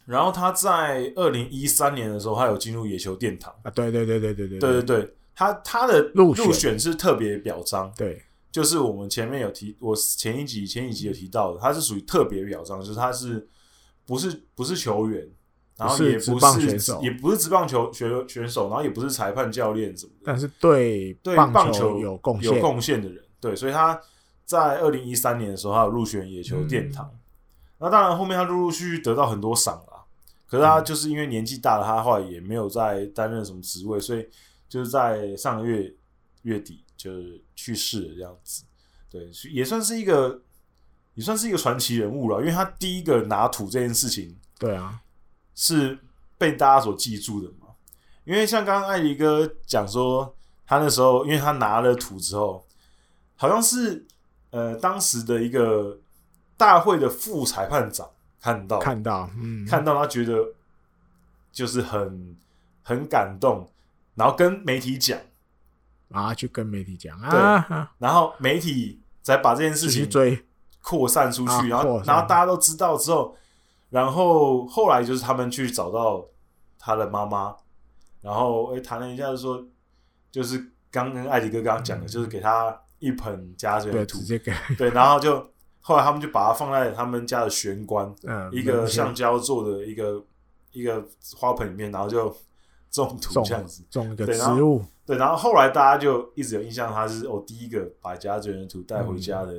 然后他在二零一三年的时候，他有进入野球殿堂啊。对对对对对对对对对，他他的入入选是特别表彰，对，就是我们前面有提，我前一集前一集有提到的，他是属于特别表彰，就是他是不是不是球员。然后也不是，也不是职棒球选选手，然后也不是裁判教练什么的，但是对对棒球有贡献有贡献的人，对，所以他在二零一三年的时候，他有入选野球殿堂。那、嗯、当然后面他陆陆续续得到很多赏啦，可是他就是因为年纪大了，他后来也没有再担任什么职位，所以就是在上个月月底就是去世了这样子。对，也算是一个也算是一个传奇人物了，因为他第一个拿土这件事情，对啊。是被大家所记住的嘛？因为像刚刚艾迪哥讲说，他那时候因为他拿了土之后，好像是呃当时的一个大会的副裁判长看到看到，嗯，看到他觉得就是很很感动，然后跟媒体讲，啊，去跟媒体讲啊，对，然后媒体再把这件事情追扩散出去，然后然后大家都知道之后。然后后来就是他们去找到他的妈妈，然后诶谈了一下，就说就是刚跟艾迪哥刚刚讲的，就是给他一盆甲子园的土，对，然后就后来他们就把它放在他们家的玄关，嗯一个橡胶做的一个一个花盆里面，然后就种土这样子，种一个植物，对，然后后来大家就一直有印象，他是我第一个把甲子园的土带回家的。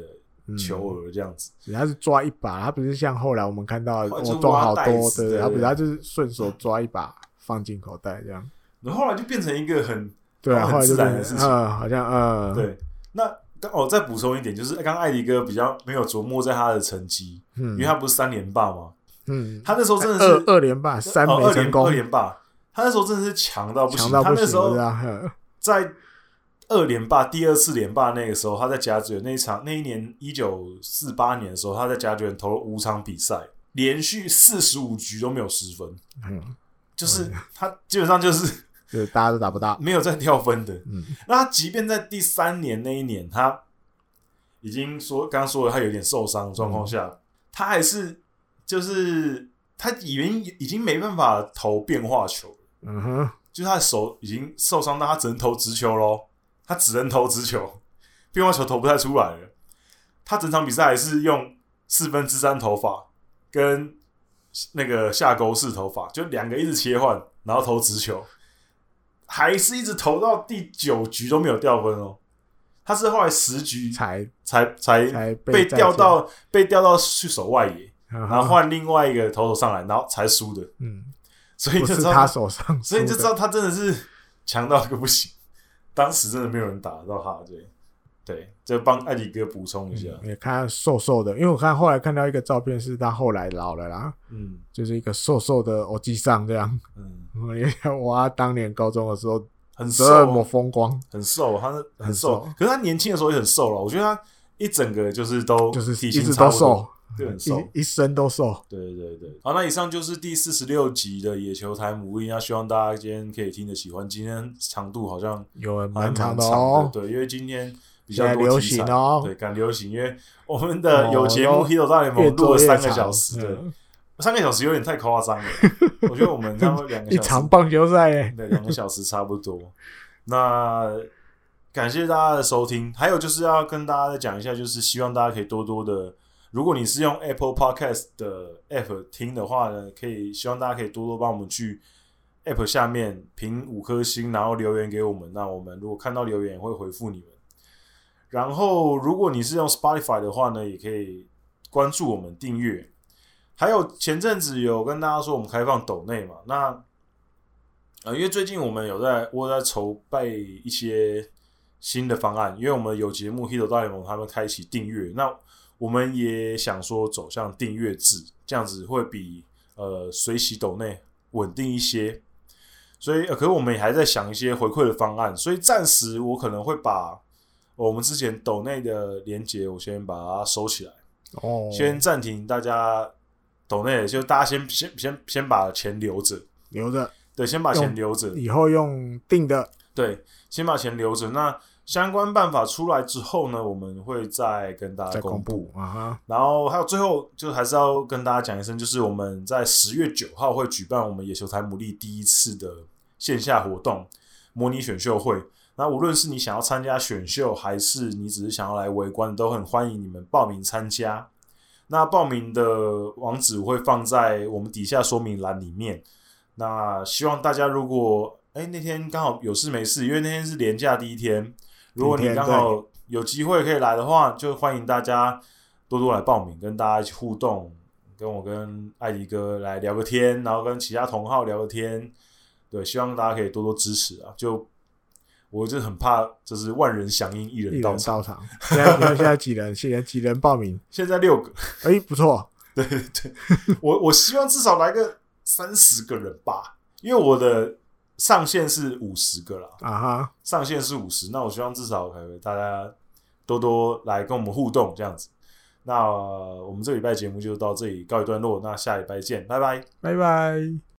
球儿这样子，他是抓一把，他不是像后来我们看到我装好多，对，他不是，他就是顺手抓一把放进口袋这样。然后后来就变成一个很对啊，很自然的事情，好像嗯，对。那刚我再补充一点，就是刚刚艾迪哥比较没有琢磨在他的成绩，嗯，因为他不是三连霸嘛？嗯，他那时候真的是二二连霸，三没成功，二连霸，他那时候真的是强到不行，他那时候在。二连霸，第二次连霸那个时候，他在甲子园那一场，那一年一九四八年的时候，他在甲子园投了五场比赛，连续四十五局都没有失分，嗯，就是他基本上就是，就是大家都打不到，没有再掉分的。嗯，那他即便在第三年那一年，他已经说刚刚说了他有点受伤的状况下，嗯、他还是就是他已经已经没办法投变化球。嗯哼，就是他的手已经受伤到他只能投直球喽，他只能投直球，变化球投不太出来了。他整场比赛还是用四分之三投法跟那个下勾式投法，就两个一直切换，然后投直球，还是一直投到第九局都没有掉分哦。他是后来十局才才才才被调到被调到去守外野，然后换另外一个投手上来，然后才输的。嗯。所以就知道他手上，所以就知道他真的是强到一个不行。当时真的没有人打得到他，对。对，就帮艾迪哥补充一下。也看他瘦瘦的，因为我看后来看到一个照片，是他后来老了啦，嗯，就是一个瘦瘦的欧吉桑这样，嗯，我他当年高中的时候很瘦，这么风光，很瘦，他是很瘦，可是他年轻的时候也很瘦了。我觉得他一整个就是都就是一直都瘦。对，很瘦，一身都瘦。对对对，好，那以上就是第四十六集的野球台母音，那希望大家今天可以听得喜欢。今天长度好像有蛮长的哦，对，因为今天比较多流行哦，对，赶流行，因为我们的有节目《Hito 大联盟》录了三个小时，对，三个小时有点太夸张了。[LAUGHS] 我觉得我们差不多两个小时，一场棒球赛，对，两个小时差不多。那感谢大家的收听，还有就是要跟大家再讲一下，就是希望大家可以多多的。如果你是用 Apple Podcast 的 App 听的话呢，可以希望大家可以多多帮我们去 App 下面评五颗星，然后留言给我们。那我们如果看到留言，会回复你们。然后，如果你是用 Spotify 的话呢，也可以关注我们订阅。还有前阵子有跟大家说，我们开放抖内嘛？那呃，因为最近我们有在我在筹备一些新的方案，因为我们有节目《h i t 大联盟》他们开启订阅那。我们也想说走向订阅制，这样子会比呃随喜斗内稳定一些。所以，呃，可是我们也还在想一些回馈的方案，所以暂时我可能会把我们之前斗内的连接，我先把它收起来。哦，先暂停大家斗内，就大家先先先先把钱留着，留着。对，先把钱留着，以后用定的。对，先把钱留着。那。相关办法出来之后呢，我们会再跟大家公布。啊哈，然后还有最后，就还是要跟大家讲一声，就是我们在十月九号会举办我们野球台牡蛎第一次的线下活动——模拟选秀会。那无论是你想要参加选秀，还是你只是想要来围观，都很欢迎你们报名参加。那报名的网址会放在我们底下说明栏里面。那希望大家如果哎那天刚好有事没事，因为那天是连假第一天。如果你刚好有机会可以来的话，就欢迎大家多多来报名，跟大家一起互动，跟我跟艾迪哥来聊个天，然后跟其他同号聊个天。对，希望大家可以多多支持啊！就我就很怕，就是万人响应，一人到 [LAUGHS] 场。现在现在几人？现在几人报名？现在六个。哎、欸，不错。对对对，我我希望至少来个三十个人吧，因为我的。上限是五十个了啊哈，上限是五十，那我希望至少可以大家多多来跟我们互动这样子。那我们这礼拜节目就到这里告一段落，那下礼拜见，拜拜，拜拜。